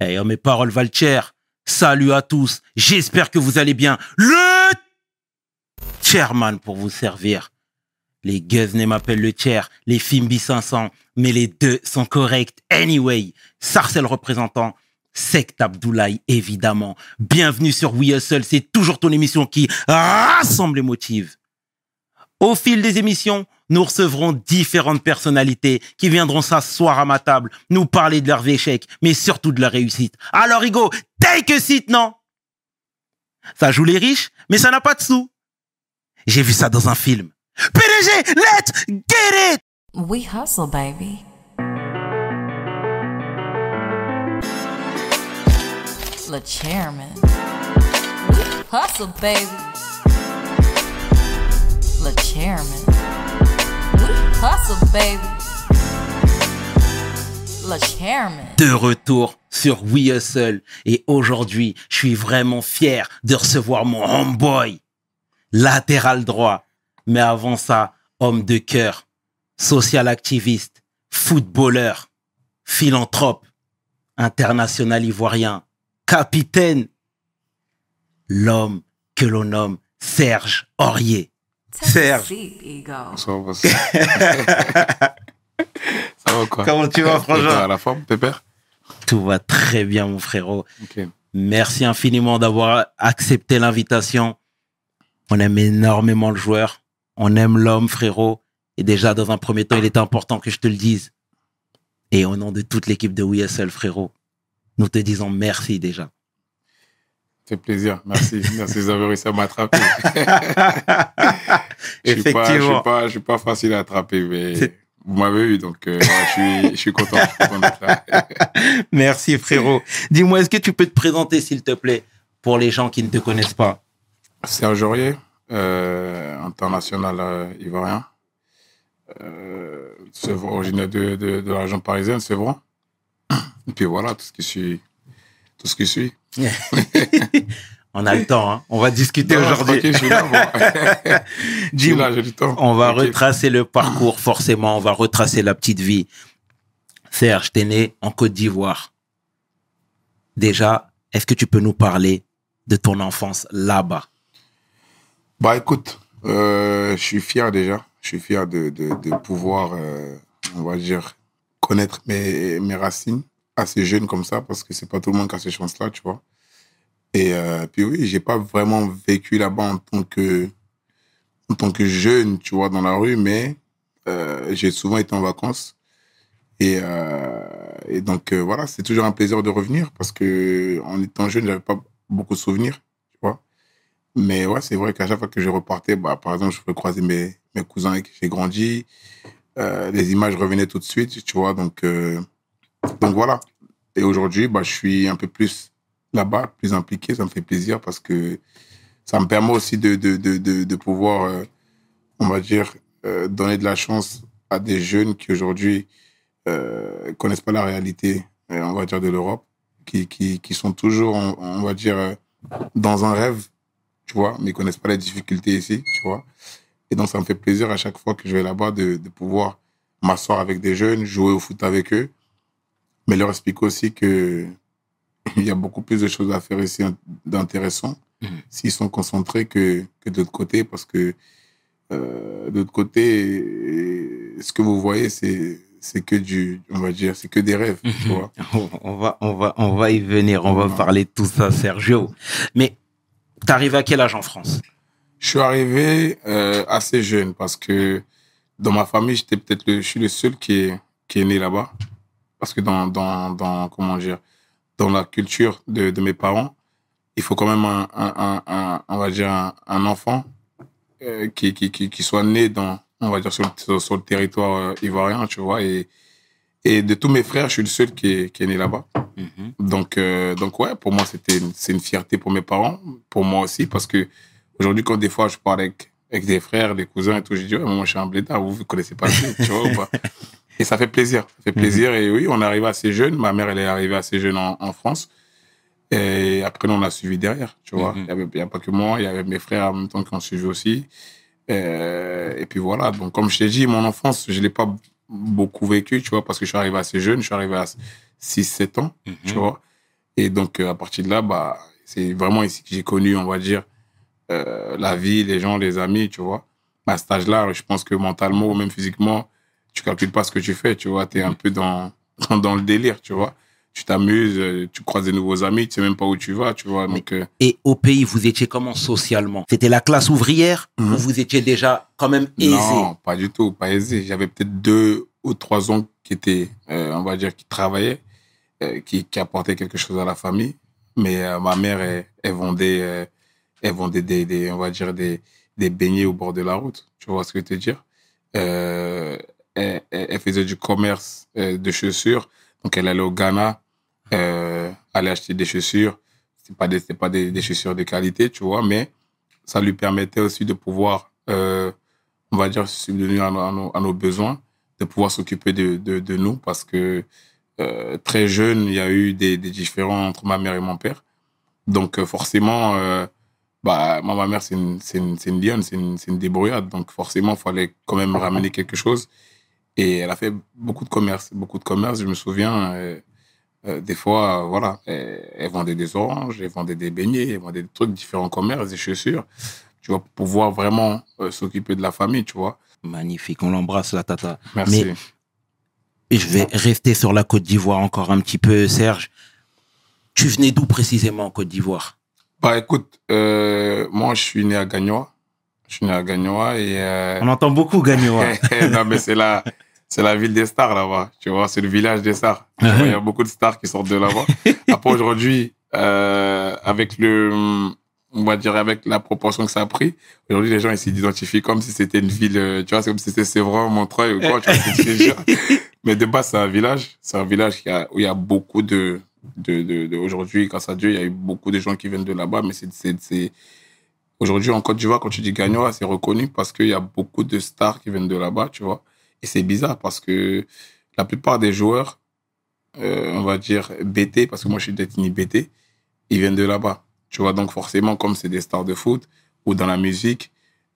Eh, oh, mes paroles valent cher. Salut à tous. J'espère que vous allez bien. Le chairman pour vous servir. Les Guzney m'appellent le chair, les Fimbi 500, mais les deux sont corrects anyway. Sarcel représentant, Sect Abdoulaye évidemment. Bienvenue sur We Hustle, c'est toujours ton émission qui rassemble les motifs. Au fil des émissions, nous recevrons différentes personnalités qui viendront s'asseoir à ma table, nous parler de leurs échecs, mais surtout de leur réussite. Alors, Hugo, take a seat, non? Ça joue les riches, mais ça n'a pas de sous. J'ai vu ça dans un film. PDG, let's get it! We hustle, baby. Le chairman. Hustle, baby. Le chairman. De retour sur We Hustle. Et aujourd'hui, je suis vraiment fier de recevoir mon homeboy, latéral droit, mais avant ça, homme de cœur, social activiste, footballeur, philanthrope, international ivoirien, capitaine, l'homme que l'on nomme Serge Aurier. Serge. Ça va, ça va quoi? Comment tu vas, frangin? à la forme, Pépère? Tout va très bien, mon frérot. Merci infiniment d'avoir accepté l'invitation. On aime énormément le joueur. On aime l'homme, frérot. Et déjà, dans un premier temps, il est important que je te le dise. Et au nom de toute l'équipe de WSL, frérot, nous te disons merci déjà. Fait plaisir. Merci. Merci d'avoir réussi à m'attraper. Je suis pas, je suis pas, je suis pas facile à attraper, mais C'est- vous m'avez eu, donc euh, je, suis, je suis content, je suis content d'être là. Merci, frérot. Dis-moi, est-ce que tu peux te présenter, s'il te plaît, pour les gens qui ne te connaissent pas? Serge Aurier, euh, international euh, ivoirien, originaire de, de, de la région parisienne, Sevran. Et puis voilà, tout ce qui suit. Tout ce qui suit. On a le temps, hein. on va discuter aujourd'hui. On va retracer le parcours, forcément. On va retracer la petite vie. Serge, t'es né en Côte d'Ivoire. Déjà, est-ce que tu peux nous parler de ton enfance là-bas? Bah écoute, euh, je suis fier déjà. Je suis fier de, de, de pouvoir, euh, on va dire, connaître mes, mes racines assez jeune comme ça, parce que c'est pas tout le monde qui a ces chances-là, tu vois. Et euh, puis oui, j'ai pas vraiment vécu là-bas en tant que en tant que jeune, tu vois, dans la rue, mais euh, j'ai souvent été en vacances. Et, euh, et donc voilà, c'est toujours un plaisir de revenir parce que en étant jeune, j'avais pas beaucoup de souvenirs, tu vois. Mais ouais, c'est vrai qu'à chaque fois que je repartais, bah, par exemple, je pouvais croiser mes, mes cousins avec qui j'ai grandi. Les images revenaient tout de suite, tu vois. Donc, donc voilà. Et aujourd'hui, bah, je suis un peu plus là-bas, plus impliqué. Ça me fait plaisir parce que ça me permet aussi de, de, de, de, pouvoir, euh, on va dire, euh, donner de la chance à des jeunes qui aujourd'hui euh, connaissent pas la réalité, on va dire, de l'Europe, qui, qui, qui sont toujours, on, va dire, dans un rêve, tu vois, mais ils connaissent pas les difficultés ici, tu vois. Et donc, ça me fait plaisir à chaque fois que je vais là-bas de, de pouvoir m'asseoir avec des jeunes, jouer au foot avec eux, mais leur expliquer aussi que il y a beaucoup plus de choses à faire ici d'intéressant Mhm. s'ils sont concentrés que, que de l'autre côté, parce que euh, de l'autre côté, euh, ce que vous voyez, c'est c'est que du, on va dire, c'est que des rêves, tu vois. on, va, on, va, on va y venir, on va parler de tout ça, Sergio. Mais t'arrives à quel âge en France? Je suis arrivé euh, assez jeune parce que dans ma famille, j'étais peut-être le, je suis le seul qui est, qui est né là-bas. Parce que dans, dans, dans, comment dire, dans la culture de, de mes parents, il faut quand même un, un, un, un- on va dire un, enfant euh, qui, qui, qui, qui soit né dans, on va dire sur le, sur, sur le territoire euh, ivoirien, tu vois. Et, et de tous mes frères, je suis le seul qui est, qui est né là-bas. Donc, euh, donc ouais, pour moi, c'était c'est une fierté pour mes parents, pour moi aussi, parce que aujourd'hui, quand des fois je parle avec, avec des frères, des cousins et tout, je dis, ouais, moi, je suis un blédard, vous, vous connaissez pas tu vois, ou pas? Et ça fait plaisir, ça fait plaisir. Et oui, on est arrivé assez jeune. Ma mère, elle est arrivée assez jeune en, en France. Et après, nous, on a suivi derrière, tu vois. Mhm. Il y avait, il y a pas que moi, il y avait mes frères en même temps qui ont suivi aussi. Euh, et puis voilà. Donc, comme je t'ai dit, mon enfance, je l'ai pas beaucoup vécu, tu vois, parce que je suis arrivé assez jeune. Je suis arrivé à 6-7 ans, tu vois. Et donc, euh, à partir de là, bah, c'est vraiment ici que j'ai connu, on va dire, euh, la vie, les gens, les amis, tu vois. À cet âge-là, je pense que mentalement ou même physiquement, tu calcules pas ce que tu fais, tu vois. Tu es un peu dans, dans, le délire, tu vois. Tu t'amuses, euh, tu croises des nouveaux amis, tu sais même pas où tu vas, tu vois. Donc, euh, Et au pays, vous étiez comment socialement? C'était la classe ouvrière Mhm. ou vous étiez déjà quand même aisé? Non, pas du tout, pas aisé. J'avais peut-être deux ou trois oncles qui étaient, euh, on va dire, qui travaillaient, euh, qui, qui apportaient quelque chose à la famille. Mais ma mère, elle, elle vendait, elle vendait des, des, on va dire, des, des beignets au bord de la route. Tu vois ce que je veux te dire? Elle, faisait du commerce euh, de chaussures. Donc, elle allait au Ghana, euh, aller acheter des chaussures. C'est pas des, pas des, chaussures de qualité, tu vois, mais ça lui permettait aussi de pouvoir, euh, on va dire, subvenir à, nos- besoins, de pouvoir s'occuper de, de, nous parce que euh, très jeune, il y a eu des, des différends entre ma mère et mon père. Donc, forcément, bah, moi, ma mère, c'est une, une, une lionne, c'est une, une débrouillarde. Donc, forcément, il fallait quand même ramener quelque chose. Et elle a fait beaucoup de commerce, beaucoup de commerce. Je me souviens, euh, euh, des fois, euh, voilà, elle, elle vendait des oranges, elle vendait des beignets, elle vendait des trucs, différents commerces, des chaussures, tu vois, pour pouvoir vraiment s'occuper de la famille, tu vois. Magnifique, on l'embrasse la tata. Merci. Mais- Et je vais rester sur la Côte d'Ivoire encore un petit peu, Serge. Tu venais d'où précisément en Côte d'Ivoire? Bah écoute, euh, moi je suis né à Gagnoa. Je suis né à Gagnoa et... Euh... On entend beaucoup Gagnoa. non mais c'est la, c'est la ville des stars là-bas, tu vois, c'est le village des stars. Vois, Il y a beaucoup de stars qui sortent de là-bas. Après aujourd'hui, euh, avec le, on va dire avec la proportion que ça a pris, aujourd'hui les gens ils s'identifient comme si c'était une ville, euh, tu vois, c'est comme si c'était Sévran, Montreuil ou quoi, tu vois. Mais de base c'est un village, c'est un village qui a, où il y a beaucoup de, de, de, de- aujourd'hui, grâce à Dieu, il y a eu beaucoup de gens qui viennent de là-bas, mais c'est, aujourd'hui en Côte d'Ivoire, quand tu dis Gagnoa, c'est reconnu parce qu'il y a beaucoup de stars qui viennent de là-bas, tu vois. Et c'est bizarre parce que la plupart des joueurs, euh, on va dire BT, parce que moi je suis d'ethnie BT, ils viennent de là-bas. Tu vois, donc forcément, comme c'est des stars de foot ou dans la musique,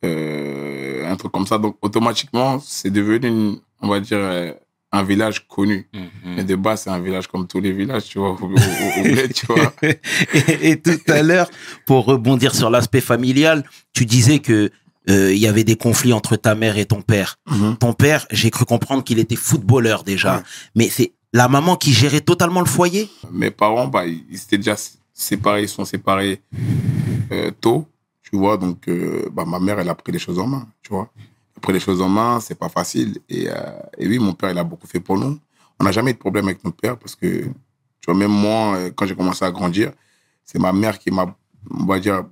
euh, un truc comme ça, donc automatiquement, c'est devenu, une- on va dire, euh, un village connu. Mhm. Mais de base, c'est un village comme tous les villages, tu vois, au, au- au- au bled, tu vois. et, et tout à l'heure, pour rebondir sur l'aspect familial, tu disais que euh, il y avait des conflits entre ta mère et ton père. Ton père, j'ai cru comprendre qu'il était footballeur déjà, Ouais. mais c'est la maman qui gérait totalement le foyer? mes parents, bah, ils étaient déjà séparés, ils sont séparés euh, tôt, tu vois. Donc, euh, bah, ma mère, elle a pris les choses en main, tu vois. Elle a pris les choses en main, c'est pas facile. Et, et oui, mon père, il a beaucoup fait pour nous. On n'a jamais eu de problème avec notre père parce que, tu vois, même moi, quand j'ai commencé à grandir, c'est ma mère qui m'a, on va dire,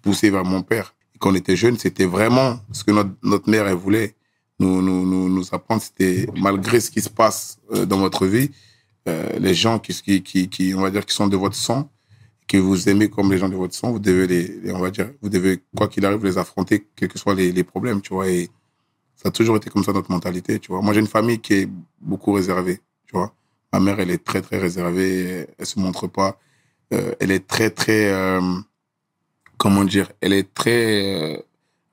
poussé vers mon père. Quand on était jeunes, c'était vraiment ce que notre, mère, elle voulait nous, nous, nous, apprendre. C'était malgré ce qui se passe euh, dans votre vie, euh, les gens qui, qui, qui, on va dire, qui sont de votre sang, que vous aimez comme les gens de votre sang, vous devez les, on va dire, vous devez, quoi qu'il arrive, les affronter, quels que soient les, les problèmes, tu vois. Et ça a toujours été comme ça notre mentalité, tu vois. Moi, j'ai une famille qui est beaucoup réservée, tu vois. Ma mère, elle est très, très réservée, elle se montre pas. Euh, elle est très, très, comment dire, elle est très euh,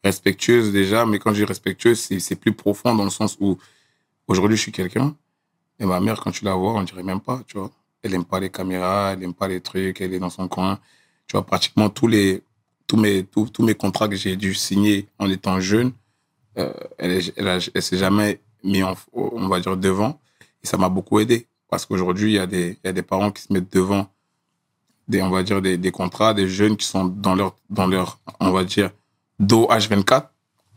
respectueuse déjà, mais quand je dis respectueuse, c'est plus profond dans le sens où aujourd'hui, je suis quelqu'un, et ma mère, quand tu la vois, on dirait même pas, tu vois. Elle aime pas les caméras, elle aime pas les trucs, elle est dans son coin. Tu vois, pratiquement tous les, tous mes, tous, tous mes contrats que j'ai dû signer en étant jeune, euh, elle, elle, a- elle s'est jamais mis on va dire, devant. Et ça m'a beaucoup aidé. Parce qu'aujourd'hui, il y y a des parents qui se mettent devant des, on va dire, des, des contrats, des jeunes qui sont dans leur, dans leur, on va dire, dos H24,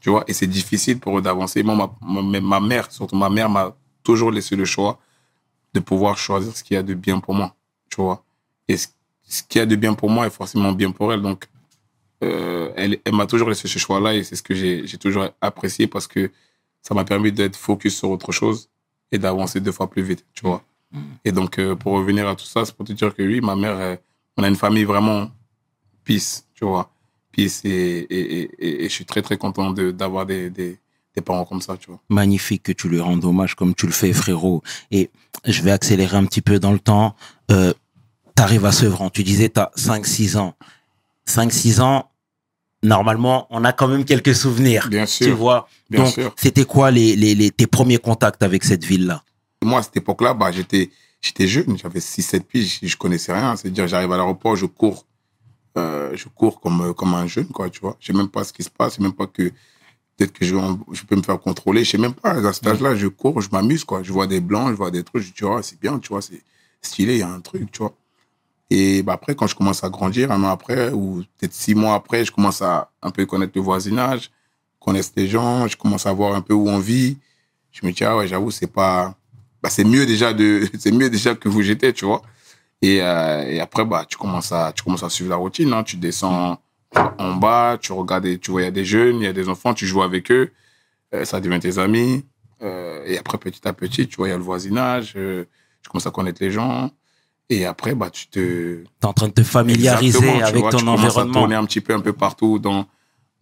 tu vois, et c'est difficile pour eux d'avancer. Moi, ma, ma, ma mère, surtout ma mère, m'a toujours laissé le choix de pouvoir choisir ce qu'il y a de bien pour moi, tu vois. Et ce, ce qu'il y a de bien pour moi est forcément bien pour elle. Donc, euh, elle, elle m'a toujours laissé ce choix-là et c'est ce que j'ai j'ai toujours apprécié parce que ça m'a permis d'être focus sur autre chose et d'avancer deux fois plus vite, tu vois. Et donc, euh, pour revenir à tout ça, c'est pour te dire que oui, ma mère, on a une famille vraiment peace, tu vois. Peace et, et, et, je suis très, très content de- d'avoir des, des, des parents comme ça, tu vois. Magnifique que tu lui rendes hommage comme tu le fais, frérot. Et je vais accélérer un petit peu dans le temps. Euh, T'arrives à Sevran, tu disais t'as 5-6 ans. 5-6 ans, normalement, on a quand même quelques souvenirs. Bien Tu sûr. vois bien Donc, c'était quoi les, les, les, tes premiers contacts avec cette ville-là? Moi, à cette époque-là, bah, j'étais, j'étais jeune, j'avais 6-7 piges, je connaissais rien. C'est-à-dire, j'arrive à l'aéroport, je cours, euh, je cours comme, euh, comme un jeune, quoi, tu vois. Je sais même pas ce qui se passe, je sais même pas que peut-être que je, je peux me faire contrôler, je sais même pas. À cet âge-là, je cours, je m'amuse, quoi. Je vois des blancs, je vois des trucs, je dis, vois, c'est bien, tu vois, c'est stylé, il y a un truc, tu vois. Et bah, après, quand je commence à grandir, un an après, ou peut-être six mois après, je commence à un peu connaître le voisinage, connaître les gens, je commence à voir un peu où on vit. Je me dis, ah ouais, j'avoue, c'est pas. Bah, c'est mieux déjà de c'est mieux déjà que vous j'étais tu vois et, euh, et après bah tu commences à tu commences à suivre la routine hein. tu descends en bas tu regardes des- tu vois il y a des jeunes il y a des enfants tu joues avec eux euh, ça devient tes amis Euh, et après petit à petit tu vois il y a le voisinage tu commences à connaître les gens et après bah tu te T'es en train de te familiariser Exactement, tu avec vois, ton tu environnement. tourner un petit peu un peu partout dans,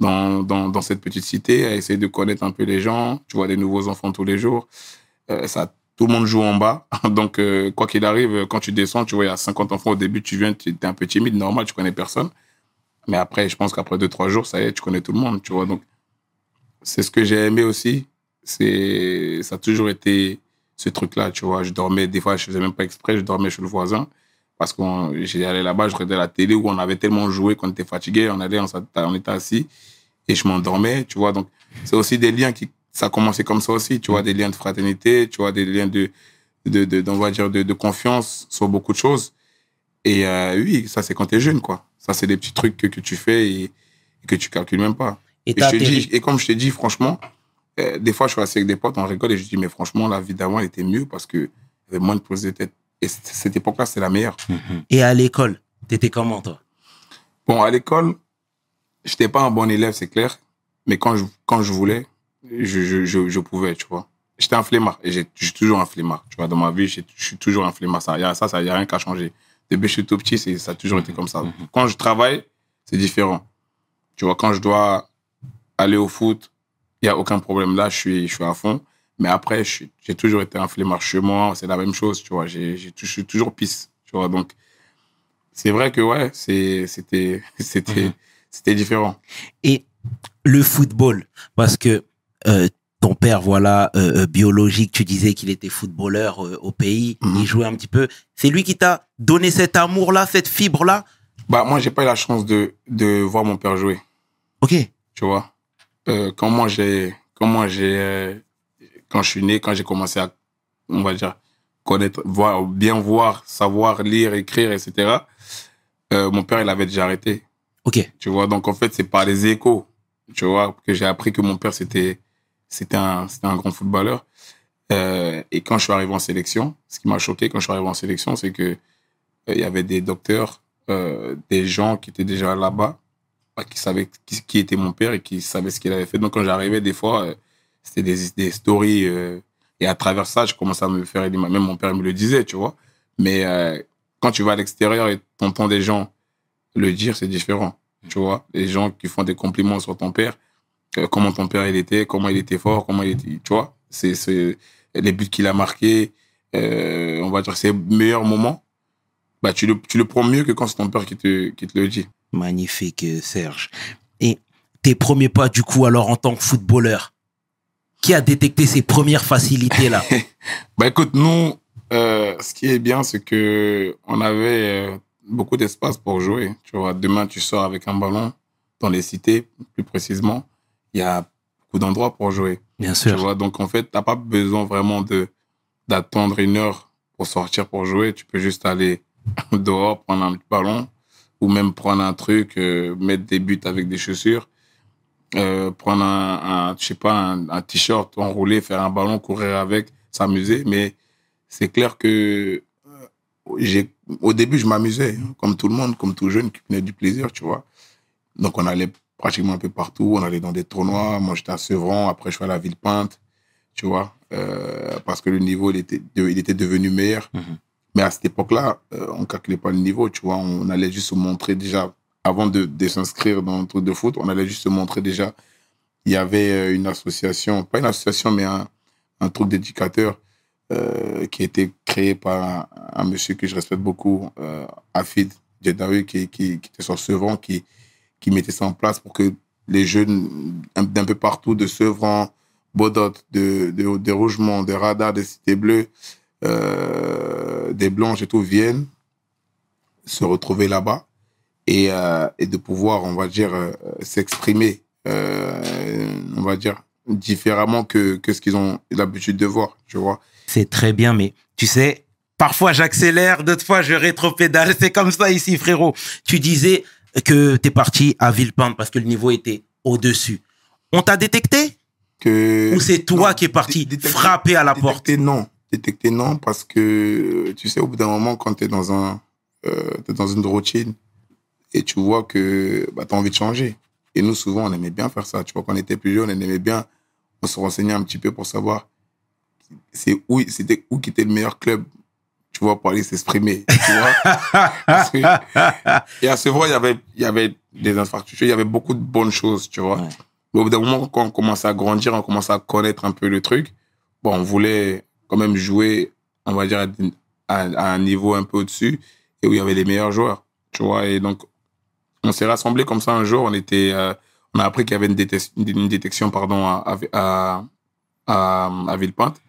dans, dans, dans cette petite cité, à essayer de connaître un peu les gens. Tu vois des nouveaux enfants tous les jours. Euh, ça, tout le monde joue en bas. Donc, euh, quoi qu'il arrive, quand tu descends, tu vois, il y a 50 enfants au début, tu viens, tu es un peu timide, normal, tu connais personne. Mais après, je pense qu'après deux, trois jours, ça y est, tu connais tout le monde, tu vois. Donc, c'est ce que j'ai aimé aussi. C'est, ça a toujours été ce truc-là, tu vois. Je dormais, des fois, je faisais même pas exprès, je dormais chez le voisin. Parce que j'allais là-bas, je regardais la télé où on avait tellement joué qu'on était fatigué, on allait, on, on était assis et je m'endormais, tu vois. Donc, c'est aussi des liens qui, ça a commencé comme ça aussi, tu vois, des liens de fraternité, tu vois, des liens de, de, de, on va dire, de, de confiance sur beaucoup de choses. Et euh, oui, ça, c'est quand t'es jeune, quoi. Ça, c'est des petits trucs que, que tu fais et, et que tu calcules même pas. Et Et, t'as je te atterri- dis, et comme je te dis, franchement, euh, des fois, je suis assis avec des potes, on rigole et je dis, mais franchement, la vie d'avant elle était mieux parce que y avait moins de prise de tête. Et cette époque-là, c'est la meilleure. Et à l'école, t'étais comment, toi? Bon, à l'école, j'étais pas un bon élève, c'est clair. Mais quand je, quand je voulais, je, je, je, je pouvais, tu vois. J'étais un flemmard et je suis toujours un flemmard. Tu vois, dans ma vie, je suis toujours un flemmard. Ça, y a, ça, ça, y a rien qu'à changer. Depuis que je suis tout petit, ça a toujours été comme ça. Quand je travaille, c'est différent. Tu vois, quand je dois aller au foot, il n'y a aucun problème. Là, je suis, je suis à fond. Mais après, j'ai toujours été un flemmard chez moi. C'est la même chose, tu vois. J'ai, je suis toujours pisse, tu vois. Donc, c'est vrai que, ouais, c'était, c'était, Mhm. c'était différent. Et le football, parce que euh, ton père, voilà, euh, euh, biologique, tu disais qu'il était footballeur euh, au pays, Mhm. il jouait un petit peu. C'est lui qui t'a donné cet amour-là, cette fibre-là? Bah, moi, j'ai pas eu la chance de, de voir mon père jouer, Ok. tu vois? Euh, quand moi, j'ai, quand moi, j'ai, quand je suis né, quand j'ai commencé à, on va dire, connaître, voir, bien voir, savoir lire, écrire, etc., mon père, il avait déjà arrêté. Ok. Tu vois, donc en fait, c'est par les échos, tu vois, que j'ai appris que mon père, c'était, c'était un, un grand footballeur. Euh, et quand je suis arrivé en sélection, ce qui m'a choqué quand je suis arrivé en sélection, c'est que euh, il y avait des docteurs, euh, des gens qui étaient déjà là-bas, bah, qui savaient qui, était mon père et qui savaient ce qu'il avait fait. Donc quand j'arrivais, des fois, c'était des, des stories. et à travers ça, je commençais à me faire. Même mon père me le disait, tu vois. Mais quand tu vas à l'extérieur et t'entends des gens le dire, c'est différent. Tu vois, les gens qui font des compliments sur ton père, comment ton père il était, comment il était fort, comment il était, tu vois, c'est les buts qu'il a marqués, euh, on va dire ses meilleurs moments. Bah tu le tu le prends mieux que quand c'est ton père qui te qui te le dit. Magnifique, euh, Serge. Et tes premiers pas, du coup, alors en tant que footballeur, qui a détecté ces premières facilités-là? Bah écoute, nous, euh, ce qui est bien, c'est que on avait euh, beaucoup d'espace pour jouer. Tu vois, demain, tu sors avec un ballon dans les cités, plus précisément. Il y a beaucoup d'endroits pour jouer. Bien Tu sûr. vois, donc en fait, t'as pas besoin vraiment de d'attendre une heure pour sortir pour jouer. Tu peux juste aller dehors, prendre un ballon ou même prendre un truc, euh, mettre des buts avec des chaussures, euh, prendre un, un je sais pas, un, un t-shirt enroulé, faire un ballon, courir avec, s'amuser. Mais c'est clair que euh, j'ai, au début, je m'amusais, hein, comme tout le monde, comme tout jeune qui prenait du plaisir, tu vois. Donc on allait pratiquement un peu partout. On allait dans des tournois. Moi, j'étais à Sevran. Après, je suis à la Villepinte, tu vois, euh, parce que le niveau, il était, de- il était devenu meilleur. Mhm. Mais à cette époque-là, euh, on calculait pas le niveau, tu vois. On allait juste se montrer déjà, avant de, de s'inscrire dans le truc de foot, on allait juste se montrer déjà. Il y avait euh, une association, pas une association, mais un, un truc d'éducateur euh, qui a été créé par un, un monsieur que je respecte beaucoup, Afid Djedawi, qui, qui, qui était sur Sevran, qui, qui mettait ça en place pour que les jeunes un- d'un peu partout, de Sevran, Bodot, de, de, de Rougemont, de Radar, de Cité Bleue, euh, des blanches et tout viennent se retrouver là-bas et, euh, de pouvoir, on va dire, euh, s'exprimer, on va dire, différemment que, que ce qu'ils ont l'habitude de voir, tu vois. C'est très bien, mais tu sais, parfois j'accélère, d'autres fois je rétropédale. C'est comme ça ici, frérot. Tu disais que t'es parti à Villepinte parce que le niveau était au-dessus. On t'a détecté Que, ou c'est toi Non, qui es parti frapper à la porte? Détecter, non. Détecter, non, parce que, tu sais, au bout d'un moment, quand tu es dans, un, euh, t'es dans une routine et tu vois que bah, tu as envie de changer. Et nous, souvent, on aimait bien faire ça. Tu vois, quand on était plus jeune, on aimait bien, on se renseignait un petit peu pour savoir c'est où, c'était où qui était le meilleur club, tu vois, pour aller s'exprimer. Tu vois Parce que- Et à ce moment, il y avait, il y avait des infrastructures, il y avait beaucoup de bonnes choses, tu vois. Ouais. Mais au bout d'un moment, quand on commençait à grandir, on commençait à connaître un peu le truc, bon, on voulait quand même jouer, on va dire, à, à un niveau un peu au-dessus et où il y avait les meilleurs joueurs, tu vois. Et donc, on s'est rassemblés comme ça un jour, on était, euh, on a appris qu'il y avait une détection, pardon, à, à, à, à Villepinte.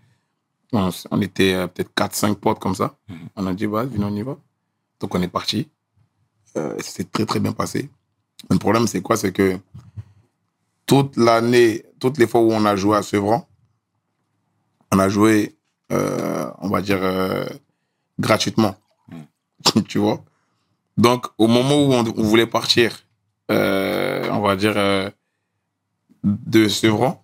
On, était euh, peut-être 4-5 potes comme ça. Mhm. On a dit, vas venez, on y va. Donc, on est parti. Euh, C'était très, très bien passé. Le problème, c'est quoi? C'est que toute l'année, toutes les fois où on a joué à Sevran, on a joué, euh, on va dire, euh, gratuitement. tu vois? Donc, au moment où on, on voulait partir, euh, on va dire, de Sevran,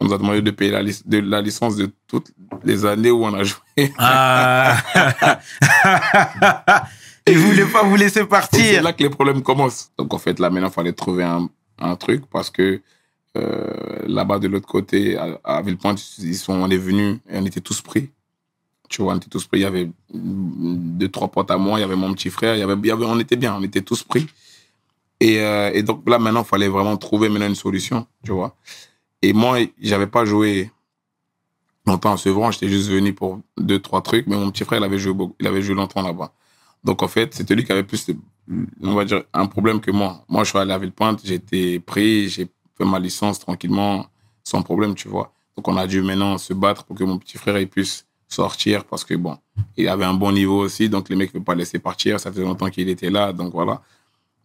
on nous a demandé de payer la, lic- de, la licence de toutes les années où on a joué. Ah. Il voulait pas vous laisser Et C'est partir. là que les problèmes commencent. Donc, en fait, là, maintenant, il fallait trouver un, un truc parce que euh, là-bas, de l'autre côté, à, à Villepinte, ils sont, on est venus et on était tous pris. Tu vois, on était tous pris. Il y avait deux, trois potes à moi, il y avait mon petit frère, il y avait, il y avait, on était bien, on était tous pris. Et, euh, et donc là, maintenant, il fallait vraiment trouver maintenant une solution, tu vois. Et moi, j'avais pas joué longtemps à Sevran, j'étais juste venu pour deux, trois trucs, mais mon petit frère, il avait joué, il avait joué longtemps là-bas. Donc, en fait, c'était lui qui avait plus, on va dire, un problème que moi. Moi, je suis allé à Villepinte, j'ai été pris, j'ai fait ma licence tranquillement, sans problème, tu vois. Donc, on a dû maintenant se battre pour que mon petit frère il puisse sortir parce que, bon, il avait un bon niveau aussi, donc les mecs ne veulent pas laisser partir. Ça faisait longtemps qu'il était là, donc voilà.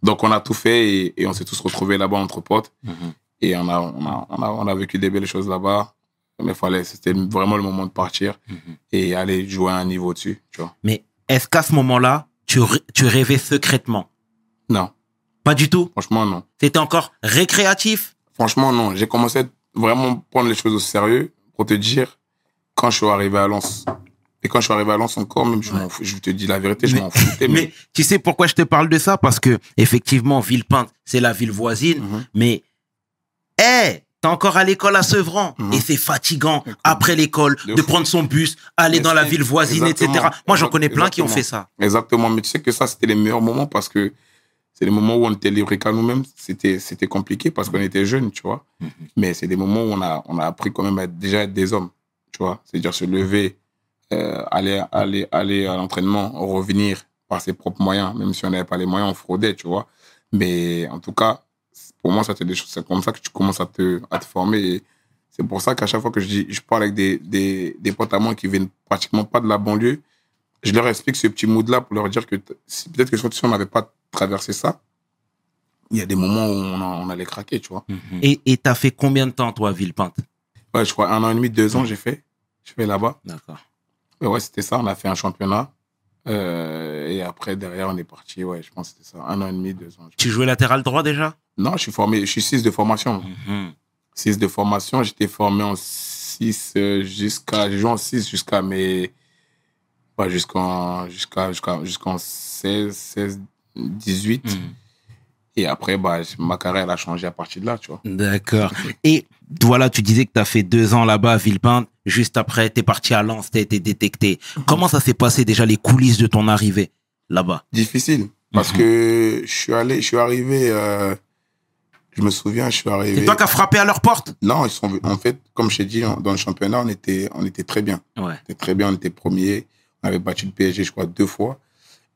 Donc, on a tout fait et, on s'est tous retrouvés là-bas entre potes Mhm. Et on a, on a, on a, on a vécu des belles choses là-bas. Mais fallait, c'était vraiment le moment de partir Mhm. et aller jouer à un niveau dessus, tu vois. Mais est-ce qu'à ce moment-là, tu, tu rêvais secrètement? Non, Pas du tout? franchement, non. C'était encore récréatif? Franchement, non. J'ai commencé à vraiment prendre les choses au sérieux pour te dire quand je suis arrivé à Lens. Et quand je suis arrivé à Lens encore, même, je fous. Je te dis la vérité, je m'en foutais. Mais tu sais pourquoi je te parle de ça? Parce que effectivement, Villepinte, c'est la ville voisine. Mhm. Mais, hé, t'es encore à l'école à Sevran. Mhm. Et c'est fatigant, après l'école, De prendre son bus, aller Mais dans la ville voisine, etc. Moi, j'en connais plein qui ont fait ça. Exactement. Mais tu sais que ça, c'était les meilleurs moments parce que c'est les moments où on était livrés qu'à nous-mêmes. C'était, c'était compliqué parce qu'on était jeunes, tu vois. Mhm. Mais c'est des moments où on a, on a appris quand même à déjà être des hommes, tu vois. C'est-à-dire se lever, euh, aller, aller, aller à l'entraînement, revenir par ses propres moyens, même si on n'avait pas les moyens, on fraudait, tu vois. Mais en tout cas, pour moi, ça, c'est des choses, c'est comme ça que tu commences à te, à te former. Et c'est pour ça qu'à chaque fois que je, dis, je parle avec des, des, des potes à moi qui viennent pratiquement pas de la banlieue, je leur explique ce petit mood-là pour leur dire que peut-être que si on n'avait pas traversé ça, il y a des moments où on, allait craquer, tu vois. Et et t'as fait combien de temps, toi, à Villepinte? Ouais, je crois un an et demi, deux ans, j'ai fait. Je fais là-bas. D'accord. Ouais, c'était ça. On a fait un championnat. Euh, et après, derrière, on est parti. Ouais, je pense que c'était ça. Un an et demi, deux ans. Tu jouais latéral droit déjà? Non, je suis formé. Je suis 6 de formation. Mhm. 6 de formation. J'étais formé en 6 jusqu'à. J'ai joué en 6 jusqu'à mes. Ouais, jusqu'en jusqu'à jusqu'à jusqu'en 16, 16, 18. Mhm. Et après, bah, ma carrière elle a changé à partir de là, tu vois. D'accord. Et voilà, tu disais que tu as fait deux ans là-bas à Villepinte. Juste après, tu es parti à Lens, tu été détecté. Comment ça s'est passé déjà les coulisses de ton arrivée là-bas? Difficile. Parce Mhm. que je suis allé, je suis arrivé, euh, je me souviens, je suis arrivé. C'est toi qui as frappé à leur porte? Non, ils sont, en fait, comme je t'ai dit, dans le championnat, on était, on était très bien. Ouais. On était très bien, on était premier. On avait battu le PSG, je crois, deux fois.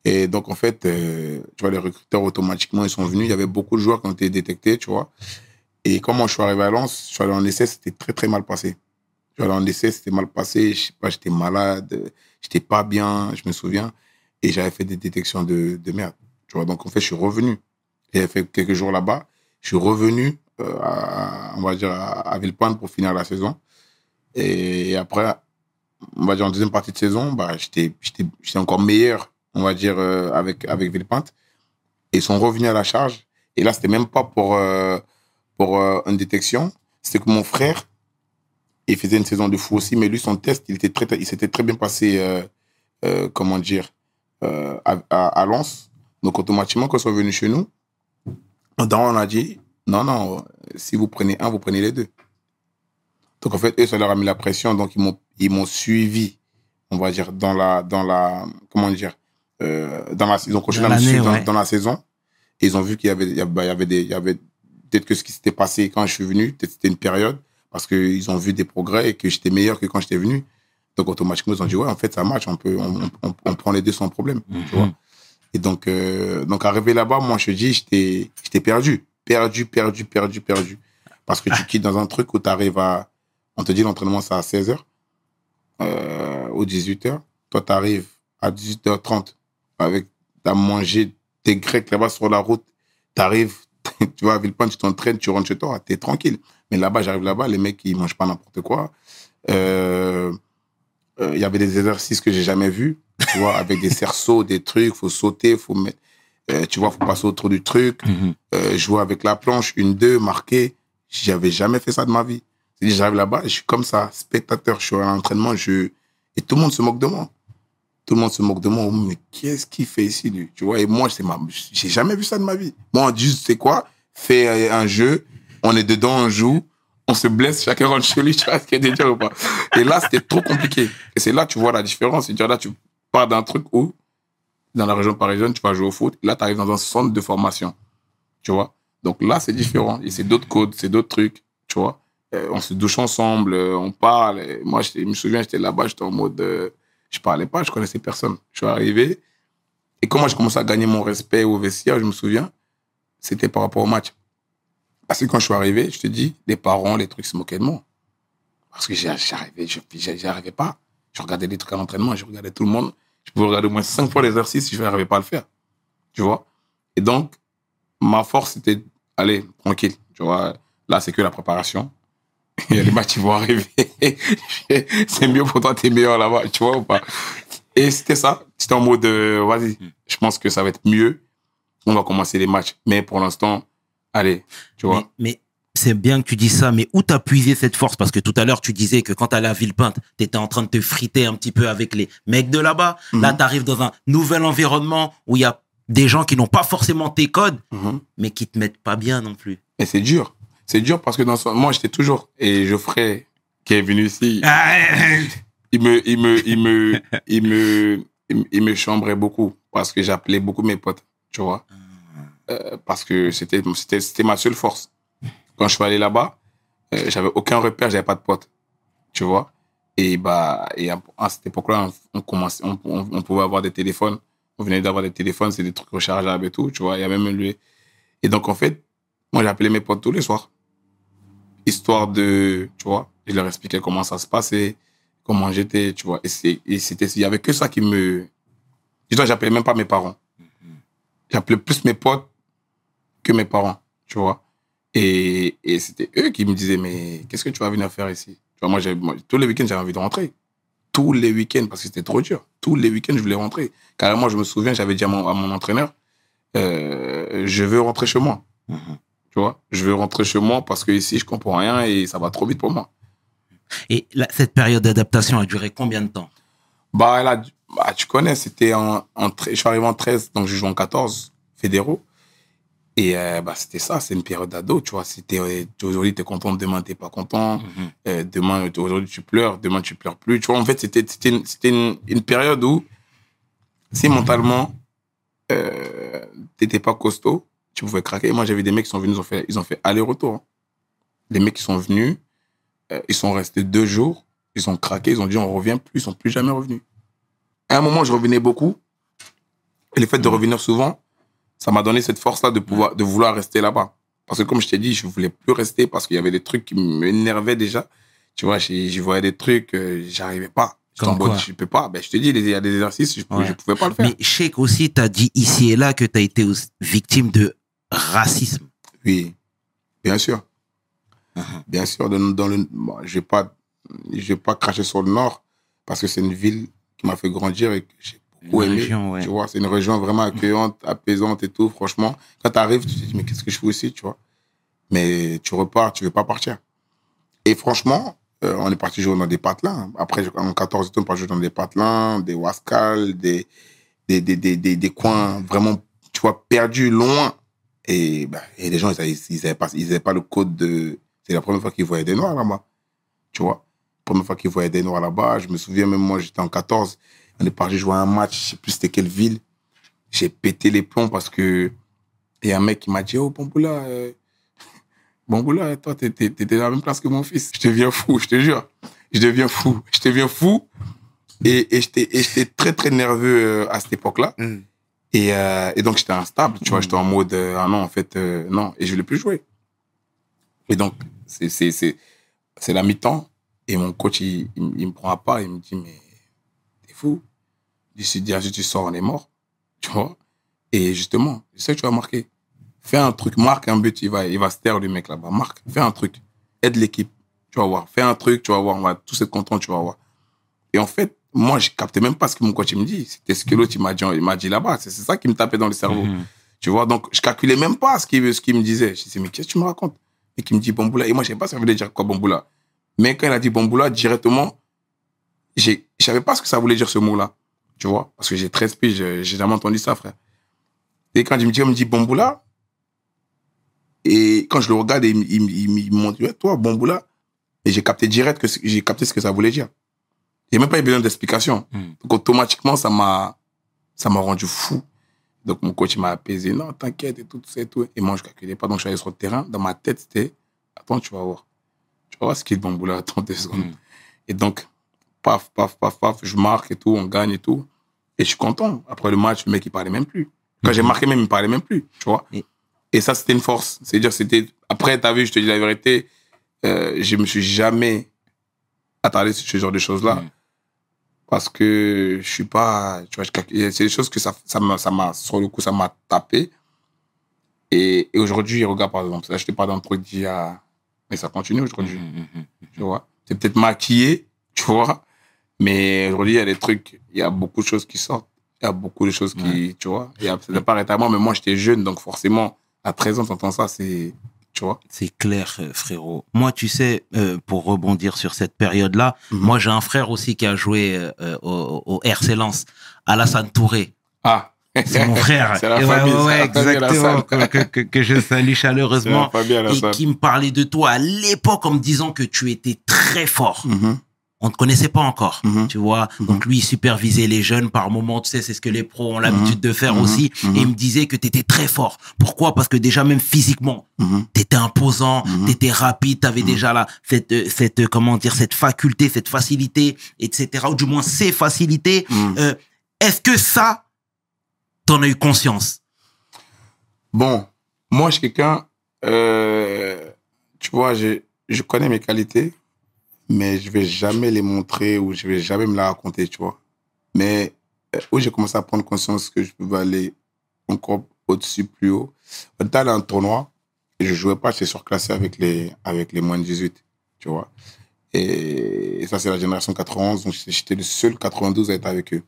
Et donc, en fait, euh, tu vois, les recruteurs, automatiquement, ils sont venus. Il y avait beaucoup de joueurs qui ont été détectés, tu vois. Et comment je suis arrivé à Lens, je suis allé en essai, c'était très, très mal passé. Vois, en essai, c'était mal passé. Je sais pas, j'étais malade, j'étais pas bien, je me souviens. Et j'avais fait des détections de, de merde. Tu vois, donc en fait, je suis revenu. J'avais fait quelques jours là-bas. Je suis revenu, euh, à, on va dire, à, Villepinte pour finir la saison. Et après, on va dire en deuxième partie de saison, bah, j'étais, encore meilleur, on va dire, euh, avec, avec Villepinte. Ils sont revenus à la charge. Et là, c'était même pas pour, euh, pour une détection. C'était que mon frère, il faisait une saison de fou aussi, mais lui, son test, il, était très, il s'était très bien passé, euh, euh, comment dire, euh, à, à, à Lens. Donc, automatiquement, quand ils sont venus chez nous, on a dit, non, non, si vous prenez un, vous prenez les deux. Donc, en fait, eux, ça leur a mis la pression. Donc, ils m'ont, ils m'ont suivi, on va dire, dans la, dans la, comment dire, dans la, ont continué Dans dans, ouais. dans la saison. Et ils ont vu qu'il y avait, il y avait, il y avait des, il y avait, peut-être que ce qui s'était passé quand je suis venu, peut-être c'était une période, parce qu'ils ont vu des progrès et que j'étais meilleur que quand j'étais venu. Donc, automatiquement, ils ont dit, ouais, en fait, ça match, on peut, on, on, on prend les deux sans problème, tu vois. Et donc, euh, donc arrivé là-bas, moi, je te dis, j'étais, j'étais perdu, perdu, perdu, perdu, perdu. Parce que tu quittes dans un truc où tu arrives à, on te dit l'entraînement c'est à 16h, euh, ou 18h. Toi, tu arrives à 18h30 avec, t'as mangé tes grecs là-bas sur la route. Tu arrives, tu vas à Villepinte, tu t'entraînes, tu rentres chez toi, tu es tranquille. Mais là-bas, j'arrive là-bas, les mecs, ils mangent pas n'importe quoi. Euh, euh, il y avait des exercices que j'ai jamais vus, tu vois, avec des cerceaux, des trucs, faut sauter, faut mettre, euh, tu vois, faut passer autour du truc, Mhm. euh, jouer avec la planche, une, deux, marquer. J'avais jamais fait ça de ma vie. J'arrive là-bas, je suis comme ça, spectateur, je suis à l'entraînement, je... et tout le monde se moque de moi. Tout le monde se moque de moi. Oh, Mais qu'est-ce qu'il fait ici, lui? Tu vois, et moi, c'est ma... j'ai jamais vu ça de ma vie. Moi, on dit, juste, c'est quoi? Fais un jeu, on est dedans, on joue, on se blesse, chacun rentre chez lui, tu vois ce qu'il y a ou pas Et là, c'était trop compliqué. Et c'est là tu vois la différence. C'est-à-dire, là, tu pars d'un truc où, dans la région parisienne, tu vas jouer au foot. Là, tu arrives dans un centre de formation. Tu vois? Donc là, c'est différent. Et c'est d'autres codes, c'est d'autres trucs. Tu vois? Euh, On se douche ensemble, euh, on parle. Et moi, je me souviens, j'étais là-bas, j'étais en mode. euh, je parlais pas, je connaissais personne. Je suis arrivé. Et comment j'ai commencé à gagner mon respect au vestiaire, je me souviens, c'était par rapport au match. Parce que quand je suis arrivé, je te dis, les parents, les trucs se moquaient de moi. Parce que j'y j'y arrivais, je- j'y j'y arrivais pas. Je regardais des trucs à l'entraînement, je regardais tout le monde. Je pouvais regarder au moins cinq fois l'exercice je n'arrivais pas à le faire. Tu vois? Et donc, ma force, c'était, allez, tranquille. Tu vois Là, c'est que la préparation. Il y les matchs qui vont arriver. c'est mieux pour toi, t'es meilleur là-bas, tu vois ou pas? Et c'était ça. C'était en mode, euh, vas-y, je pense que ça va être mieux. On va commencer les matchs. Mais pour l'instant, allez, tu vois. Mais, mais c'est bien que tu dis ça, mais où t'as puisé cette force? Parce que tout à l'heure, tu disais que quand t'allais à Villepinte, t'étais en train de te friter un petit peu avec les mecs de là-bas. Là, Mhm. t'arrives dans un nouvel environnement où il y a des gens qui n'ont pas forcément tes codes, Mhm. mais qui te mettent pas bien non plus. Et c'est dur. C'est dur parce que dans moi, j'étais toujours. Et Geoffrey, qui est venu ici, il me, il me, il me, il me, il me, il me chambrait beaucoup parce que j'appelais beaucoup mes potes, tu vois. Euh, parce que c'était, ma seule force. Quand je suis allé là-bas, euh, j'avais aucun repère, j'avais pas de potes, tu vois? Et bah, et à, à cette époque-là, on, commençait, on, pouvait avoir des téléphones. On venait d'avoir des téléphones, c'est des trucs rechargeables et tout, tu vois. Il y avait même lui. Et donc, en fait, moi, j'appelais mes potes tous les soirs. Histoire de, tu vois, je leur expliquais comment ça se passait, comment j'étais, tu vois. Et c'était, il y avait que ça qui me, dis-toi, j'appelais même pas mes parents. J'appelais plus mes potes que mes parents, tu vois. Et, et c'était eux qui me disaient, mais qu'est-ce que tu vas venir faire ici? Tu vois, moi, tous les week-ends, j'avais envie de rentrer. Tous les week-ends, parce que c'était trop dur. Tous les week-ends, je voulais rentrer. Carrément, je me souviens, j'avais dit à mon, à mon entraîneur, euh, je veux rentrer chez moi. Tu vois, je veux rentrer chez moi parce que ici, je comprends rien et ça va trop vite pour moi. Et cette période d'adaptation a duré combien de temps? Bah, là, bah, tu connais, c'était en, en, je suis arrivé en 13, donc je joue en 14 fédéraux. Et euh, bah, c'était ça, c'est une période d'ado, tu vois. Aujourd'hui, t'es content, demain, t'es pas content. Euh, demain, aujourd'hui, tu pleures, demain, tu pleures plus. Tu vois, en fait, c'était, une, une, une période où, si mentalement, euh, t'étais pas costaud, tu pouvais craquer. Moi, j'avais des mecs qui sont venus, ils ont fait, ils ont fait aller-retour. hein. Des mecs qui sont venus, euh, ils sont restés deux jours, ils ont craqué, ils ont dit on revient plus, ils sont plus jamais revenus. À un moment, je revenais beaucoup. Et le fait de revenir souvent, ça m'a donné cette force-là de pouvoir, de vouloir rester là-bas. Parce que comme je t'ai dit, je voulais plus rester parce qu'il y avait des trucs qui m'énervaient déjà. Tu vois, j'y voyais des trucs, euh, j'arrivais pas. Comme mode, quoi je peux pas. Ben, je te dis, il y a des exercices, je, Ouais. je pouvais pas le faire. Mais Sheik aussi, t'as dit ici et là que t'as été aussi victime de racisme. Oui, bien sûr. Mhm. Bien sûr, dans, dans le, bon, je vais pas, je vais pas cracher sur le Nord parce que c'est une ville qui m'a fait grandir et que j'ai beaucoup Une aimé. région, ouais. Tu vois, c'est une région vraiment accueillante, apaisante et tout. Franchement, quand tu arrives, tu te dis, mais qu'est-ce que je fais ici, tu vois? Mais tu repars, tu veux pas partir. Et franchement, euh, on est parti jouer dans des patelins. Après, en 14 ans, on est parti jouer dans des patelins, des Wascal, des, des, des, des, des, coins vraiment, tu vois, perdus, loin. Et, bah, et les gens, ils avaient, ils avaient pas, ils avaient pas le code de. C'est la première fois qu'ils voyaient des Noirs là-bas. Tu vois Première fois qu'ils voyaient des Noirs là-bas. Je me souviens, même moi, j'étais en 14. On est parti jouer un match, je sais plus c'était quelle ville. J'ai pété les plombs parce que. Il y a un mec qui m'a dit Oh, Bamboula, euh, Bamboula, toi, t'étais dans la même place que mon fils. Je deviens fou, je te jure. Je deviens fou. Je deviens fou. Et, et j'étais et très, très nerveux euh, à cette époque-là. Mm. Et, euh, et donc, j'étais instable, tu vois, j'étais en mode, euh, ah non, en fait, euh, non, et je voulais plus jouer. Et donc, c'est, la mi-temps, et mon coach, il, il, il me prend à part, il me dit, mais t'es fou. D'ici, si tu sors, on est mort, tu vois? Et justement, je sais que tu vas marquer. Fais un truc, marque un but, il va, il va se taire, le mec là-bas. Marque, fais un truc. Aide l'équipe, tu vas voir. Fais un truc, tu vas voir, on va tous être contents, tu vas voir. Et en fait, moi, je captais même pas ce que mon coach me dit. C'était ce que l'autre il m'a dit, il dit là-bas. C'est ça qui me tapait dans le cerveau. Mhm. Tu vois, donc je calculais même pas ce qu'il ce qu'il me disait. Je disais, mais qu'est-ce que tu me racontes? Et qu'il me dit Bamboula. Et moi, je savais pas ce que ça voulait dire quoi Bamboula. Mais quand il a dit Bamboula, directement, je savais pas ce que ça voulait dire ce mot-là. Tu vois, parce que j'ai 13 piges, j'ai jamais entendu ça, frère. Et quand il me dit, il me dit Bamboula, et quand je le regarde, il, me- il, me- il, me- il me montre, Ouais, toi, Bamboula, et j'ai capté direct que j'ai capté ce que ça voulait dire. J'ai même pas eu besoin d'explication. Mm. Donc automatiquement, ça m'a, ça m'a rendu fou. Donc mon coach m'a apaisé. Non, t'inquiète et tout, tout ça et tout. Et moi, je calculais pas. Donc je suis allé sur le terrain. Dans ma tête, c'était, attends, tu vas voir. Tu vas voir ce qu'il Bamboula. Attends deux secondes. Mm. Et donc, paf, paf, paf, paf, je marque et tout, on gagne et tout. Et je suis content. Après le match, le mec, il parlait même plus. Quand j'ai marqué même, il parlait même plus. Tu vois. Et- Et ça, c'était une force. C'est-à-dire, c'était. Après, t'as vu, je te dis la vérité, euh, je me suis jamais attardé sur ce genre de choses-là. Mm. Parce que je suis pas. Tu vois, je c'est des choses que ça, ça m'a, ça sur le coup, ça m'a tapé. Et, et aujourd'hui, regarde, par exemple, là, je te parle d'un y a. Mais ça continue aujourd'hui Mhm, mhm. tu vois. C'est peut-être maquillé, tu vois. Mais aujourd'hui, il y a des trucs, il y a beaucoup de choses qui sortent. Il y a beaucoup de choses qui, tu vois. Il y a, pas mais moi, j'étais jeune, donc forcément, à 13 ans, t'entends ça, c'est, tu vois. C'est clair, euh, frérot. Moi, tu sais, euh, pour rebondir sur cette période-là, Mhm. moi, j'ai un frère aussi qui a joué euh, au, au RC Lens, Alassane Touré. Ah. C'est mon frère. C'est la famille, ouais, ouais, la famille exactement. Que, je salue chaleureusement. pas bien, Et qui me parlait de toi à l'époque en me disant que tu étais très fort. Mhm. On te connaissait pas encore, Mhm. tu vois. Donc lui, il supervisait les jeunes par moment, tu sais, c'est ce que les pros ont l'habitude de faire Mhm. aussi. Mhm. Et il me disait que tu étais très fort. Pourquoi? Parce que déjà, même physiquement, Mhm. t'étais imposant, Mhm. t'étais rapide, t'avais déjà là cette euh, cette euh, comment dire cette faculté, cette facilité, etc. Ou du moins ces facilités. Mhm. Euh, Est-ce que ça, t'en as eu conscience? Bon, moi, je suis quelqu'un, euh, tu vois, je, je connais mes qualités, mais je vais jamais les montrer ou je vais jamais me la raconter, tu vois. Mais euh, où j'ai commencé à prendre conscience que je pouvais aller encore au-dessus, plus haut. On un tournoi et je jouais pas, j'étais surclassé avec les, avec les moins de 18, tu vois. Et, ça, c'est la génération 91, donc j'étais- le seul 92 à être avec eux.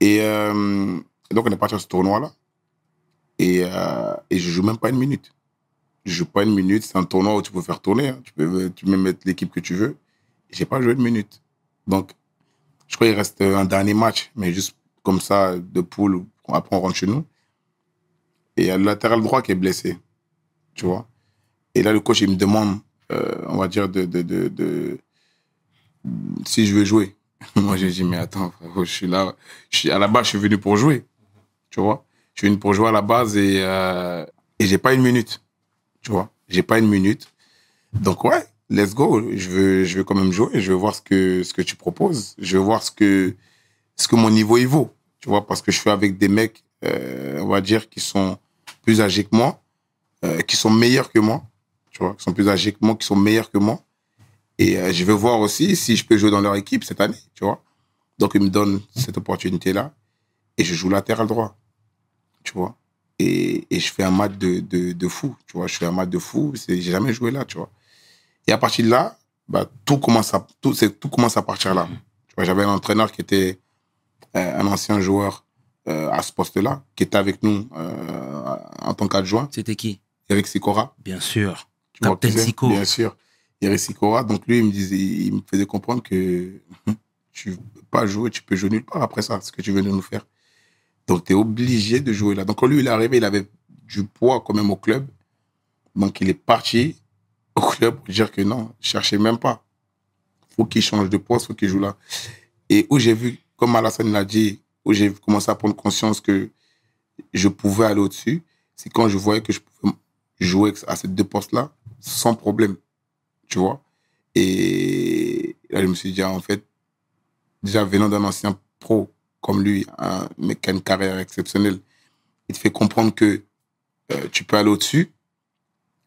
Et, euh, donc, on est parti à ce tournoi-là. Et, euh, et je joue même pas une minute. Je joue pas une minute. C'est un tournoi où tu peux faire tourner. hein. Tu, peux, tu peux mettre l'équipe que tu veux. J'ai pas joué une minute. Donc, je crois qu'il reste un dernier match, mais juste comme ça, de poule. Après, on rentre chez nous. Et il y a le latéral droit qui est blessé. Tu vois. Et là, le coach, il me demande, euh, on va dire, de, de, de, si je veux jouer. Moi, j'ai dit, mais attends, je suis là. Je suis, à la base, je suis venu pour jouer. Tu vois. Je suis venu pour jouer à la base et, euh, et j'ai pas une minute. Tu vois. J'ai pas une minute. Donc, ouais, let's go. Je veux, je veux quand même jouer. Je veux voir ce que, ce que tu proposes. Je veux voir ce que, ce que mon niveau il vaut. Tu vois, parce que je suis avec des mecs, euh, on va dire, qui sont plus âgés que moi, euh, qui sont meilleurs que moi. Tu vois, qui sont plus âgés que moi, qui sont meilleurs que moi. Et euh, je veux voir aussi si je peux jouer dans leur équipe cette année, tu vois. Donc, ils me donnent cette opportunité-là. Et je joue latéral droit, tu vois. Et, et je fais un match de, de, de fou, tu vois. Je fais un match de fou. J'ai jamais joué là, tu vois. Et à partir de là, bah, tout, commence à, tout, c'est- tout commence à partir là. J'avais un entraîneur qui était euh, un ancien joueur euh, à ce poste-là, qui était avec nous euh, en tant qu'adjoint, C'était qui? Eric Sikora. Bien sûr. Tu vois Sico. Bien sûr. Eric Sikora. Donc lui, il me disait, il me faisait comprendre que tu peux pas jouer, tu peux jouer nulle part après ça, ce que tu veux de nous faire. Donc tu es obligé de jouer là. Donc quand lui, il est arrivé, il avait du poids quand même au club. Donc il est parti au club pour dire que non, cherchez même pas. faut qu'il change de poste, faut qu'il joue là. Et où j'ai vu, comme Alassane l'a dit, où j'ai commencé à prendre conscience que je pouvais aller au-dessus, c'est quand je voyais que je pouvais jouer à ces deux postes-là sans problème. Tu vois? Et là, je me suis dit, en fait, déjà venant d'un ancien pro comme lui, un mec qui a une carrière exceptionnelle, il te fait comprendre que euh, tu peux aller au-dessus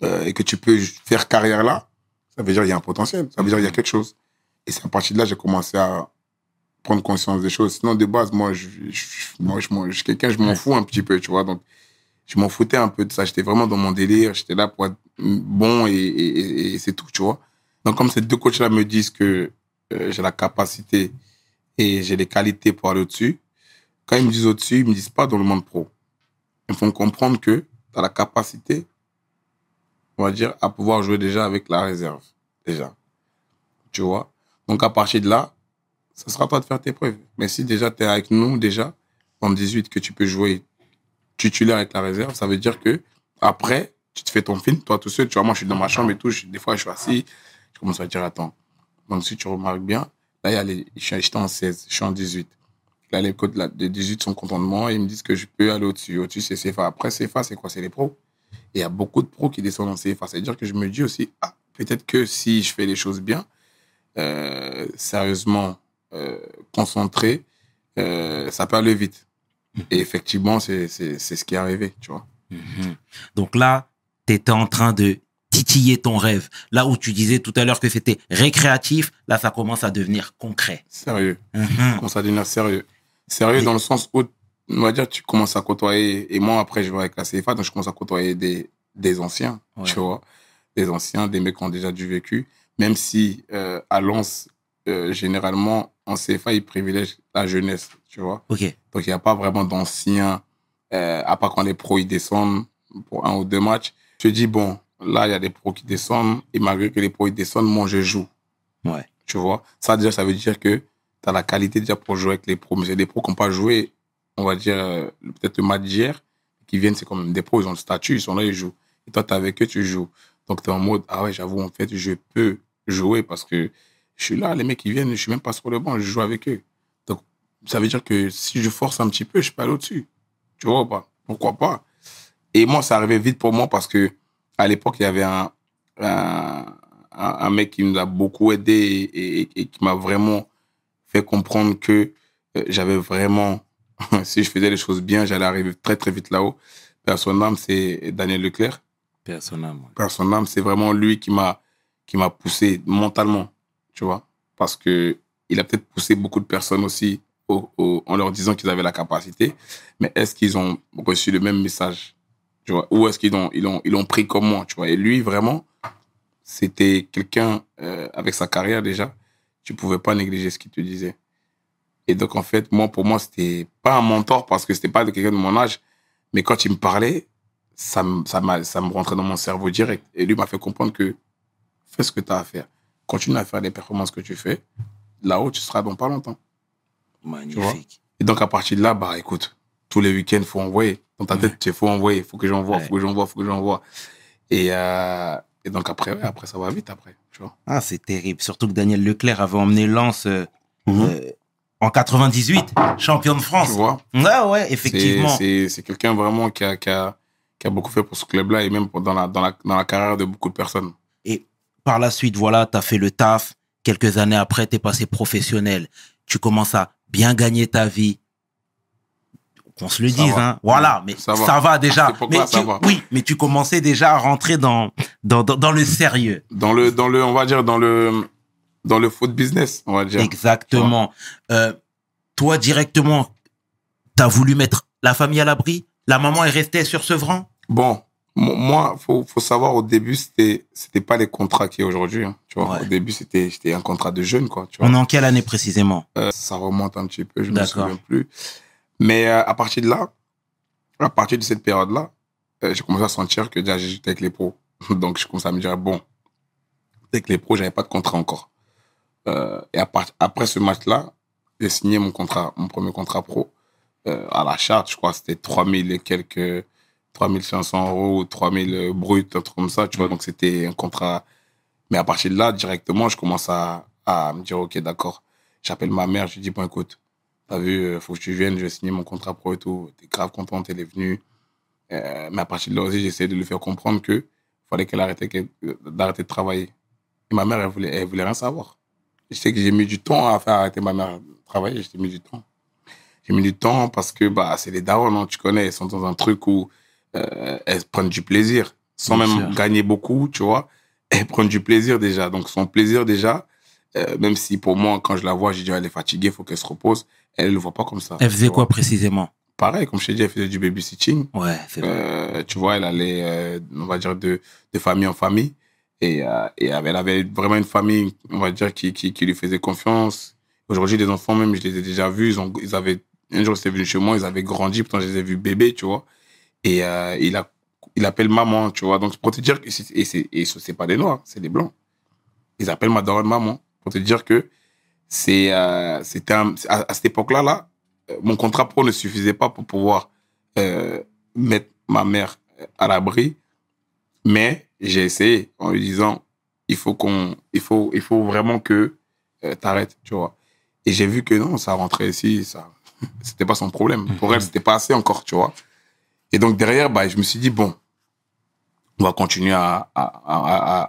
euh, et que tu peux faire carrière là. Ça veut dire qu'il y a un potentiel, ça veut dire qu'il y a quelque chose. Et c'est à partir de là que j'ai commencé à prendre conscience des choses. Sinon, de base, moi, je, je, moi, je, quelqu'un, je m'en fous un petit peu, tu vois. Donc, je m'en foutais un peu de ça. J'étais vraiment dans mon délire. J'étais là pour être bon et, et, et- et c'est tout, tu vois. Donc, comme ces deux coachs-là me disent que euh, j'ai la capacité et j'ai les qualités pour aller au-dessus, quand ils me disent au-dessus, ils me disent pas dans le monde pro. Ils me font comprendre que tu as la capacité, on va dire, à pouvoir jouer déjà avec la réserve. Déjà. Tu vois? Donc, à partir de là, ça sera toi de faire tes preuves. Mais si déjà tu es avec nous, déjà, en 18, que tu peux jouer titulaire avec la réserve, ça veut dire que après, tu te fais ton film, toi tout seul. Tu vois, moi, je suis dans ma chambre et tout. je- des fois, je suis assis. Je commence à dire, attends. Donc, si tu remarques bien, là, il y a les, je suis- j'étais en 16, je suis en 18. Là, les codes de 18 sont contents de moi. Ils me disent que je peux aller au-dessus. Au-dessus, c'est CFA. Après, CFA, c'est quoi? C'est les pros. Et il y a beaucoup de pros qui descendent en CFA. C'est-à-dire que je me dis aussi, ah, peut-être que si je fais les choses bien, euh, sérieusement, euh, concentré, euh, ça peut aller vite. Et effectivement, c'est ce qui est arrivé, tu vois. Mhm. Donc là, tu étais en train de titiller ton rêve. Là où tu disais tout à l'heure que c'était récréatif, là, ça commence à devenir concret. Sérieux. Mhm. commence à devenir sérieux. Sérieux Et- dans le sens où, on va dire, tu commences à côtoyer, et moi, après, je vais avec la CFA, donc je commence à côtoyer des, des anciens, Ouais. tu vois. Des anciens, des mecs qui ont déjà du vécu. Même si, euh, à Lens, euh, généralement, en CFA, ils privilègent la jeunesse, tu vois. Donc, il n'y a pas vraiment d'anciens, euh, à part quand les pros, ils descendent pour un ou deux matchs. Je te dis, bon, là, il y a des pros qui descendent, et malgré que les pros, ils descendent, moi, je joue. Ouais. Tu vois? Ça, déjà, ça veut dire que tu as la qualité déjà pour jouer avec les pros. Mais c'est des pros qui n'ont pas joué, on va dire, euh, peut-être le match d'hier, qui viennent, c'est quand même des pros, ils ont le statut, ils sont là, ils jouent. Et toi, tu es avec eux, tu joues. Donc, tu es en mode, ah ouais, j'avoue, en fait, je peux jouer parce que je suis là, les mecs, ils viennent, je suis même pas sur le banc, je joue avec eux. Donc, ça veut dire que si je force un petit peu, je peux aller au-dessus. Tu vois ou pas? Pourquoi pas? Et moi, ça arrivait vite pour moi parce que à l'époque, il y avait un, un, mec qui nous a beaucoup aidé et, et- et qui m'a vraiment fait comprendre que euh, j'avais vraiment, si je faisais les choses bien, j'allais arriver très très vite là-haut. Père son âme, c'est Daniel Leclerc. Personnellement. Père son âme, c'est vraiment lui qui m'a qui m'a poussé mentalement, tu vois, parce que il a peut-être poussé beaucoup de personnes aussi au- au- en leur disant qu'ils avaient la capacité, mais est-ce qu'ils ont reçu le même message, tu vois, ou est-ce qu'ils ont ils ont ils l'ont pris comme moi, tu vois, et lui vraiment, c'était quelqu'un euh, avec sa carrière déjà, tu pouvais pas négliger ce qu'il te disait. Et donc en fait, moi pour moi c'était pas un mentor parce que c'était pas de quelqu'un de mon âge, mais quand il me parlait, ça me, ça, m'a- ça me rentrait dans mon cerveau direct. Et lui m'a fait comprendre que fais ce que tu as à faire. Continue à faire les performances que tu fais. Là-haut, tu seras dans pas longtemps. Magnifique. Et donc, à partir de là, bah, écoute, tous les week-ends, il faut envoyer. Dans ta tête, il faut envoyer. Il faut que j'envoie, faut que j'envoie, il faut que j'envoie. Et, euh, et donc, après, après, ça va vite, après. Tu vois. Ah, c'est terrible. Surtout que Daniel Leclerc avait emmené Lens euh, Mhm. euh, en 98, champion de Tu France. vois Ouais, ouais, effectivement. C'est quelqu'un vraiment qui a, qui, a, qui a beaucoup fait pour ce club-là et même pour- dans la, dans, la, dans la carrière de beaucoup de personnes. Et par la suite, voilà, tu as fait le taf. Quelques années après, tu es passé professionnel. Tu commences à bien gagner ta vie. Qu'on se le Ça dise, va. hein. Voilà, mais ça Ça va, va. déjà. À Mais ça tu- va. Oui, mais tu commençais déjà à rentrer dans, dans, dans, dans le sérieux. Dans le, dans le, on va dire, dans le, dans le foot business, on va dire. Exactement. Euh, toi, directement, t'as voulu mettre la famille à l'abri? La maman est restée sur Sevran Bon, mo- moi, faut, faut savoir, au début, c'était, c'était pas les contrats qu'il y a aujourd'hui. hein, tu vois, Ouais. au début, c'était, c'était un contrat de jeune, quoi. Tu vois. On est en quelle année précisément? Euh, ça remonte un petit peu, je me souviens plus. Mais euh, à partir de là, à partir de cette période-là, euh, j'ai commencé à sentir que déjà j'étais avec les pros. Donc je commençais à me dire, bon, avec les pros, j'avais pas de contrat encore. Euh, et à après ce match-là, j'ai signé mon contrat, mon premier contrat pro à la charte, je crois, c'était 3000 et quelques, 3500 euros, 3000 bruts, un truc comme ça, tu vois. Donc c'était un contrat. Mais à partir de là, directement, je commence à, à me dire, ok, d'accord. J'appelle ma mère, je lui dis, bon, écoute, t'as vu, euh, faut que tu viennes, je vais signer mon contrat pro et tout. T'es grave contente, elle est venue. Euh, mais à partir de là aussi, j'essaie de lui faire comprendre que fallait qu'elle arrête qu'elle- d'arrêter de travailler. Et ma mère, elle voulait, elle voulait rien savoir. Je sais que j'ai mis du temps à faire arrêter ma mère de travailler, j'ai mis du temps. J'ai mis du temps parce que bah, c'est les darons, non, tu connais, elles sont dans un truc où euh, elles prennent du plaisir, sans Bien même sûr. gagner beaucoup, tu vois. Elles prennent du plaisir déjà. Donc son plaisir déjà, euh, même si pour moi, quand je la vois, j'ai dit elle est fatiguée, il faut qu'elle se repose, elle ne le voit pas comme ça. Elle faisait quoi précisément? Pareil, comme je t'ai dit, elle faisait du babysitting. Ouais, c'est vrai. Euh, tu vois, elle allait, euh, on va dire, de, de famille en famille. Et, euh, et elle avait vraiment une famille, on va dire, qui, qui, qui lui faisait confiance. Aujourd'hui, les enfants, même, je les ai déjà vus. Ils, ont, ils avaient, un jour, ils étaient venus chez moi, ils avaient grandi. Pourtant, je les ai vus bébés, tu vois. Et il, a, il appelle maman, tu vois. Donc, pour te dire que et ce c'est pas des noirs, c'est des blancs. Ils appellent ma daronne maman. Pour te dire que c'est, euh, c'était à, cette époque-là, là, euh, mon contrat pro ne suffisait pas pour pouvoir euh, mettre ma mère à l'abri, mais j'ai essayé en lui disant il faut qu'on il faut il faut vraiment que t'arrêtes, tu vois. Et j'ai vu que non, ça rentrait ici, ça c'était pas son problème. Pour elle, c'était pas assez encore, tu vois. Et donc derrière, bah, je me suis dit bon, on va continuer à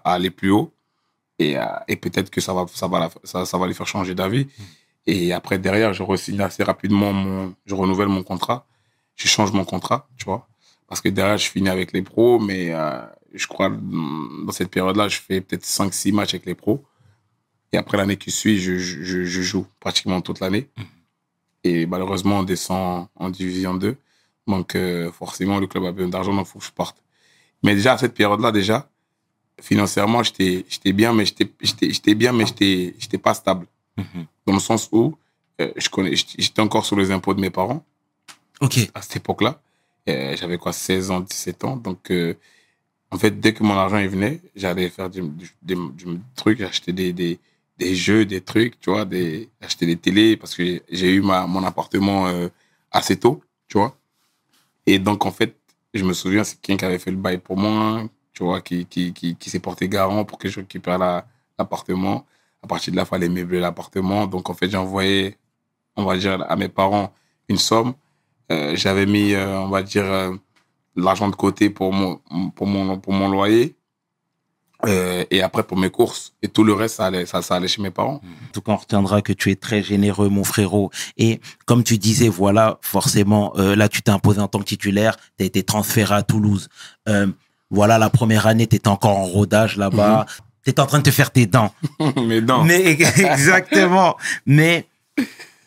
aller plus haut et, euh, et peut-être que ça va ça va la- ça, ça va les faire changer d'avis. Et après derrière, je re-signe assez rapidement mon je renouvelle mon contrat je change mon contrat, tu vois. Parce que derrière, je finis avec les pros, mais euh, je crois mm, dans cette période-là, je fais peut-être 5-6 matchs avec les pros. Et après l'année qui suit, je, je, je joue pratiquement toute l'année. Et malheureusement, on descend en division 2. Donc euh, forcément, le club a besoin d'argent, donc il faut que je parte. Mais déjà, à cette période-là, déjà, financièrement, j'étais bien, mais j'étais bien, mais j'étais pas stable. Mhm. Dans le sens où euh, j'étais encore sur les impôts de mes parents Ok. à cette époque-là. Euh, J'avais quoi, 16 ans, 17 ans. Donc, euh, en fait, dès que mon argent il venait, j'allais faire du, du, du- du truc, acheter des, des, des jeux, des trucs, tu vois, des, acheter des télés, parce que j'ai eu ma, mon appartement euh, assez tôt, tu vois. Et donc, en fait, je me souviens, c'est quelqu'un qui avait fait le bail pour moi, tu vois, qui, qui, qui, qui s'est porté garant pour que je récupère la- l'appartement. À partir de là, il fallait meubler l'appartement. Donc, en fait, j'ai envoyé, on va dire, à mes parents une somme. Euh, j'avais mis, euh, on va dire, euh, l'argent de côté pour mon, pour mon, pour mon loyer. Et après pour mes courses. Et tout le reste, ça allait, ça, allait chez mes parents. En tout cas, on retiendra que tu es très généreux, mon frérot. Et comme tu disais, voilà, forcément, là, tu t'es imposé en tant que titulaire, tu as été transféré à Toulouse. Voilà, la première année, tu étais encore en rodage là-bas. Tu étais en train de te faire tes dents. Mais non. Mais exactement. Mais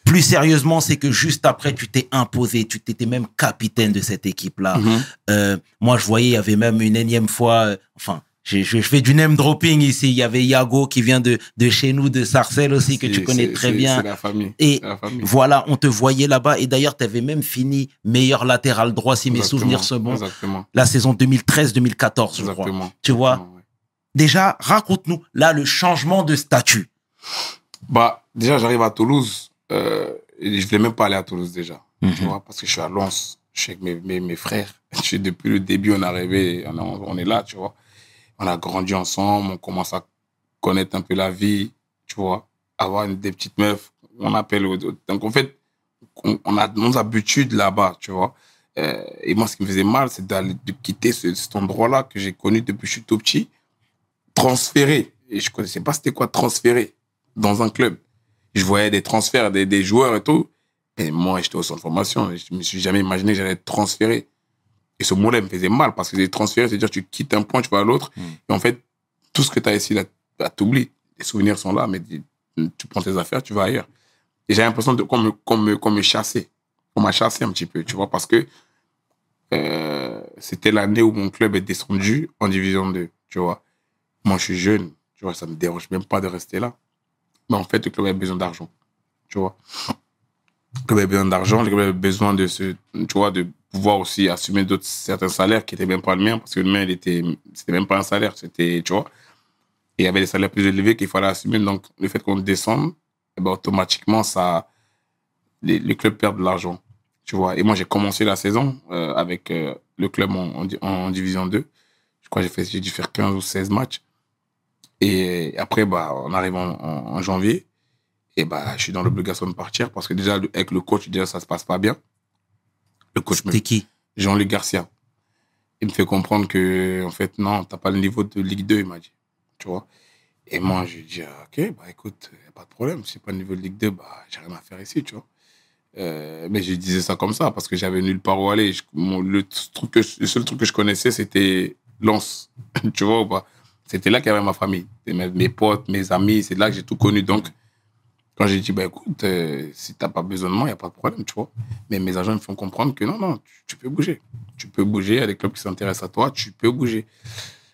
plus sérieusement, c'est que juste après, tu t'es imposé, tu t'étais même capitaine de cette équipe-là. Mhm. Euh, moi, je voyais, il y avait même une énième fois, euh, enfin, je, je, fais du name dropping ici. Il y avait Yago qui vient de, de chez nous, de Sarcelles aussi, que tu connais très bien. La famille. Et C'est la famille. Voilà, on te voyait là-bas. Et d'ailleurs, tu avais même fini meilleur latéral droit, si mes souvenirs sont bons, Exactement. la saison 2013-2014, je crois. Exactement. Tu vois? Exactement, ouais. Déjà, raconte-nous, là, le changement de statut. Bah, déjà, j'arrive à Toulouse. Euh, et je voulais même pas aller à Toulouse déjà. Tu Mhm. vois, parce que je suis à Lens. Je suis avec mes, mes, mes frères. Je suis, depuis le début, on est arrivé, on est là, tu vois. On a grandi ensemble, on commence à connaître un peu la vie, tu vois. Avoir des petites meufs, on appelle. Donc, en fait, on, on a nos habitudes là-bas, tu vois. Euh, et moi, ce qui me faisait mal, c'est d'aller, de quitter ce- cet endroit-là que j'ai connu depuis que je suis tout petit, transférer. Et je connaissais pas c'était quoi transférer dans un club. Je voyais des transferts des, des joueurs et tout. Et moi, j'étais au centre de formation. Je me suis jamais imaginé que j'allais être transféré. Et ce mot-là me faisait mal parce que les transférés, c'est-à-dire tu quittes un point, tu vas à l'autre. Mm. Et en fait, tout ce que tu as ici, là, t'oublies. les souvenirs sont là, mais tu, prends tes affaires, tu vas ailleurs. Et j'ai l'impression de- qu'on me, qu'on me, qu'on me chassait. On m'a chassé un petit peu, tu vois, parce que euh, c'était l'année où mon club est descendu en division 2, tu vois. Moi, je suis jeune, tu vois, ça me dérange même pas de rester là. Mais en fait, le club a besoin d'argent, tu vois. Le club a besoin d'argent, le club a besoin de se, tu vois, de pouvoir aussi assumer d'autres, certains salaires qui étaient même pas le mien, parce que le mien, il était, c'était même pas un salaire, c'était, tu vois. Et il y avait des salaires plus élevés qu'il fallait assumer. Donc, le fait qu'on descende, eh ben, automatiquement, ça, les, les clubs perdent de l'argent. Tu vois. Et moi, j'ai commencé la saison euh, avec euh, le club en, en, di- en division 2. Je crois j'ai j'ai dû faire 15 ou 16 matchs. Et après, bah, on arrive en, janvier. Et bah, je suis dans l'obligation de partir parce que déjà, avec le coach, déjà, ça se passe pas bien. Le coach T'es qui Jean-Luc Garcia. Il me fait comprendre que, en fait, non, t'as pas le niveau de Ligue 2, il m'a dit. Tu vois? Et moi, je lui dis, ah, ok, bah écoute, y a pas de problème. Si c'est pas le niveau de Ligue 2, bah, j'ai rien à faire ici, tu vois. Euh, mais je disais ça comme ça parce que j'avais nulle part où aller. Je- mon- le, truc que je- le seul truc que je connaissais, c'était Lens. tu vois ou pas? C'était là qu'il y avait ma famille. Mes, mes potes, mes amis, c'est là que j'ai tout connu. Donc, quand j'ai dit, bah écoute, euh, si t'as pas besoin de moi, il n'y a pas de problème, tu vois. Mais mes agents me font comprendre que non, non, tu, tu peux bouger. Tu peux bouger, il y a des clubs qui s'intéressent à toi, tu peux bouger.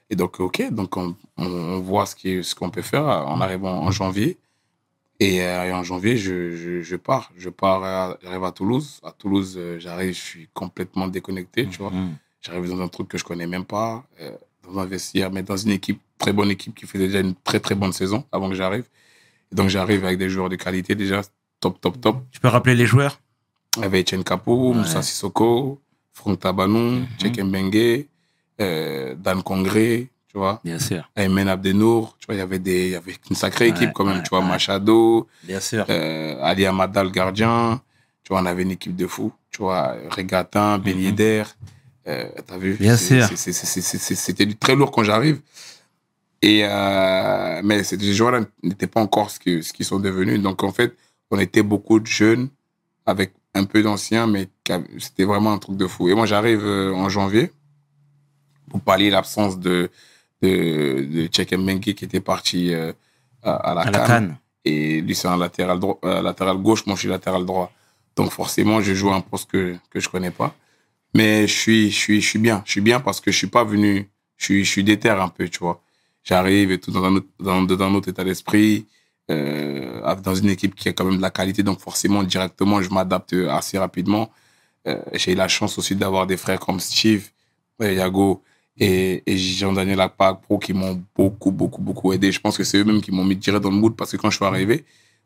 Et donc, ok, donc on, on, on voit ce qui- ce qu'on peut faire en arrivant en janvier. Et, euh, et en janvier, je, je, je pars. Je pars, à- j'arrive à Toulouse. À Toulouse, euh, j'arrive, je suis complètement déconnecté, tu vois. Mhm. J'arrive dans un truc que je connais même pas, euh, dans un vestiaire, mais dans une équipe, très bonne équipe qui faisait déjà une très très bonne saison avant que j'arrive. Donc j'arrive avec des joueurs de qualité déjà, top, top, top. Tu peux rappeler les joueurs? Avec Etienne Capo, Ouais. Moussa Sissoko, Franck Tabanou, Mhm. Mbengue, euh, Dan Congré, tu vois, Bien sûr. Aymen Abdenour, tu vois, il y avait des, il y avait une sacrée Ouais, équipe quand même, ouais, tu vois, ouais. Machado, Bien sûr. euh, Ali Amada, le gardien. Tu vois, on avait une équipe de fous. Tu vois, Regatin, Ben Yedder. Euh, T'as vu. Bien C'est- sûr. c'est- c'est- c'est- c'est- c'est- C'était du très lourd quand j'arrive. Et euh, mais ces joueurs-là n'étaient pas encore ce qu'ils ce qu'ils sont devenus. Donc, en fait, on était beaucoup de jeunes avec un peu d'anciens, mais c'était vraiment un truc de fou. Et moi, j'arrive euh, en janvier pour pallier l'absence de, de, de Mbengue qui était parti euh, à, à la À la et lui c'est un latéral euh, latéral gauche, moi je suis latéral droit. Donc forcément, je joue un poste que que je connais pas. Mais je suis je suis je suis bien, je suis bien parce que je suis pas venu, je suis je suis déter un peu, tu vois. J'arrive et tout dans un autre dans, dans un autre état d'esprit, euh, dans une équipe qui a quand même de la qualité, donc forcément directement je m'adapte assez rapidement. Euh, j'ai eu la chance aussi d'avoir des frères comme Steve, euh, Yago et, et Jean-Daniel Akpak Pro qui m'ont beaucoup, beaucoup, beaucoup aidé. Je pense que c'est eux-mêmes qui m'ont mis direct dans le mood parce que quand je suis arrivé,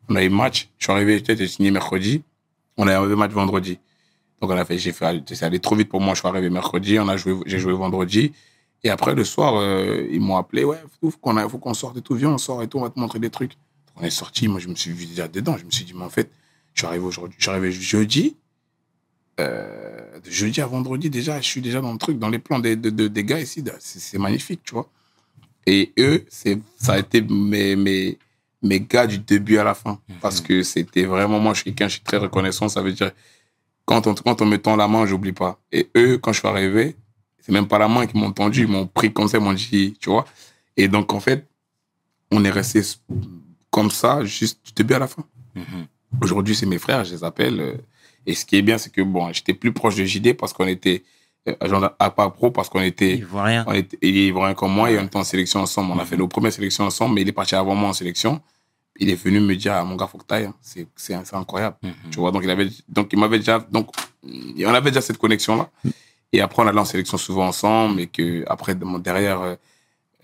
on a eu match. Je suis arrivé, j'ai signé mercredi. On a eu match vendredi. Donc on a fait, j'ai fait, c'est allé trop vite pour moi. Je suis arrivé mercredi, on a joué, j'ai joué vendredi. Et après le soir, euh, ils m'ont appelé, ouais, faut qu'on faut qu'on sorte et tout, viens, on sort et tout, on va te montrer des trucs. On est sorti, moi je me suis vu déjà dedans. Je me suis dit, mais en fait, je suis arrivé aujourd'hui, je suis arrivé jeudi. Euh, de jeudi à vendredi, déjà, je suis déjà dans le truc, dans les plans des, de- de- des gars ici. C'est magnifique, tu vois. Et eux, ça a été mes, mes, mes gars du début à la fin. Parce que c'était vraiment, moi, je suis quelqu'un, je suis très reconnaissant. Ça veut dire, quand on, quand on me tend la main, j'oublie pas. Et eux, quand je suis arrivé, c'est même pas la main qu'ils m'ont tendu, ils m'ont pris comme ça, ils m'ont dit, tu vois. Et donc, en fait, on est resté comme ça, juste du début à la fin. Mhm. Aujourd'hui, c'est mes frères, je les appelle. euh, Et ce qui est bien, c'est que bon, j'étais plus proche de JD parce qu'on était euh, agent APA Pro, parce qu'on était, Il voit rien. on était, il est ivoirien comme moi et on était en sélection ensemble. On a fait nos premières sélections ensemble, mais il est parti avant moi en sélection. Il est venu me dire, ah, mon gars, faut que t'ailles. hein. C'est, incroyable. Mhm. Tu vois, donc il avait, donc il m'avait déjà, donc on avait déjà cette connexion-là. Et après, on allait en sélection souvent ensemble et que après, de- derrière, euh,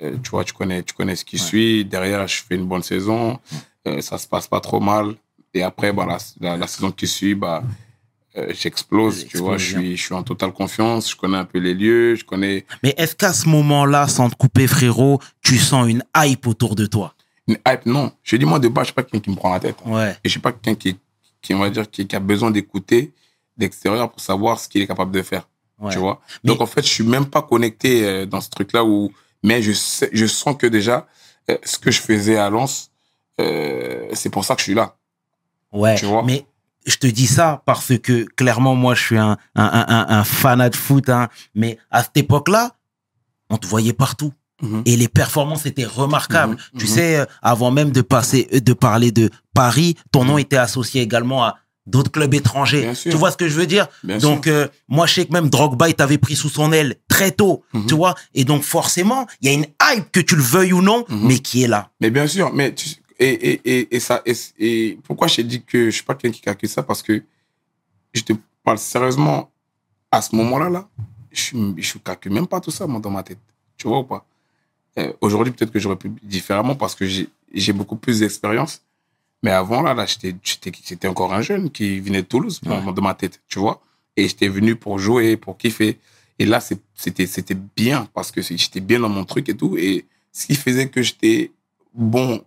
euh, tu vois, tu connais, tu connais ce qui Ouais. suit. Derrière, je fais une bonne saison. Euh, ça se passe pas trop mal. Et après, bah, la, la, la saison qui suit, bah, euh, j'explose, tu vois. Je suis, je suis en totale confiance. Je connais un peu les lieux. Je connais Mais est-ce qu'à ce moment-là, sans te couper, frérot, tu sens une hype autour de toi? Une hype. Non, je dis moi de base, je suis pas quelqu'un qui me prend la tête. hein. Ouais. Et je suis pas quelqu'un qui, qui, on va dire, qui, qui a besoin d'écouter d'extérieur pour savoir ce qu'il est capable de faire. Ouais. tu vois. Mais- Donc en fait, je suis même pas connecté euh, dans ce truc-là où, mais je sais, je sens que déjà euh, ce que je faisais à Lens, euh, c'est pour ça que je suis là. Ouais, Tu vois mais je te dis ça parce que clairement, moi, je suis un, un, un, un, un fanat de foot, hein, mais à cette époque-là, on te voyait partout. Mhm. Et les performances étaient remarquables. Mhm, Tu mhm. sais, avant même de passer, de parler de Paris, ton nom était associé également à d'autres clubs étrangers. Tu vois ce que je veux dire Bien Donc, euh, moi, je sais que même Drogba, il t'avait pris sous son aile très tôt, Mhm. tu vois. Et donc, forcément, il y a une hype, que tu le veuilles ou non, Mhm. mais qui est là. Mais bien sûr, mais tu- et, et, et, et ça, et, et pourquoi je t'ai dit que je suis pas quelqu'un qui calcule ça? Parce que je te parle sérieusement à ce moment-là, là, je ne je calcule même pas tout ça moi, dans ma tête. Tu vois ou pas? Euh, Aujourd'hui, peut-être que j'aurais pu différemment parce que j'ai j'ai beaucoup plus d'expérience. Mais avant, là, là j'étais encore un jeune qui venait de Toulouse dans- Ouais. dans ma tête, tu vois. Et j'étais venu pour jouer, pour kiffer. Et là, c'était bien parce que j'étais bien dans mon truc et tout. Et ce qui faisait que j'étais bon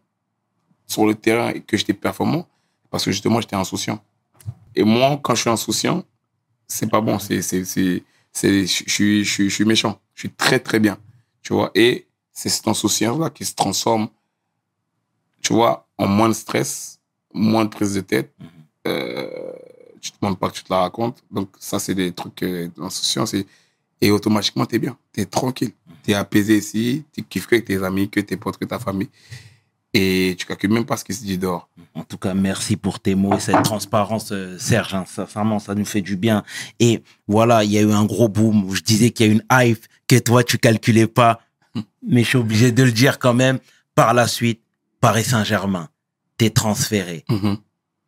sur le terrain et que j'étais performant, parce que justement, j'étais insouciant. Et moi, quand je suis insouciant, c'est pas bon. C'est, c'est, c'est, c'est, je je suis méchant. Je suis très, très bien. Tu vois? Et c'est cette insouciance-là qui se transforme, tu vois, en moins de stress, moins de prise de tête. Euh, tu te demandes pas que tu te la racontes. Donc, ça, c'est des trucs euh, d'insouciance. Et, et automatiquement, tu es bien. Tu es tranquille. Tu es apaisé ici. Tu kiffes que avec tes amis, que tes potes, que ta famille. Et tu calcules même pas ce qui se dit dehors. En tout cas, merci pour tes mots et cette transparence, euh, Serge. hein. Sincèrement, ça nous fait du bien. Et voilà, il y a eu un gros boom où je disais qu'il y a une hype que toi, tu calculais pas. Mais je suis obligé de le dire quand même. Par la suite, Paris Saint-Germain, t'es transféré. Mhm.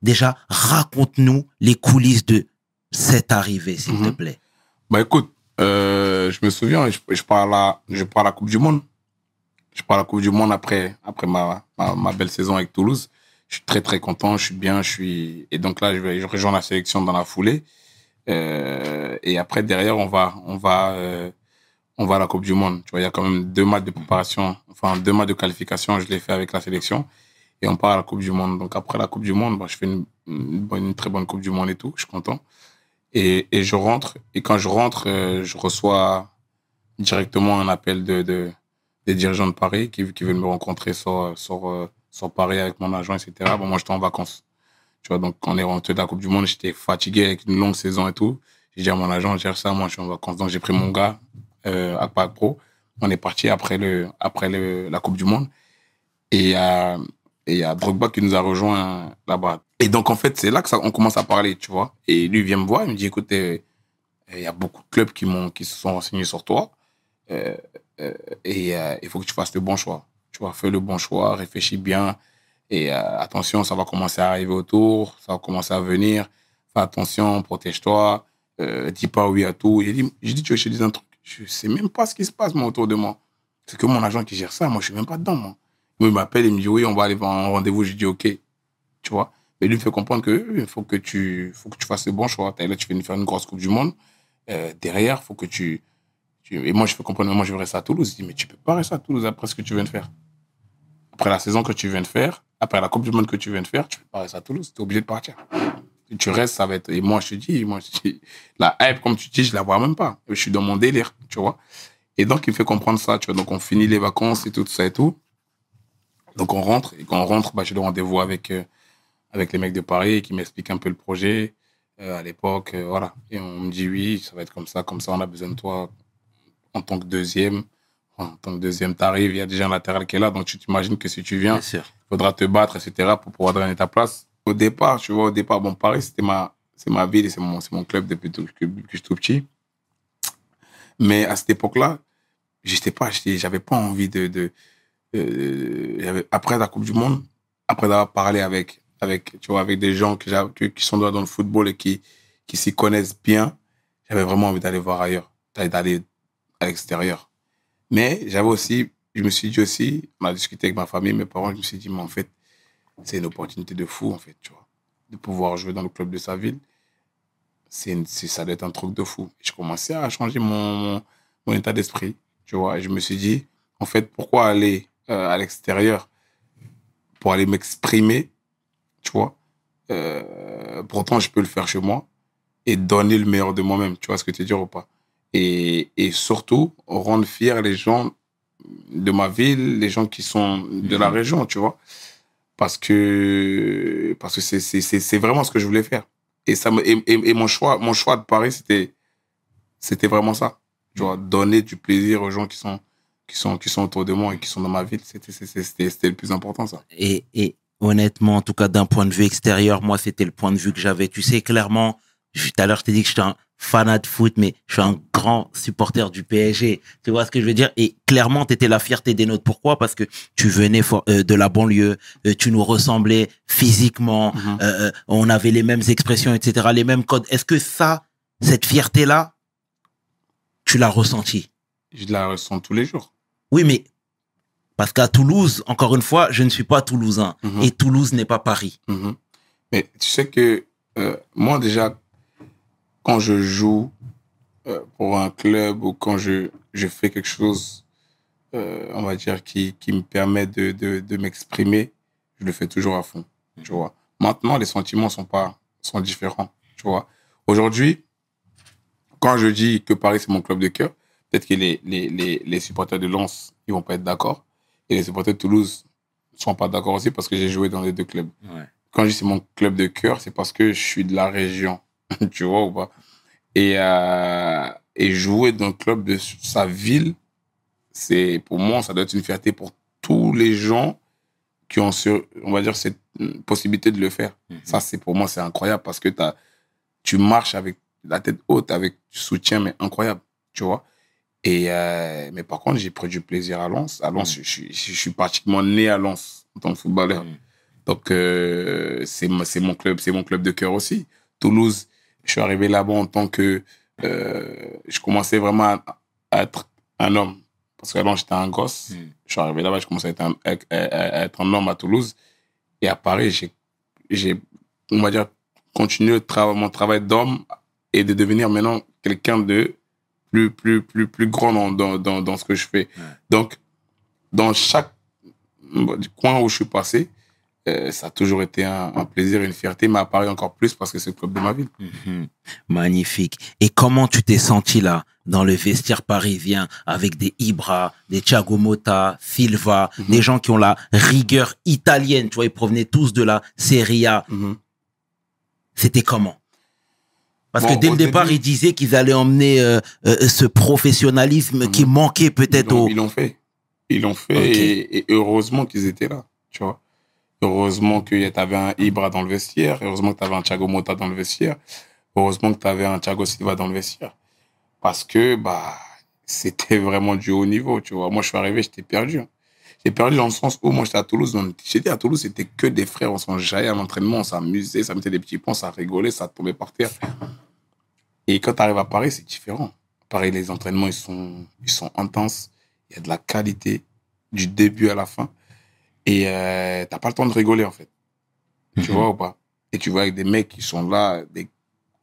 Déjà, raconte-nous les coulisses de cette arrivée, s'il te Mhm. plaît. Bah écoute, euh, je me souviens, je, je pars à la, je pars à la Coupe du Monde. Je pars à la Coupe du Monde après, après ma, ma, ma belle saison avec Toulouse. Je suis très très content, je suis bien, je suis et donc là je vais je rejoins la sélection dans la foulée. Euh, et après derrière on va on va euh, on va à la Coupe du Monde. Tu vois, il y a quand même deux matchs de préparation, enfin deux matchs de qualification, je l'ai fait avec la sélection et on part à la Coupe du Monde. Donc après la Coupe du Monde, bah, je fais une, très bonne Coupe du Monde et tout, je suis content. Et, et je rentre. Et quand je rentre, euh, je reçois directement un appel de, de des dirigeants de Paris qui, qui veulent me rencontrer sur, sur, euh, sur Paris avec mon agent, etc. Bon, moi, j'étais en vacances. Tu vois, donc, on est rentré de la Coupe du Monde, j'étais fatigué avec une longue saison et tout. J'ai dit à mon agent, gère ça, moi, je suis en vacances. Donc, j'ai pris mon gars, euh, à Pac Pro. On est parti après le, après le, la Coupe du Monde. Et, il y a Drogba qui nous a rejoint là-bas. Et donc, en fait, c'est là que ça, on commence à parler, tu vois. Et lui vient me voir, il me dit, écoute, euh, il y a beaucoup de clubs qui, qui se sont renseignés sur toi. Euh, euh, et il faut que tu fasses le bon choix. Tu vois, fais le bon choix, réfléchis bien. Et attention, ça va commencer à arriver autour, ça va commencer à venir. Fais attention, protège-toi. Dis pas oui à tout. J'ai dit, dit, tu veux que je te un truc? Je sais même pas ce qui se passe, moi, autour de moi. C'est que mon agent qui gère ça. Moi, je suis même pas dedans, moi. Il m'appelle, il me dit, oui, on va aller voir un rendez-vous. Je dis, OK. Tu vois? Mais lui, il me fait comprendre que il faut que tu, faut que tu fasses le bon choix. Là, tu viens de faire une grosse Coupe du Monde. Euh, derrière, faut que tu, Et moi, je fais comprendre, moi, je veux rester à Toulouse. Je dis, mais tu peux pas rester à Toulouse après ce que tu viens de faire. Après la saison que tu viens de faire, après la Coupe du Monde que tu viens de faire, tu peux pas rester à Toulouse. Tu es obligé de partir. Tu restes, ça va être. Et moi, je te dis, moi, je te dis, la hype, comme tu dis, je la vois même pas. Je suis dans mon délire, tu vois. Et donc, il me fait comprendre ça, tu vois. Donc, on finit les vacances et tout, ça et tout. Donc, on rentre. Et quand on rentre, bah, j'ai le rendez-vous avec, euh, avec les mecs de Paris qui m'expliquent un peu le projet euh, à l'époque. euh, voilà. Et on me dit, oui, ça va être comme ça, comme ça, on a besoin de toi en tant que deuxième. En tant que deuxième, t'arrives, il y a déjà un latéral qui est là. Donc, tu t'imagines que si tu viens, sûr. faudra te battre, etc., pour pouvoir donner ta place. Au départ, tu vois, au départ, bon, Paris, c'était ma, c'est ma ville et c'est mon, mon club depuis tout, que, que je suis tout petit. Mais à cette époque-là, j'étais pas, j'avais pas envie de, euh, après la Coupe du Monde, après avoir parlé avec, avec, tu vois, avec des gens qui, qui, sont dans le football et qui, qui s'y connaissent bien, j'avais vraiment envie d'aller voir ailleurs, d'aller à l'extérieur. Mais j'avais aussi, je me suis dit aussi, on a discuté avec ma famille, mes parents, je me suis dit, mais en fait, c'est une opportunité de fou, en fait, tu vois, de pouvoir jouer dans le club de sa ville. C'est, ça doit être un truc de fou. Et je commençais à changer mon, mon, mon état d'esprit, tu vois. Et je me suis dit, en fait, pourquoi aller euh, à l'extérieur pour aller m'exprimer, tu vois. Euh, pourtant, je peux le faire chez moi et donner le meilleur de moi-même, tu vois ce que tu veux dire ou pas. Et, et surtout, rendre fiers les gens de ma ville, les gens qui sont de la région, tu vois. Parce que parce que c'est, vraiment ce que je voulais faire. Et, ça et, et, mon, choix, mon choix de Paris, c'était, c'était vraiment ça. Tu vois, donner du plaisir aux gens qui sont qui sont, qui sont autour de moi et qui sont dans ma ville. C'était, le plus important, ça. Et, et honnêtement, en tout cas d'un point de vue extérieur, moi c'était le point de vue que j'avais. Tu sais clairement, tout à l'heure je t'ai dit que j'étais fanat de foot, mais je suis un grand supporter du PSG. Tu vois ce que je veux dire? Et clairement, tu étais la fierté des nôtres. Pourquoi? Parce que tu venais euh, de la banlieue, euh, tu nous ressemblais physiquement, Mhm. euh, euh, on avait les mêmes expressions, etc., les mêmes codes. Est-ce que ça, cette fierté-là, tu l'as ressentie? Je la ressens tous les jours. Oui, mais parce qu'à Toulouse, encore une fois, je ne suis pas toulousain. Mhm. Et Toulouse n'est pas Paris. Mhm. Mais tu sais que euh, moi déjà, quand je joue euh, pour un club ou quand je, je fais quelque chose, euh, on va dire, qui, qui me permet de, de, de m'exprimer, je le fais toujours à fond. Tu vois. Maintenant, les sentiments sont, pas, sont différents. Tu vois. Aujourd'hui, quand je dis que Paris, c'est mon club de cœur, peut-être que les, les, les, les supporters de Lens, ils vont pas être d'accord. Et les supporters de Toulouse ne sont pas d'accord aussi parce que j'ai joué dans les deux clubs quand je dis c'est mon club de cœur, c'est parce que je suis de la région. tu vois ou pas? Et, euh, et jouer dans le club de sa ville, c'est pour moi, ça doit être une fierté pour tous les gens qui ont, ce, on va dire, cette possibilité de le faire. Ça, c'est pour moi, c'est incroyable parce que as, tu marches avec la tête haute, avec du soutien, mais incroyable. Tu vois? Et euh, mais par contre, j'ai pris du plaisir à Lens. À Lens, Mm. je, suis- je suis pratiquement né à Lens en tant que footballeur. Mm. Donc, euh, c'est mon club, c'est mon club de cœur aussi. Toulouse, je suis arrivé là-bas en tant que. euh, je commençais vraiment à, être un homme. Parce qu'avant, j'étais un gosse. Mm. Je suis arrivé là-bas, je commençais à être un, à- à- à être un homme à Toulouse. Et à Paris, j'ai, j'ai, on va dire, continué tra- mon travail d'homme et de devenir maintenant quelqu'un de plus, plus, plus, plus grand dans, dans, dans, dans ce que je fais. Donc, dans chaque coin où je suis passé, euh, ça a toujours été un, un plaisir une fierté, mais à Paris encore plus parce que c'est le club de ma ville. Mhm. Magnifique. Et comment tu t'es senti là, dans le vestiaire parisien, avec des Ibra, des Thiago Motta, Silva, Mhm. des gens qui ont la rigueur italienne, tu vois, ils provenaient tous de la Serie A. C'était comment? Parce Bon, que dès le départ, début- ils disaient qu'ils allaient emmener euh, euh, ce professionnalisme Mhm. qui manquait peut-être au... Ils l'ont fait. Ils l'ont fait et heureusement qu'ils étaient là, tu vois. Heureusement que tu avais un Ibra dans le vestiaire, heureusement que tu avais un Thiago Motta dans le vestiaire, heureusement que tu avais un Thiago Silva dans le vestiaire. Parce que bah c'était vraiment du haut niveau, tu vois. Moi, je suis arrivé, j'étais perdu. hein. J'étais perdu dans le sens où moi, j'étais à Toulouse. J'étais à Toulouse, c'était que des frères. On s'enjaillait à l'entraînement, on s'amusait, ça mettait des petits points, ça rigolait, ça tombait par terre. Et quand tu arrives à Paris, c'est différent. Paris, les entraînements, ils sont, ils sont intenses. Il y a de la qualité du début à la fin. Et euh, t'as pas le temps de rigoler, en fait. Tu Mhm. vois ou pas? Et tu vois avec des mecs qui sont là, des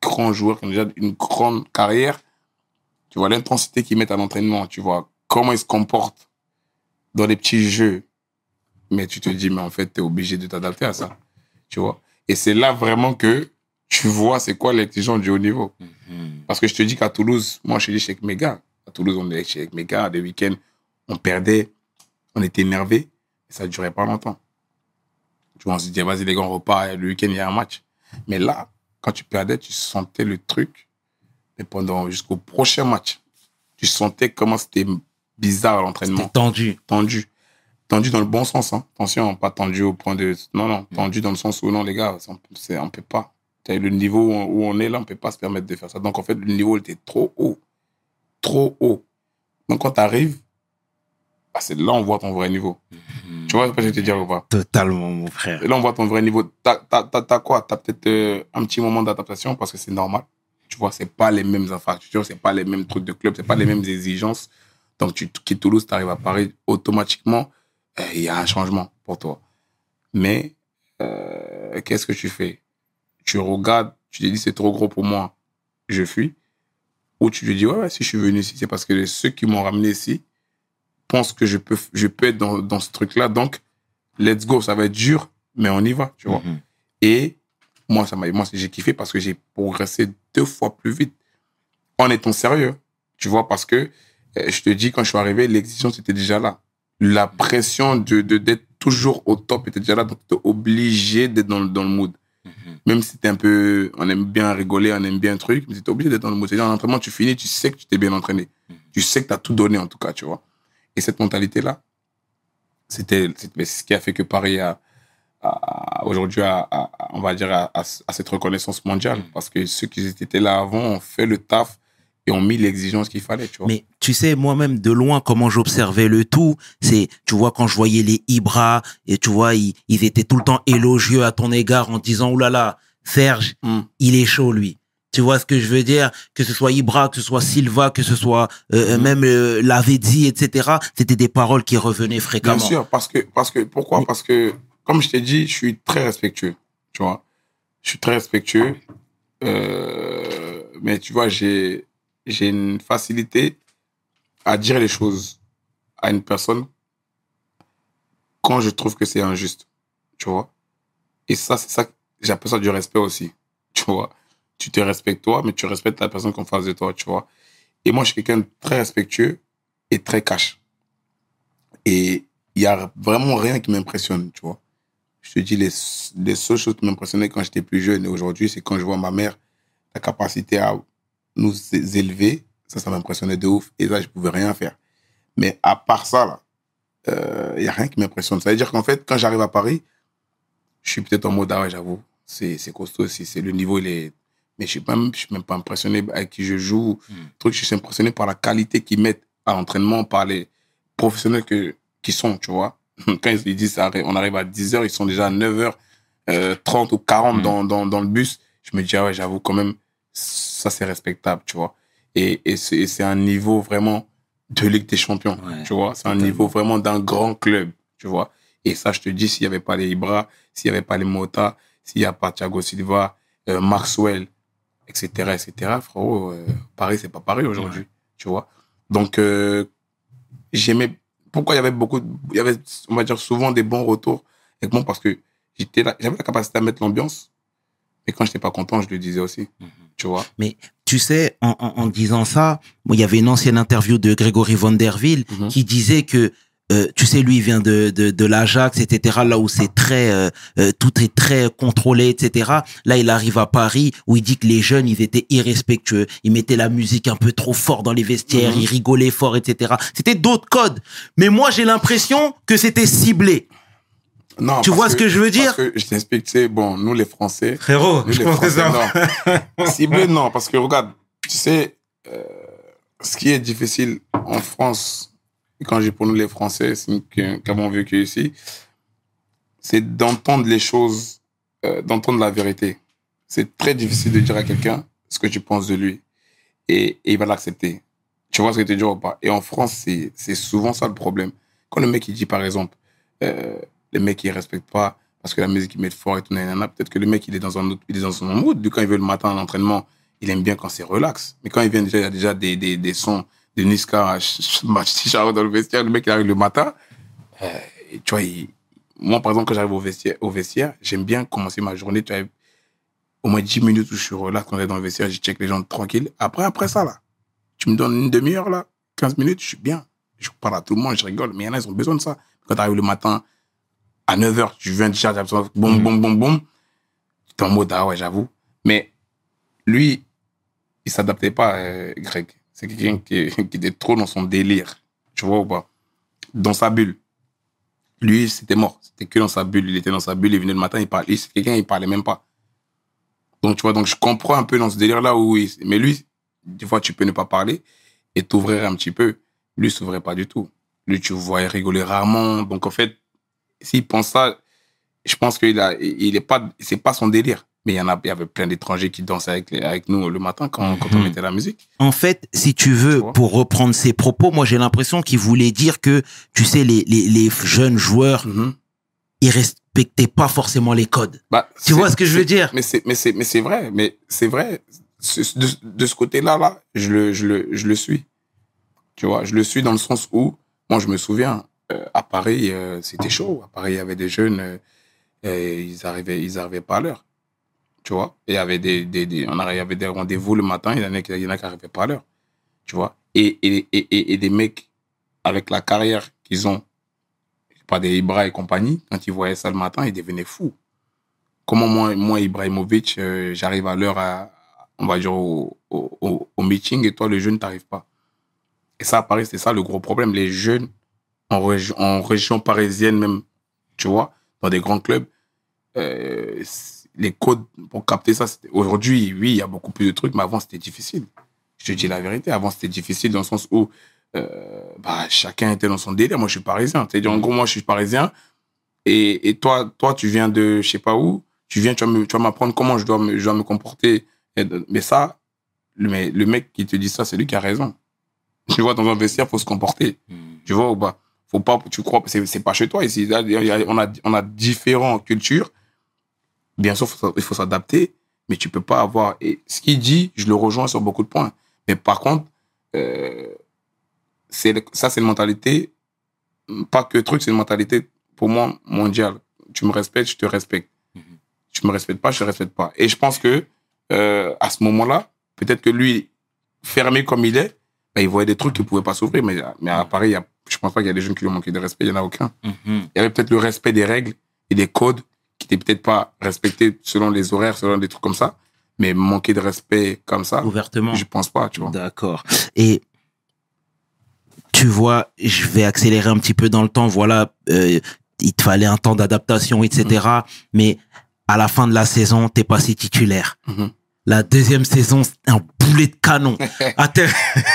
grands joueurs qui ont déjà une grande carrière. Tu vois l'intensité qu'ils mettent à l'entraînement. Tu vois comment ils se comportent dans les petits jeux. Mais tu te dis, mais en fait, tu es obligé de t'adapter à ça. Tu vois? Et c'est là vraiment que tu vois c'est quoi l'exigence du haut niveau. Mhm. Parce que je te dis qu'à Toulouse, moi, je dis, chez mes gars. À Toulouse, on est chez mes gars. Des week-ends, on perdait, on était énervés. Et ça ne durait pas longtemps. Tu vois, on se disait, vas-y, les gars, on repart. Le week-end, il y a un match. Mais là, quand tu perdais, tu sentais le truc. Et pendant, jusqu'au prochain match, tu sentais comment c'était bizarre l'entraînement tendu. tendu. Tendu dans le bon sens, hein. Attention, pas tendu au point de. Non, non, tendu dans le sens où, non, les gars, on on peut pas. Le niveau où on- est là, on peut pas se permettre de faire ça. Donc, en fait, le niveau était trop haut. Trop haut. Donc, quand tu arrives, c'est là on voit ton vrai niveau. Mhm. Tu vois ce que je veux te dire ou pas? Totalement, mon frère. Et là, on voit ton vrai niveau. T'as t'as- t'as- t'as quoi? T'as peut-être euh, un petit moment d'adaptation parce que c'est normal. Tu vois, c'est pas les mêmes infrastructures, c'est pas les mêmes trucs de club, c'est pas les mêmes exigences. Donc, tu quittes Toulouse, tu arrives à Paris, automatiquement, euh, il y a un changement pour toi. Mais, euh, qu'est-ce que tu fais? Tu regardes, tu te dis, c'est trop gros pour moi, je fuis. Ou tu te dis, ouais, ouais, si je suis venu ici, c'est parce que ceux qui m'ont ramené ici pensent que je peux, je peux être dans, dans ce truc-là. Donc, let's go, ça va être dur, mais on y va, tu vois. Mhm. Et moi, ça m'a, moi, j'ai kiffé parce que j'ai progressé deux fois plus vite en étant sérieux. Tu vois, parce que euh, je te dis, quand je suis arrivé, l'exigence était déjà là. La pression de, de, d'être toujours au top était déjà là. Donc, tu obligé d'être dans, le- dans le mood. Mhm. Même si c'était un peu, on aime bien rigoler, on aime bien un truc, mais tu obligé d'être dans le mood. C'est-à-dire, en entraînement, tu finis, tu sais que tu t'es bien entraîné. Mhm. Tu sais que tu as tout donné, en tout cas, tu vois. Et cette mentalité-là, c'était ce qui a fait que Paris a, a- aujourd'hui, on va dire, a cette reconnaissance mondiale. Parce que ceux qui étaient là avant ont fait le taf et ont mis l'exigence qu'il fallait, tu vois. Mais tu sais, moi-même, de loin, comment j'observais le tout, c'est, tu vois, quand je voyais les Ibra, et tu vois, ils, ils étaient tout le temps élogieux à ton égard en disant, oulala, Serge, Mm. il est chaud, lui. Tu vois ce que je veux dire? Que ce soit Ibra, que ce soit Silva, que ce soit euh, Mhm. même euh, Lavezzi, etc. C'était des paroles qui revenaient fréquemment. Bien sûr, parce que, parce que, pourquoi? Parce que, comme je t'ai dit, je suis très respectueux, tu vois? Je suis très respectueux, euh, mais tu vois, j'ai, j'ai une facilité à dire les choses à une personne quand je trouve que c'est injuste, tu vois? Et ça, c'est ça, j'appelle ça du respect aussi, tu vois? Tu te respectes toi, mais tu respectes la personne qu'en face de toi, tu vois. Et moi, je suis quelqu'un de très respectueux et très cash. Et il y a vraiment rien qui m'impressionne, tu vois. Je te dis, les, les seules choses qui m'impressionnaient quand j'étais plus jeune et aujourd'hui, c'est quand je vois ma mère, la capacité à nous élever, ça, ça m'impressionnait de ouf. Et là, je pouvais rien faire. Mais à part ça, il n'y a rien qui m'impressionne. Ça veut dire qu'en fait, quand j'arrive à Paris, je suis peut-être en mode, ah j'avoue, c'est costaud aussi, le niveau, il est... Mais je suis même, je suis même pas impressionné avec qui je joue. Mm. Truc, je suis impressionné par la qualité qu'ils mettent à l'entraînement, par les professionnels que, qui sont, tu vois. Quand ils disent, on arrive à 10h, ils sont déjà à 9h30 ou 40 Mm. dans, dans, dans le bus. Je me dis, ah ouais, j'avoue, quand même, ça c'est respectable, tu vois. Et, et c'est un niveau vraiment de Ligue des Champions, Ouais, tu vois. C'est un niveau vraiment d'un grand club, tu vois. Et ça, je te dis, s'il n'y avait pas les Ibra, s'il n'y avait pas les Mota, s'il n'y a pas Thiago Silva, euh, Maxwell, etc., etc., frérot, euh, Paris, c'est pas Paris aujourd'hui, tu vois. Donc, euh, j'aimais. Pourquoi il y avait beaucoup. Il y avait, on va dire, souvent des bons retours avec moi? Parce que j'étais là, j'avais la capacité à mettre l'ambiance. Mais quand j'étais pas content, je le disais aussi, Mhm. tu vois. Mais tu sais, en, en, en disant ça, il y avait une ancienne interview de Grégory Vanderville Mhm. qui disait que, euh, tu sais, lui, il vient de, de, de l'Ajax, etc., là où c'est très, euh, euh, tout est très contrôlé, etc. Là, il arrive à Paris où il dit que les jeunes, ils étaient irrespectueux. Ils mettaient la musique un peu trop fort dans les vestiaires, Mhm. ils rigolaient fort, etc. C'était d'autres codes. Mais moi, j'ai l'impression que c'était ciblé. Non, Tu vois ce que je veux dire? Parce que je t'explique, tu sais, bon, nous les Français, Frérot, Nous, les Français, non. Ciblé, non, parce que regarde, tu sais, euh, ce qui est difficile en France, quand j'ai pour nous les Français, qui avons vécu ici, c'est d'entendre les choses, euh, d'entendre la vérité. C'est très difficile de dire à quelqu'un ce que tu penses de lui. Et, il va l'accepter. Tu vois ce que je te dis ou pas? Et en France, c'est souvent ça le problème. Quand le mec, il dit, par exemple, euh, le mec, il respecte pas parce que la musique, il met fort et tout, peut-être que le mec, il est dans un autre, il est dans son mood. Du quand il veut le matin à l'entraînement, il aime bien quand c'est relax. Mais quand il vient déjà, il y a déjà des sons de Niska, Charo dans le vestiaire, le mec, il arrive le matin. euh, tu vois, moi, par exemple, quand j'arrive au vestiaire, au vestiaire j'aime bien commencer ma journée, tu vois, au moins 10 minutes où je suis relax quand on est dans le vestiaire, je check les gens tranquilles. Après, après ça, là, tu me donnes une demi-heure, là, 15 minutes, je suis bien. Je parle à tout le monde, je rigole. Mais il y en a, ils ont besoin de ça. Quand tu arrives le matin, à 9h, tu viens de charger, boum, boum, boum, boum. Tu es en mode, ah ouais, j'avoue. Mais lui, il s'adaptait pas, euh, Greg. C'est quelqu'un qui, était trop dans son délire. Tu vois ou pas? Dans sa bulle. Lui, c'était mort. C'était que dans sa bulle. Il était dans sa bulle, il venait le matin, il parlait. C'est quelqu'un, il parlait même pas. Donc, tu vois, donc je comprends un peu dans ce délire-là où Mais lui, des fois, tu peux ne pas parler et t'ouvrir un petit peu. Lui, s'ouvrait pas du tout. Lui, tu voyais rigoler rarement. Donc, en fait, s'il pense ça, je pense qu'il a, il est pas, c'est pas son délire. Mais il y en a, il y avait plein d'étrangers qui dansaient avec, les- avec nous le matin quand, quand on Mhm. mettait la musique. En fait, si tu veux, Tu pour reprendre ses propos, moi j'ai l'impression qu'il voulait dire que, tu sais, les, les, les jeunes joueurs, ils respectaient pas forcément les codes. Bah, Tu vois ce que je veux dire? Mais c'est, mais c'est, mais c'est vrai, mais c'est vrai. De, de ce côté-là, là, je le, je le, je le suis. Tu vois, je le suis dans le sens où, moi, je me souviens, euh, à Paris, euh, c'était chaud. À Paris, il y avait des jeunes, euh, ils arrivaient, ils arrivaient pas à l'heure. Tu vois, il y avait des, des, on avait des rendez-vous le matin, il y en a qui, il y en a qui arrivaient pas à l'heure. Tu vois, et, et, et, et, des mecs avec la carrière qu'ils ont, pas des Ibra et compagnie, quand ils voyaient ça le matin, ils devenaient fous comment moi, moi Ibrahimovic, euh, j'arrive à l'heure, on va dire, au, au, au- meeting et toi, le jeune, t'arrives pas. Et ça, à Paris, c'est ça le gros problème. Les jeunes en, région, en région parisienne même, tu vois, dans des grands clubs, euh, les codes pour capter ça, aujourd'hui, oui, il y a beaucoup plus de trucs, mais avant, c'était difficile. Je te dis la vérité, avant, c'était difficile dans le sens où euh, bah, chacun était dans son délire. Moi, je suis parisien. C'est-à-dire, en gros, moi, je suis parisien. Et, et toi, toi, tu viens de je sais pas où. Tu viens, tu vas tu m'apprendre comment je dois me, je dois me comporter. Mais ça, le, mais le mec qui te dit ça, c'est lui qui a raison. Tu vois, dans un vestiaire, faut se comporter. Tu vois ou pas? Faut pas, tu crois, c'est pas chez toi ici. Là, il on a, on a différentes cultures. Bien sûr, faut- il faut s'adapter, mais tu peux pas avoir. Et ce qu'il dit, je le rejoins sur beaucoup de points. Mais par contre, euh, ça, c'est une mentalité, pas que truc, c'est une mentalité pour moi mondiale. Tu me respectes, je te respecte. Mhm. Tu me respectes pas, je te respecte pas. Et je pense que euh, à ce moment-là, peut-être que lui, fermé comme il est, ben, il voyait des trucs qui pouvaient pas s'ouvrir. Mais, mais à Paris, il y a, je pense pas qu'il y a des jeunes qui lui ont manqué de respect. Il y en a aucun. Mhm. Il y avait peut-être le respect des règles et des codes qui n'étaient peut-être pas respectés selon les horaires, selon des trucs comme ça. Mais manquer de respect comme ça, Ouvertement. je pense pas, tu vois. D'accord. Et tu vois, je vais accélérer un petit peu dans le temps. Voilà, euh, il te fallait un temps d'adaptation, etc. Mais à la fin de la saison, t'es passé titulaire. Mhm. La deuxième saison, c'est un boulet de canon. à, tel...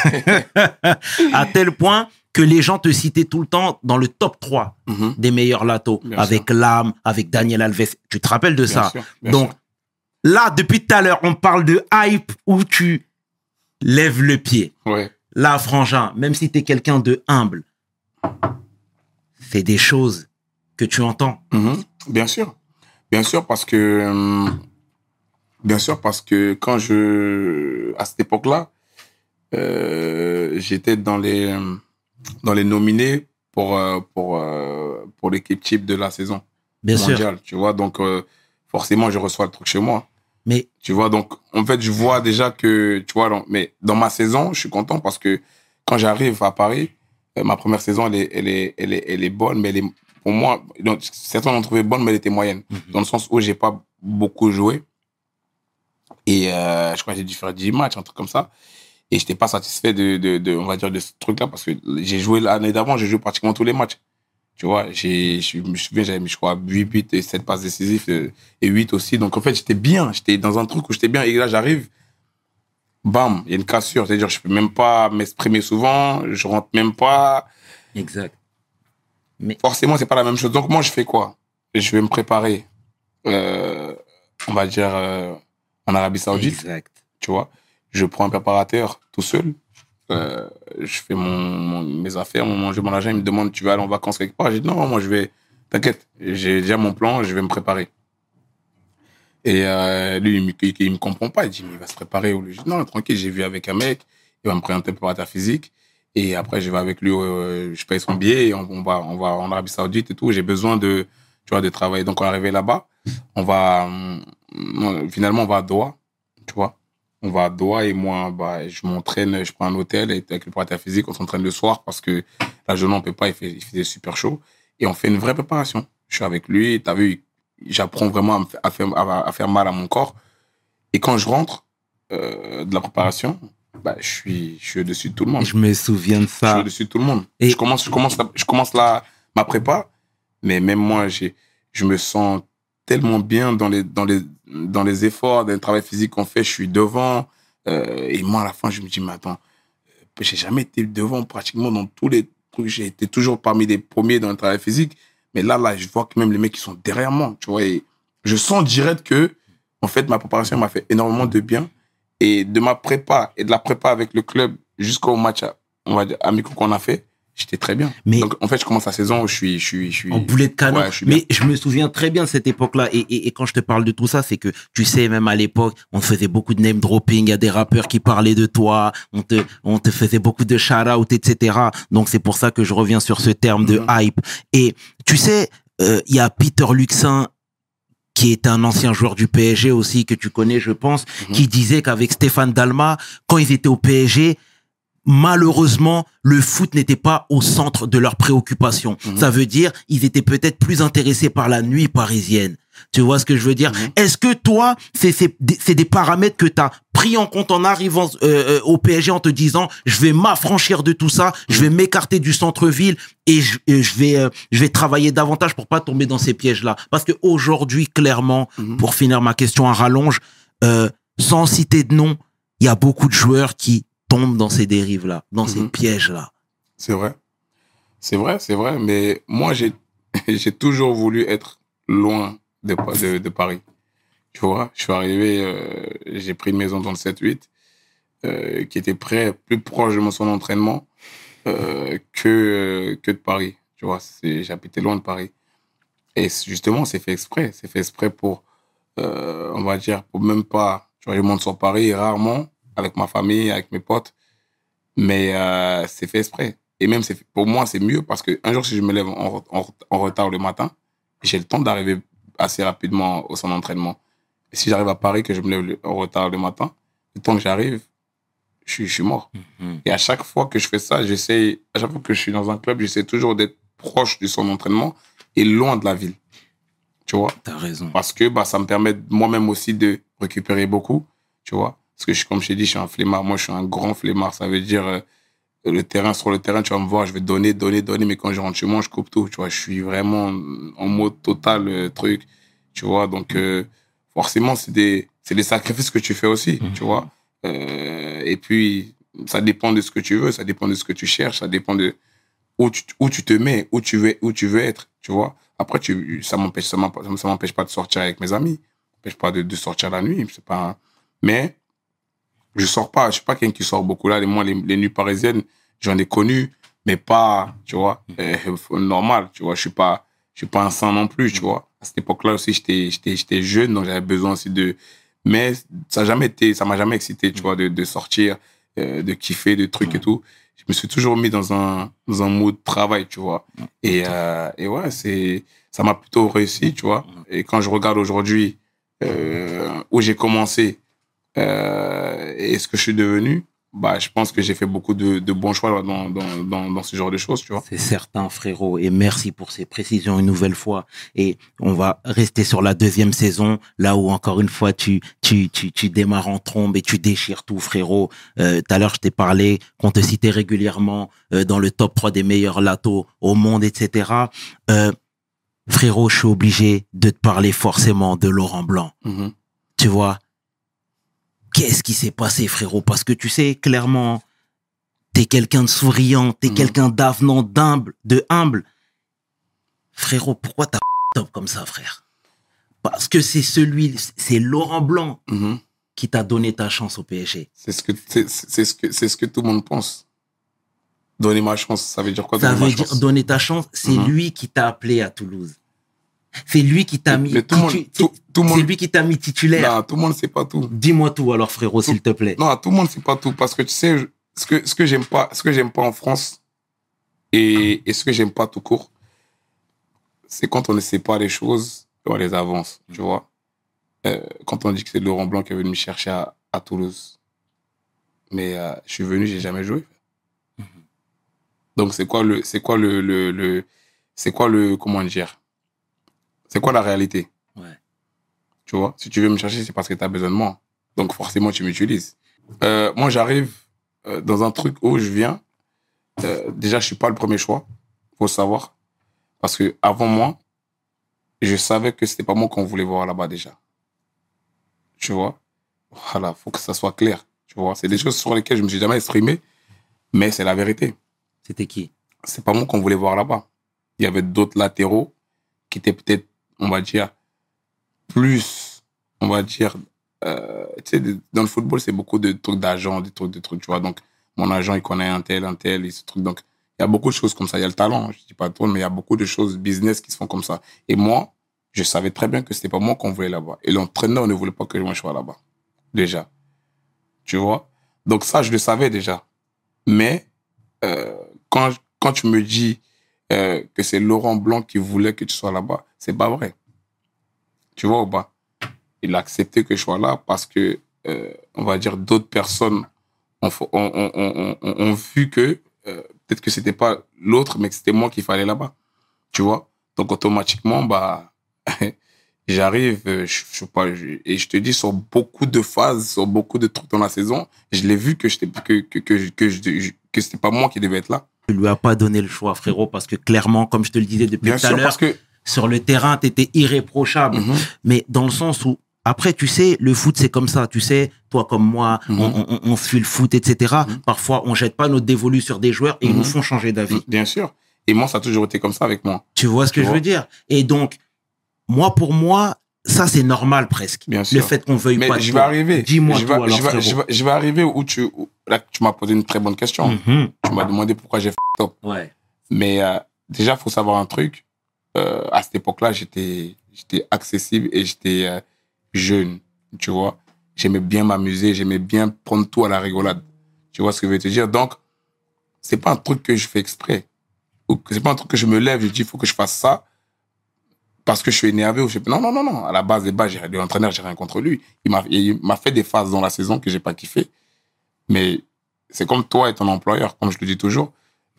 à tel point que les gens te citaient tout le temps dans le top 3 Mhm. des meilleurs latos. Bien avec Lam, avec Daniel Alves. Tu te rappelles de Bien ça? sûr, Donc, sûr. là, depuis tout à l'heure, on parle de hype où tu lèves le pied. Ouais. Là, Frangin, même si tu es quelqu'un de humble, c'est des choses que tu entends. Mhm. Bien sûr. Bien sûr, parce que. hum, Bien sûr, parce que quand je. À cette époque-là, euh, j'étais dans les, dans les nominés pour, euh, pour, euh, pour l'équipe type de la saison Bien sûr. mondiale. Tu vois, donc euh, forcément, je reçois le truc chez moi. Mais Tu vois, donc en fait, je vois déjà que. Tu vois, dans- mais dans ma saison, je suis content parce que quand j'arrive à Paris, ma première saison, elle est, elle, est, elle, est, elle est bonne, mais elle est, pour moi, donc, certains l'ont trouvée bonne, mais elle était moyenne. Mhm. Dans le sens où j'ai pas beaucoup joué. Et euh, je crois que j'ai dû faire 10 matchs, un truc comme ça. Et je n'étais pas satisfait de, de, de, on va dire, de ce truc-là parce que j'ai joué l'année d'avant, j'ai joué pratiquement tous les matchs. Tu vois, j'ai, je me souviens, j'avais mis, je crois, 8 buts et 7 passes décisives euh, et 8 aussi. Donc, en fait, j'étais bien. J'étais dans un truc où j'étais bien. Et là, j'arrive, bam, il y a une cassure. C'est-à-dire, je peux même pas m'exprimer souvent, je rentre même pas. exact. Forcément, c'est pas la même chose. Donc, moi, je fais quoi? Je vais me préparer, euh, on va dire, euh, en Arabie Saoudite Exact. tu vois. Je prends un préparateur tout seul. Euh, je fais mon, mon- mes affaires, mon manger, mon argent. Il me demande, tu vas aller en vacances quelque part? J'ai dit, non, moi, je vais, t'inquiète, j'ai déjà mon plan, je vais me préparer. Et euh, lui, il me, il, il me comprend pas. Il dit, mais il va se préparer. Je dis, non, tranquille, j'ai vu avec un mec, il va me présenter un préparateur physique. Et après, je vais avec lui, euh, je paye son billet, et on, on va, on va en Arabie Saoudite et tout. J'ai besoin de, tu vois, de travailler. Donc, on est arrivé là-bas. On va, finalement, on va à Doha, tu vois. On va à Doha et moi, bah, je m'entraîne, je prends un hôtel et avec le préparateur physique, on s'entraîne le soir parce que la journée, on peut pas, il, fait, il faisait super chaud. Et on fait une vraie préparation. Je suis avec lui, t'as vu, j'apprends vraiment à, faire, à, faire mal à mon corps. Et quand je rentre euh, de la préparation, bah, je suis, je suis au-dessus de tout le monde. Je me souviens de Je suis ça. au-dessus de tout le monde. Et- Je commence, je commence, la- je commence la, ma prépa, mais même moi, j'ai, je me sens tellement bien dans les, dans les, dans les efforts, dans le travail physique qu'on fait. Je suis devant. euh, et moi, à la fin, je me dis, mais attends, euh, j'ai jamais été devant pratiquement dans tous les trucs. J'ai été toujours parmi les premiers dans le travail physique. Mais là, là, je vois que même les mecs qui sont derrière moi, tu vois, je sens direct que, en fait, ma préparation m'a fait énormément de bien. Et de ma prépa et de la prépa avec le club jusqu'au match, on dire, amicaux qu'on a fait, j'étais très bien. Mais Donc, en fait, je commence la saison où je suis, je suis, je suis. en boulet de canon. Ouais, je mais je me souviens très bien de cette époque-là. Et, et, et quand je te parle de tout ça, c'est que tu sais, même à l'époque, on faisait beaucoup de name dropping. Il y a des rappeurs qui parlaient de toi. On te, on te faisait beaucoup de shout-out, etc. Donc c'est pour ça que je reviens sur ce terme de Mhm. hype. Et tu sais, euh, il y a Peter Luxin qui est un ancien joueur du PSG aussi que tu connais, je pense, Mhm. qui disait qu'avec Stéphane Dalma, quand ils étaient au PSG, malheureusement, le foot n'était pas au centre de leurs préoccupations. Ça veut dire, ils étaient peut-être plus intéressés par la nuit parisienne. Tu vois ce que je veux dire? Est-ce que toi, c'est c'est des paramètres que tu as pris en compte en arrivant euh, euh, au PSG en te disant, je vais m'affranchir de tout ça, je vais m'écarter du centre-ville et je, et je vais euh, je vais travailler davantage pour pas tomber dans ces pièges-là? Parce que aujourd'hui, clairement, pour finir ma question à rallonge, euh, sans citer de nom, il y a beaucoup de joueurs qui tombent dans ces dérives-là, dans ces Mhm. pièges-là. C'est vrai. C'est vrai, c'est vrai. Mais moi, j'ai, j'ai toujours voulu être loin de, de, de Paris. Tu vois, je suis arrivé, euh, j'ai pris une maison dans le 7-8 euh, qui était près, plus proche de mon son d'entraînement euh, que, que de Paris. Tu vois, c'est, j'habitais loin de Paris. Et justement, c'est fait exprès. C'est fait exprès pour, on va dire, pour même pas. Tu vois, je monte sur Paris rarement avec ma famille, avec mes potes. Mais euh, c'est fait exprès. Et même, c'est pour moi, c'est mieux parce que un jour, si je me lève en, en- en retard le matin, j'ai le temps d'arriver assez rapidement au centre d'entraînement. Et si j'arrive à Paris, que je me lève en retard le matin, le temps que j'arrive, je, suis- je suis mort. Mhm. Et à chaque fois que je fais ça, j'essaie, à chaque fois que je suis dans un club, j'essaie toujours d'être proche du centre d'entraînement et loin de la ville. Tu vois? T'as raison. parce que bah, ça me permet moi-même aussi de récupérer beaucoup, tu vois? Parce que, je, comme je t'ai dit, je suis un flemmard. Moi, je suis un grand flemmard. Ça veut dire, euh, le terrain, sur le terrain, tu vas me voir, je vais donner, donner, donner, mais quand je rentre chez moi, je coupe tout, tu vois. Je suis vraiment en mode total euh, truc, tu vois. Donc, euh, forcément, c'est des, c'est des sacrifices que tu fais aussi, Mhm. tu vois. Et puis, ça dépend de ce que tu veux, ça dépend de ce que tu cherches, ça dépend de où tu, où tu te mets, où tu veux, où tu veux être, tu vois. Après, tu, ça m'empêche, ça m'empêche ça m'empêche pas de sortir avec mes amis, ça m'empêche pas de, de sortir la nuit, c'est pas, mais je sors pas, je suis pas quelqu'un qui sort beaucoup là. Moi, les, les nuits parisiennes, j'en ai connu, mais pas, tu vois, euh, normal, tu vois. Je suis pas, je suis pas un saint non plus, tu vois. À cette époque-là aussi, j'étais, jeune, donc j'avais besoin aussi de, mais ça jamais été, ça m'a jamais excité, tu vois, de, de sortir, euh, de kiffer, de trucs et tout. Je me suis toujours mis dans un, dans un mode travail, tu vois. Et, euh, et ouais, c'est, ça m'a plutôt réussi, tu vois. Et quand je regarde aujourd'hui euh, où j'ai commencé euh, et ce que je suis devenu, bah, je pense que j'ai fait beaucoup de, de bons choix dans, dans, dans, dans ce genre de choses, tu vois. C'est certain, frérot. Et merci pour ces précisions une nouvelle fois. Et on va rester sur la deuxième saison, là où encore une fois tu tu tu, tu démarres en trombe et tu déchires tout, frérot. Euh, Tout à l'heure, je t'ai parlé qu'on te citait régulièrement euh, dans le top 3 des meilleurs latos au monde, etc. Euh, frérot, je suis obligé de te parler forcément de Laurent Blanc. Mhm. Tu vois Qu'est-ce qui s'est passé, frérot? Parce que tu sais, clairement, t'es quelqu'un de souriant, t'es Mhm. quelqu'un d'avenant, d'humble, de humble. Frérot, pourquoi t'as top comme ça, frère? Parce que c'est celui, c'est Laurent Blanc Mhm. qui t'a donné ta chance au PSG. C'est ce que, c'est, ce que, c'est ce que tout le monde pense. Donner ma chance, ça veut dire quoi Ça donner veut ma dire chance? donner ta chance, c'est Mhm. lui qui t'a appelé à Toulouse. C'est lui qui t'a mis, Mais tout monde, tout, tout le c'est lui qui t'a mis titulaire. non, tout le monde sait pas tout. Dis-moi tout alors, frérot, s'il te plaît. Non, tout le monde sait pas tout parce que tu sais ce que ce que j'aime pas, ce que j'aime pas en France et, et ce que j'aime pas tout court, c'est quand on ne sait pas les choses, on les avance, tu vois. Euh, quand on dit que c'est Laurent Blanc qui est venu me chercher à, à Toulouse, mais euh, je suis venu, j'ai jamais joué. Donc c'est quoi le, c'est quoi le, le, le c'est quoi le, comment dire, c'est quoi la réalité? Tu vois, si tu veux me chercher, c'est parce que tu as besoin de moi. Donc forcément, tu m'utilises. Euh, moi, j'arrive euh, dans un truc où je viens. euh, déjà, je suis pas le premier choix, faut savoir. Parce que avant moi, je savais que c'était pas moi qu'on voulait voir là-bas déjà. Tu vois? Voilà, faut que ça soit clair. Tu vois? C'est des choses sur lesquelles je me suis jamais exprimé, mais c'est la vérité C'était qui? C'est pas moi qu'on voulait voir là-bas. Il y avait d'autres latéraux qui étaient peut-être, on va dire, plus, on va dire, euh, de- dans le football, c'est beaucoup de trucs d'agents, des trucs, des trucs, tu vois. Donc, mon agent, il connaît un tel, un tel, et ce truc. Donc, il y a beaucoup de choses comme ça. Il y a le talent, je dis pas trop, mais il y a beaucoup de choses business qui se font comme ça. Et moi, je savais très bien que c'était pas moi qu'on voulait là-bas. Et l'entraîneur ne voulait pas que moi je sois là-bas. Déjà. Tu vois? Donc, ça, je le savais déjà. Mais, euh, quand, quand tu me dis euh, que c'est Laurent Blanc qui voulait que tu sois là-bas, c'est pas vrai. Tu vois ou pas? Il a accepté que je sois là parce que, euh, on va dire, d'autres personnes ont, ont, ont, ont, vu que euh, peut-être que c'était pas l'autre, mais que c'était moi qu'il fallait là-bas. Tu vois? Donc, automatiquement, bah, j'arrive, euh, je, je pas, et je te dis, sur beaucoup de phases, sur beaucoup de trucs dans la saison, je l'ai vu que, que, que, que, que, je- que c'était pas moi qui devais être là. Tu lui as pas donné le choix, frérot, parce que clairement, comme je te le disais depuis Bien tout à l'heure, parce que. sur le terrain, tu étais irréprochable. Mhm. Mais dans le sens où, après, tu sais, le foot, c'est comme ça. Tu sais, toi comme moi, Mhm. on, on, on suit le foot, etc. Mhm. Parfois, on jette pas notre dévolu sur des joueurs et ils Mhm. nous font changer d'avis. Bien sûr. Et moi, ça a toujours été comme ça avec moi. Tu vois ce que je veux dire? Et donc, moi, pour moi, ça, c'est normal presque. Bien Le sûr. fait qu'on veuille Mais pas je vais arriver. Dis-moi je je, vais, je, arriver où tu. où- là, tu m'as posé une très bonne question. Mhm. Tu m'as demandé pourquoi j'ai fait top. Ouais. Mais euh, déjà, faut savoir un truc. Euh, à cette époque-là, j'étais, j'étais accessible et j'étais euh, jeune. Tu vois, j'aimais bien m'amuser, j'aimais bien prendre tout à la rigolade. Tu vois ce que je veux te dire? Donc, c'est pas un truc que je fais exprès. Ou c'est pas un truc que je me lève, je dis, il faut que je fasse ça parce que je suis énervé. Ou je... Non, non, non, non. À la base des bases, l'entraîneur, j'ai rien contre lui. Il m'a fait des phases dans la saison que j'ai pas kiffé. Mais c'est comme toi et ton employeur, comme je le dis toujours,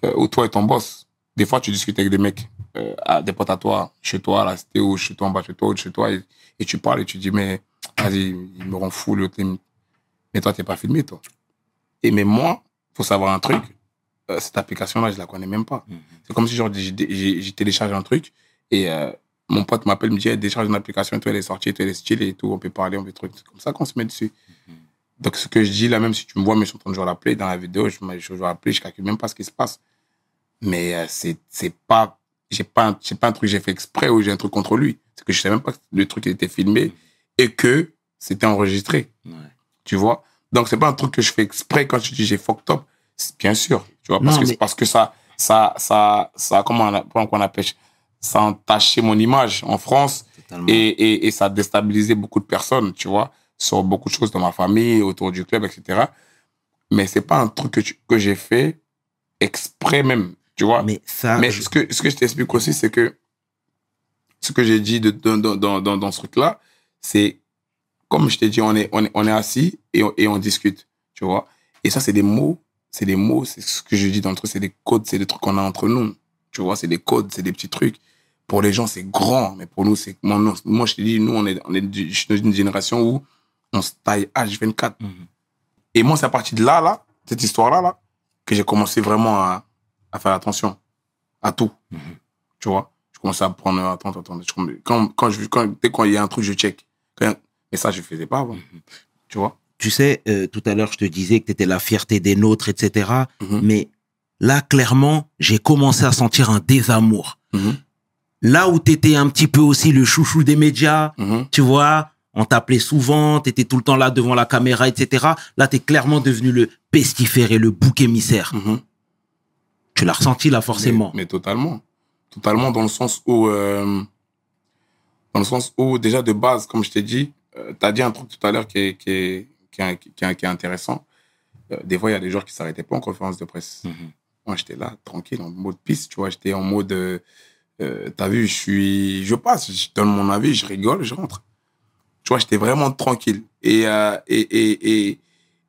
euh, ou toi et ton boss. Des fois, tu discutes avec des mecs, euh, à- des potes à toi, chez toi, à la cité, ou chez toi, en bas, chez toi, ou chez toi, et, et tu parles et tu dis, mais vas-y, ils me rend fou, il me- mais toi, t'es pas filmé, toi. Et mais moi, faut savoir un truc, euh, cette application-là, je la connais même pas. Mhm. C'est comme si genre, j'ai- téléchargé un truc et euh, mon pote m'appelle, me dit, hey, décharge une application, toi, elle est sortie, toi, elle est stylée et tout, on peut parler, on peut truc. C'est comme ça qu'on se met dessus. Donc, ce que je dis là, même si tu me vois, mais je suis en train de jouer à la play, dans la vidéo, je, je joue à la play, je calcule même pas ce qui se passe. Mais euh, c'est c'est pas, j'ai pas, c'est pas un truc que j'ai fait exprès ou j'ai un truc contre lui. C'est que je savais même pas que le truc était filmé et que c'était enregistré. Ouais. Tu vois? Donc, c'est pas un truc que je fais exprès quand je dis j'ai fucked up. C'est- Bien sûr. Tu vois? Parce Non, que, mais- parce que ça, ça, ça, ça, comment on, comment on appelle? Ça a entaché mon image en France et, et, et ça a déstabilisé beaucoup de personnes, tu vois, sur beaucoup de choses dans ma famille, autour du club, etc. Mais c'est pas un truc que, tu- que j'ai fait exprès même, tu vois? Mais ça, Mais je- ce que, ce que je t'explique aussi, c'est que ce que j'ai dit de, dans, dans, dans, dans, ce truc-là, c'est comme je t'ai dit, on est, on est, on est assis et on, et on discute, tu vois? Et ça, c'est des mots, c'est des mots, c'est ce que je dis dans le truc, c'est des codes, c'est des trucs qu'on a entre nous, tu vois, c'est des codes, c'est des petits trucs. Pour les gens, c'est grand, mais pour nous, c'est. Moi, non, moi, je te dis, nous, on est, on est du- je suis dans une génération où on se taille H24. Mhm. Et moi, c'est à partir de là, là, cette histoire-là, là, que j'ai commencé vraiment à, à faire attention à tout. Mhm. Tu vois? Je commençais à prendre. Attends, attends, Quand, quand, je, quand, dès quand il y a un truc, je check. Quand- mais ça, je ne faisais pas avant. Tu vois? Tu sais, euh, tout à l'heure, je te disais que tu étais la fierté des nôtres, etc. Mhm. Mais là, clairement, j'ai commencé à sentir un désamour. Mhm. Là où tu étais un petit peu aussi le chouchou des médias, Mhm. tu vois, on t'appelait souvent, tu étais tout le temps là devant la caméra, etc. Là, tu es clairement devenu le pestiféré, le bouc émissaire. Mhm. Tu l'as ressenti là, forcément. Mais, mais totalement. Totalement dans le sens où, euh, dans le sens où, déjà de base, comme je t'ai dit, tu as dit un truc tout à l'heure qui est, qui, est, qui, est, qui, est, qui est intéressant. Euh, des fois, il y a des joueurs qui s'arrêtaient pas en conférence de presse. Mhm. Moi, j'étais là, tranquille, en mode piste, tu vois. J'étais en mode, euh, euh, t'as vu, je suis, je passe, je donne mon avis, je rigole, je rentre. Tu vois, j'étais vraiment tranquille. Et, euh, et, et, et,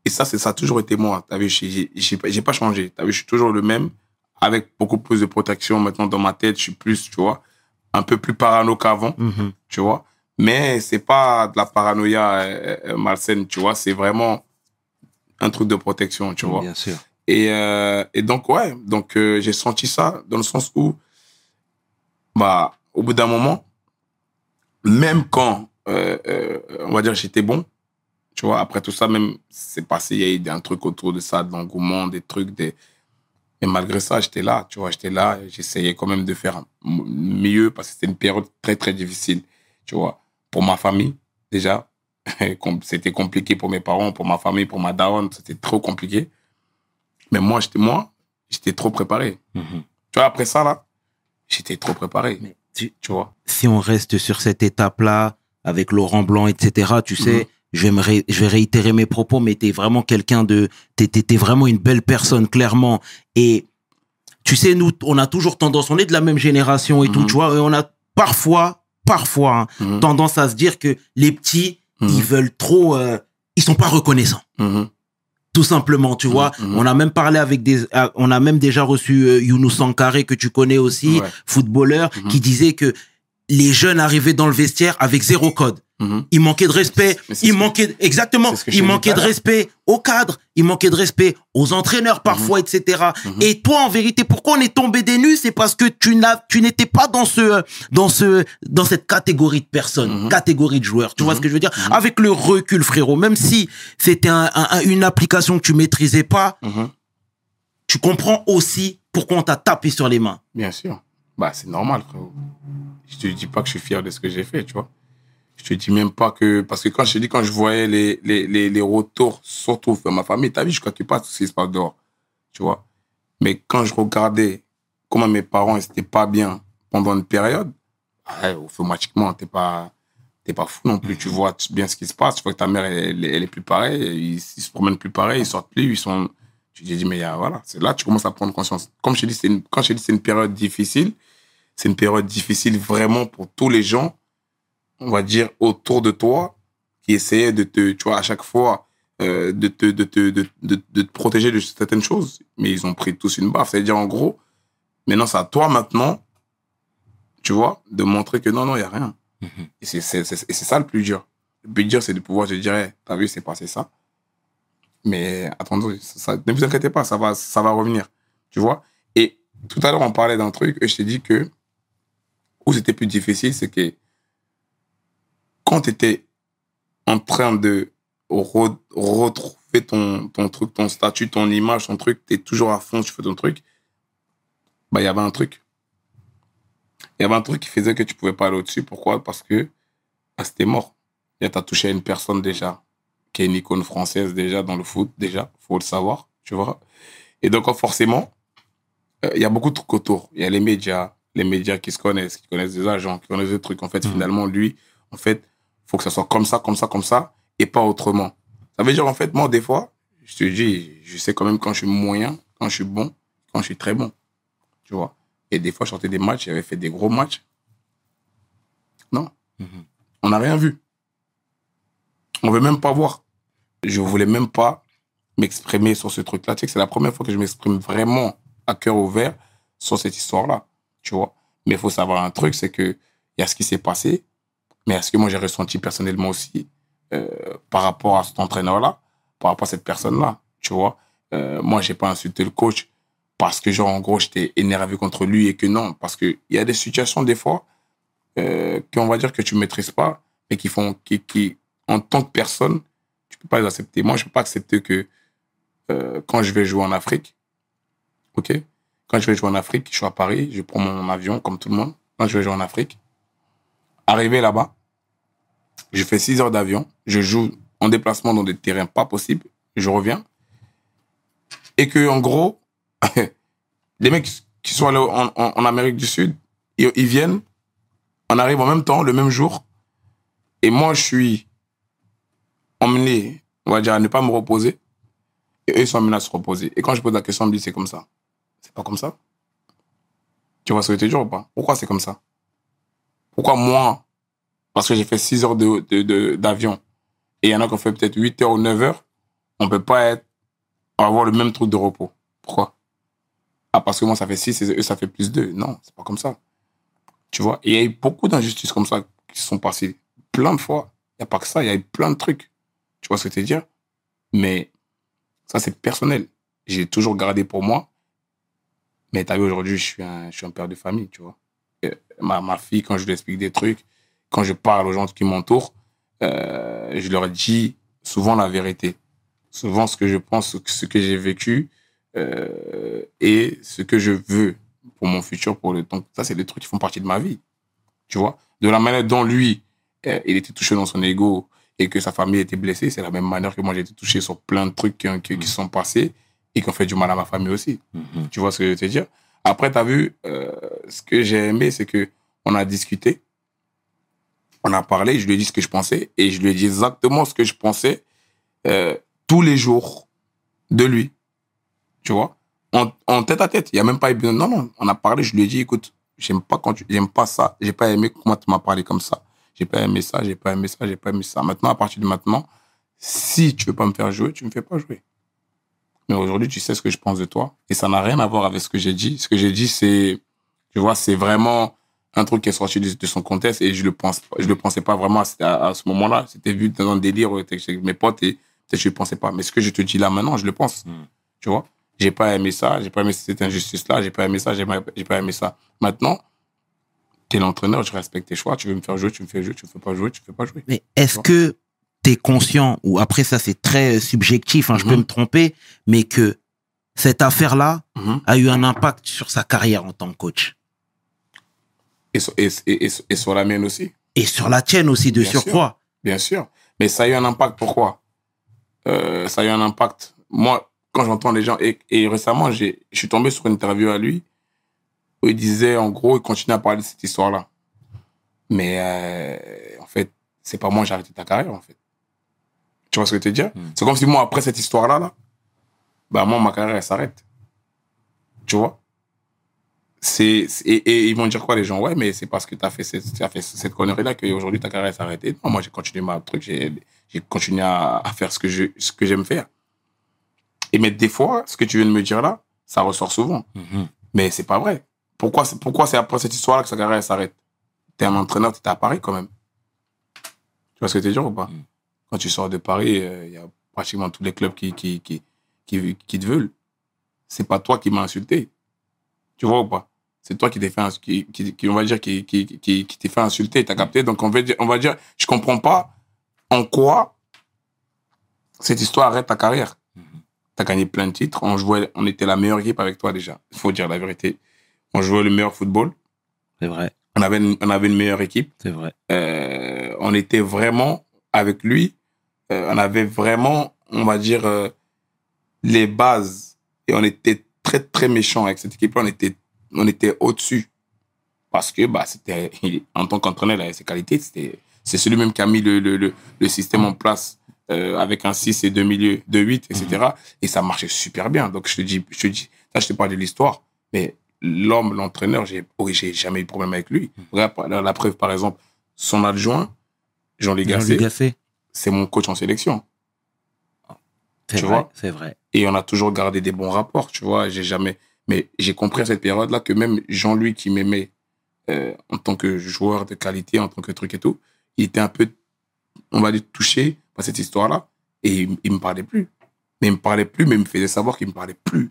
et ça, c'est ça a toujours été moi. T'as vu, j'ai j'ai- j'ai pas j'ai pas changé. T'as vu, je suis toujours le même, avec beaucoup plus de protection maintenant dans ma tête. Je suis plus, tu vois, un peu plus parano qu'avant, Mhm. tu vois. Mais c'est pas de la paranoïa euh, euh, malsaine, tu vois. C'est vraiment un truc de protection, tu vois. Bien sûr. Et, euh, et donc, ouais, donc euh, j'ai senti ça dans le sens où, bah, au bout d'un moment, même quand, on va dire, j'étais bon, tu vois, après tout ça, même, c'est passé, il y a eu un truc autour de ça, de l'engouement, des trucs, des... Et malgré ça, j'étais là, tu vois, j'étais là, j'essayais quand même de faire mieux parce que c'était une période très, très difficile, tu vois, pour ma famille, déjà. C'était compliqué pour mes parents, pour ma famille, pour ma daronne, c'était trop compliqué. Mais moi, j'étais moi, j'étais trop préparé. Mhm. Tu vois, après ça, là, j'étais trop préparé. Mais tu- Tu vois si on reste sur cette étape-là, avec Laurent Blanc, etc., tu sais, Mhm. Je, vais me ré- je vais réitérer mes propos, mais t'es vraiment quelqu'un de... T'es, vraiment une belle personne, clairement. Et tu sais, nous, on a toujours tendance, on est de la même génération et tout, Mhm. tu vois, et on a parfois, parfois, hein, Mhm. tendance à se dire que les petits, Mhm. ils veulent trop... euh, ils sont pas reconnaissants. Tout simplement, tu vois. On a même parlé avec des, euh, on a même déjà reçu euh, Younous Sankare que tu connais aussi, Ouais. footballeur, qui disait que les jeunes arrivaient dans le vestiaire avec zéro code. Mhm. Il manquait de respect. Il manquait, exactement. Il manquait de respect au cadre. Il manquait de respect aux entraîneurs parfois, etc. Mhm. Et toi, en vérité, pourquoi on est tombé des nues? C'est parce que tu n'as, tu n'étais pas dans ce, dans ce, dans cette catégorie de personnes, Mhm. catégorie de joueurs. Tu vois Mhm. ce que je veux dire? Avec le recul, frérot, même si c'était un- un- une application que tu maîtrisais pas, Mhm. tu comprends aussi pourquoi on t'a tapé sur les mains. Bien sûr. Bah, c'est normal, frérot. Je te dis pas que je suis fier de ce que j'ai fait, tu vois. Je te dis même pas que. Parce que quand je te dis, quand je voyais les, les, les, les retours, surtout de ma famille, t'as vu, je qu'il pas tout ce qui se passe dehors, tu vois. Mais quand je regardais comment mes parents n'étaient pas bien pendant une période, ouais, automatiquement, t'es pas. T'es pas fou non plus, tu vois bien ce qui se passe, tu vois que ta mère, elle, elle est plus pareille, ils, ils se promènent plus pareil, ils sortent plus, ils sont. Tu te dis, mais voilà, c'est là que tu commences à prendre conscience. Comme je te dis, c'est une, quand je te dis c'est une période difficile, c'est une période difficile vraiment pour tous les gens, on va dire, autour de toi, qui essayaient de te, tu vois, à chaque fois, euh, de, te, de, te, de, de, de te protéger de certaines choses. Mais ils ont pris tous une baffe. C'est-à-dire, en gros, maintenant, c'est à toi maintenant, tu vois, de montrer que non, non, il n'y a rien. Et c'est c'est- c'est- et c'est ça le plus dur. Le plus dur, c'est de pouvoir te dire, hey, t'as vu, c'est passé ça. Mais attendez, ça, ne vous inquiétez pas, ça va, ça va revenir. Tu vois? Et tout à l'heure, on parlait d'un truc et je t'ai dit que où c'était plus difficile, c'est que quand tu étais en train de re- retrouver ton, ton truc, ton statut, ton image, ton truc, tu es toujours à fond, tu fais ton truc, bah, il y avait un truc. Il y avait un truc qui faisait que tu pouvais pas aller au-dessus. Pourquoi? Parce que bah, c'était mort. Tu as touché à une personne déjà, qui est une icône française déjà dans le foot, déjà, faut le savoir, tu vois. Et donc, forcément, euh, il y a beaucoup de trucs autour. Il y a les médias, les médias qui se connaissent, qui connaissent des agents, qui connaissent des trucs. En fait, Mhm. finalement, lui, en fait, faut que ça soit comme ça, comme ça, comme ça, et pas autrement. Ça veut dire, en fait, moi, des fois, je te dis, je sais quand même quand je suis moyen, quand je suis bon, quand je suis très bon. Tu vois. Et des fois, je sortais des matchs, j'avais fait des gros matchs. Non. Mhm. On n'a rien vu. On veut même pas voir. Je voulais même pas m'exprimer sur ce truc-là. Tu sais que c'est la première fois que je m'exprime vraiment à cœur ouvert sur cette histoire-là. Tu vois. Mais il faut savoir un truc, c'est que il y a ce qui s'est passé, mais est-ce que moi j'ai ressenti personnellement aussi euh, par rapport à cet entraîneur-là, par rapport à cette personne-là, tu vois? Euh, moi, j'ai pas insulté le coach parce que, genre, en gros, j'étais énervé contre lui et que non, parce qu'il y a des situations, des fois, euh, qu'on va dire que tu maîtrises pas, mais qui font, qui, qui, en tant que personne, tu peux pas les accepter. Moi, je peux pas accepter que euh, quand je vais jouer en Afrique, ok, quand je vais jouer en Afrique, je suis à Paris, je prends mon avion comme tout le monde. Quand je vais jouer en Afrique, arrivé là-bas, je fais 6 heures d'avion, je joue en déplacement dans des terrains pas possibles, je reviens. Et que, en gros, les mecs qui sont allés en, Amérique du Sud, ils, viennent, on arrive en même temps, le même jour, et moi, je suis emmené, on va dire, à ne pas me reposer, et eux, ils sont amenés à se reposer. Et quand je pose la question, on me dit, c'est comme ça. C'est pas comme ça. Tu vois ce que je te ou pas? Pourquoi c'est comme ça? Pourquoi moi, parce que j'ai fait 6 heures d'avion, de, et il y en a qui ont fait peut-être 8 heures ou 9 heures, on peut pas être, avoir le même truc de repos. Pourquoi? Ah, parce que moi, ça fait 6 et eux, ça fait plus 2. Non, c'est pas comme ça. Tu vois? Il y a eu beaucoup d'injustices comme ça qui sont passées plein de fois. Il n'y a pas que ça, il y a eu plein de trucs. Tu vois ce que je veux dire? Mais ça, c'est personnel. J'ai toujours gardé pour moi. Mais t'as vu, aujourd'hui, je suis un père de famille, tu vois. Ma, ma fille, quand je lui explique des trucs, quand je parle aux gens qui m'entourent, euh, je leur dis souvent la vérité. Souvent ce que je pense, ce que j'ai vécu euh, et ce que je veux pour mon futur, pour le temps. Ça, c'est des trucs qui font partie de ma vie. Tu vois? De la manière dont lui, euh, il était touché dans son ego et que sa famille était blessée, c'est la même manière que moi, j'ai été touché sur plein de trucs qui, qui, qui sont passés et qui ont fait du mal à ma famille aussi. Mhm. Tu vois ce que je veux te dire? Après, tu as vu, euh, ce que j'ai aimé, c'est que on a discuté, on a parlé, je lui ai dit ce que je pensais, et je lui ai dit exactement ce que je pensais euh, tous les jours de lui. Tu vois? En, tête à tête. Il n'y a même pas eu besoin. Non, non, on a parlé, je lui ai dit, écoute, j'aime pas quand tu, j'aime pas ça, j'ai pas aimé comment tu m'as parlé comme ça. J'ai pas aimé ça, j'ai pas aimé ça, j'ai pas aimé ça. Maintenant, à partir de maintenant, si tu veux pas me faire jouer, tu me fais pas jouer. Mais aujourd'hui, tu sais ce que je pense de toi. Et ça n'a rien à voir avec ce que j'ai dit. Ce que j'ai dit, c'est, tu vois, c'est vraiment un truc qui est sorti de, de son contexte et je le pense, je le pensais pas vraiment à, ce- à- à ce moment-là. C'était vu dans un délire où j'étais avec mes potes et peut-être je le pensais pas. Mais ce que je te dis là maintenant, je le pense. Mm. Tu vois? J'ai pas aimé ça, j'ai pas aimé cette injustice-là, j'ai pas aimé ça, j'ai pas, aimé ça. Maintenant, t'es l'entraîneur, je respecte tes choix. Tu veux me faire jouer, tu me fais jouer, tu me fais pas jouer, tu me fais pas jouer. Mais est-ce que tu es conscient, ou après ça c'est très subjectif, hein, je peux Mhm. me tromper, mais que cette affaire-là Mhm. a eu un impact sur sa carrière en tant que coach Et, sur- et, et, et, sur la mienne aussi. Et sur la tienne aussi, de Bien sûr. surcroît. Bien sûr. Mais ça a eu un impact. Pourquoi? Euh, Ça a eu un impact. Moi, quand j'entends les gens, et, récemment, j'ai- je suis tombé sur une interview à lui où il disait, en gros, il continuait à parler de cette histoire-là. Mais euh, en fait, c'est pas moi, j'ai arrêté ta carrière, en fait. Tu vois ce que je veux te dire Mm. C'est comme si moi, après cette histoire-là, là, bah, moi, ma carrière, elle s'arrête. Tu vois? C'est et, et ils vont dire quoi les gens? Ouais mais c'est parce que tu as fait cette, fait cette connerie là qu'aujourd'hui ta carrière s'est arrêtée non moi j'ai continué ma truc j'ai j'ai continué à, à faire ce que je ce que j'aime faire. Et mais des fois ce que tu viens de me dire là ça ressort souvent. Mhm. mais c'est pas vrai. Pourquoi c'est pourquoi c'est après cette histoire là que sa carrière s'arrête? T'es un entraîneur t'es à Paris quand même. Tu vois ce que tu veux dire ou pas? Mm. Quand tu sors de Paris il y a pratiquement tous les clubs qui qui qui qui, qui te veulent. C'est pas toi qui m'as insulté. Tu vois ou pas? C'est toi qui t'es fait qui, qui, qui on va dire qui qui qui, qui t'es fait insulter t'as capté? Donc on va dire on va dire je comprends pas en quoi cette histoire arrête ta carrière. Mhm. t'as gagné plein de titres. On jouait on était la meilleure équipe avec toi déjà. Il faut dire la vérité. On jouait le meilleur football. C'est vrai, on avait une, on avait une meilleure équipe. C'est vrai. euh, on était vraiment avec lui euh, on avait vraiment on va dire euh, les bases. Et on était très très méchant avec cette équipe on était on était au-dessus. Parce que bah c'était en tant qu'entraîneur il avait ses qualités c'était c'est celui même qui a mis le, le, le, le système en place euh, avec un 6 et deux milieux de 8 etc et ça marchait super bien. Donc je te dis je te dis là je te parle de l'histoire. Mais l'homme l'entraîneur j'ai oh, j'ai jamais eu de problème avec lui. Regarde, la, la preuve par exemple son adjoint Jean-Luc Gasset, c'est mon coach en sélection c'est Tu vrai, vois c'est vrai. et on a toujours gardé des bons rapports, tu vois. J'ai jamais, mais j'ai compris à cette période-là que même Jean-Louis qui m'aimait euh, en tant que joueur de qualité, en tant que truc et tout, il était un peu, on va dire, touché par cette histoire-là et il, il me parlait plus. Mais il me parlait plus, mais il me faisait savoir qu'il me parlait plus.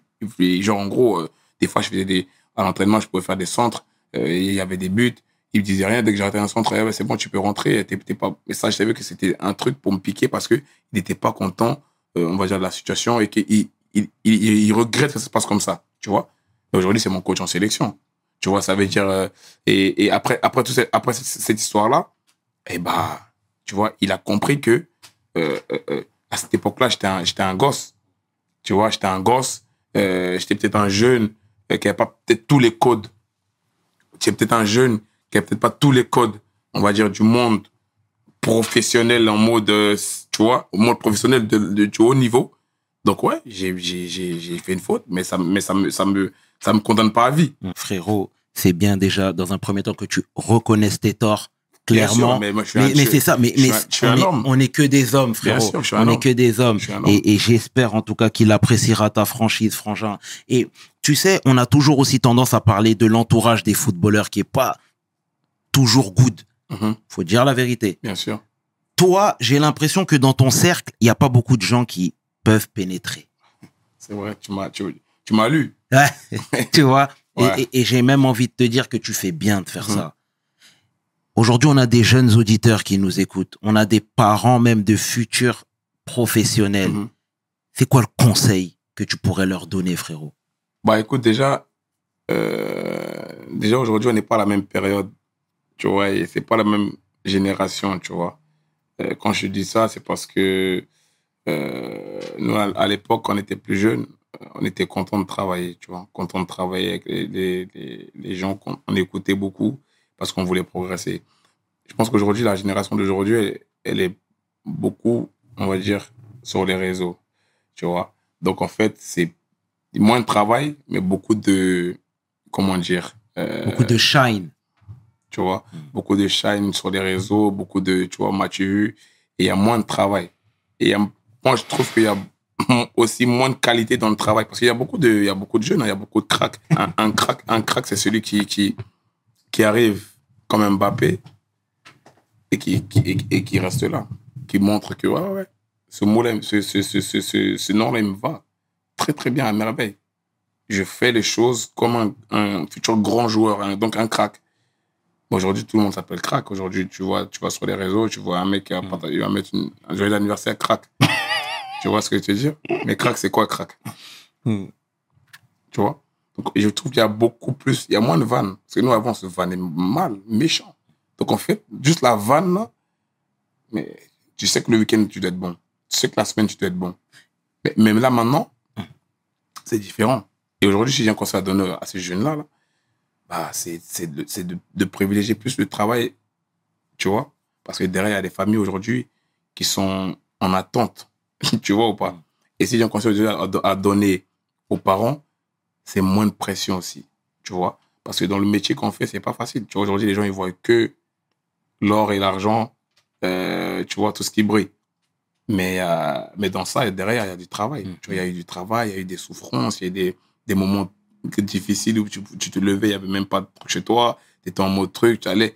Genre en gros, euh, des fois je faisais des, à l'entraînement, je pouvais faire des centres, euh, il y avait des buts. Il me disait rien dès que j'arrêtais un centre, ouais, c'est bon, tu peux rentrer. T'es, t'es pas... Mais ça, je savais que c'était un truc pour me piquer parce que il n'était pas content euh, on va dire, de la situation et qu'il il, il, il, regrette que ça se passe comme ça, tu vois. Aujourd'hui, c'est mon coach en sélection. Tu vois, ça veut dire... euh, et, et après, après, tout après cette, histoire-là, eh bah, tu vois, il a compris que euh, à cette époque-là, j'étais un, un gosse. Tu vois, j'étais un gosse. j'étais peut-être un jeune qui n'avait pas peut-être tous les codes. J'étais peut-être un jeune qui n'avait peut-être pas tous les codes, on va dire, du monde professionnel en mode, euh, tu vois, au mode professionnel de, de- du haut niveau. Donc ouais, j'ai j'ai j'ai j'ai fait une faute, mais ça mais ça me ça me ça me condamne pas à vie. Frérot, c'est bien déjà, dans un premier temps, que tu reconnaisses tes torts, Bien sûr, clairement. mais moi je suis Mais, un- mais je- c'est ça, mais, je suis mais un- je suis on, est, on est que des hommes, Bien frérot. sûr, je suis un on est homme. que des hommes. Je suis un homme. Et, et j'espère en tout cas qu'il appréciera ta franchise, frangin. Et tu sais, on a toujours aussi tendance à parler de l'entourage des footballeurs qui est pas toujours good. Mhm, Faut dire la vérité. bien sûr. Toi, j'ai l'impression que dans ton cercle, il n'y a pas beaucoup de gens qui peuvent pénétrer. C'est vrai, tu m'as tu, tu m'as lu. tu vois? Et- Ouais. Et, et j'ai même envie de te dire que tu fais bien de faire Mhm. ça. Aujourd'hui, on a des jeunes auditeurs qui nous écoutent. On a des parents même de futurs professionnels. Mhm. C'est quoi le conseil que tu pourrais leur donner, frérot? Bah écoute, déjà, euh, déjà aujourd'hui, on n'est pas à la même période, tu vois, et c'est pas la même génération, tu vois. Euh, quand je dis ça, c'est parce que euh, nous, à, à l'époque, on était plus jeunes, on était content de travailler, tu vois, content de travailler avec les, les, gens qu'on on écoutait beaucoup parce qu'on voulait progresser. Je pense qu'aujourd'hui, la génération d'aujourd'hui, elle, elle est beaucoup, on va dire, sur les réseaux, tu vois. Donc, en fait, c'est moins de travail, mais beaucoup de, comment dire, euh, Beaucoup de shine. Tu vois, beaucoup de shine sur les réseaux, beaucoup de, tu vois, et il y a moins de travail. Et moi, je trouve qu'il y a aussi moins de qualité dans le travail. Parce qu'il y a beaucoup de, y a beaucoup de jeunes, hein, il y a beaucoup de cracks. Un, un crack, un crack, c'est celui qui, qui, qui arrive comme Mbappé et qui, et, qui reste là. Qui montre que, ouais, ouais, ce mot-là, ce, ce, ce, ce, nom-là, me va très, très bien, à merveille. Je fais les choses comme un, un futur grand joueur, hein, donc un crack. Aujourd'hui, tout le monde s'appelle crack. Aujourd'hui, tu vois, tu vas sur les réseaux, tu vois un mec qui va, il va mettre une, un joyeux anniversaire crack. tu vois ce que je veux dire? Mais crack, c'est quoi crack? Hmm. Tu vois? Donc, je trouve qu'il y a beaucoup plus, il y a moins de vannes. Parce que nous, avant, on se vannait mal, méchant. Donc, en fait, juste la vanne, mais tu sais que le week-end, tu dois être bon. Tu sais que la semaine, tu dois être bon. Mais même là, maintenant, c'est différent. Et aujourd'hui, si j'ai un conseil à donner à ces jeunes-là, là, bah, c'est de, de, de privilégier plus le travail, tu vois. Parce que derrière, il y a des familles aujourd'hui qui sont en attente, tu vois ou pas. Et si j'ai un conseil à, à donner aux parents, c'est moins de pression aussi, tu vois. Parce que dans le métier qu'on fait, c'est pas facile. Tu vois, aujourd'hui, les gens, ils voient que l'or et l'argent, euh, tu vois, tout ce qui brille. Mais, euh, mais dans ça, derrière, il y a du travail. Mm. Tu vois, il y a eu du travail, il y a eu des souffrances, il y a eu des, des moments difficiles où tu, tu te levais, il n'y avait même pas de truc chez toi, tu étais en mode truc, tu allais.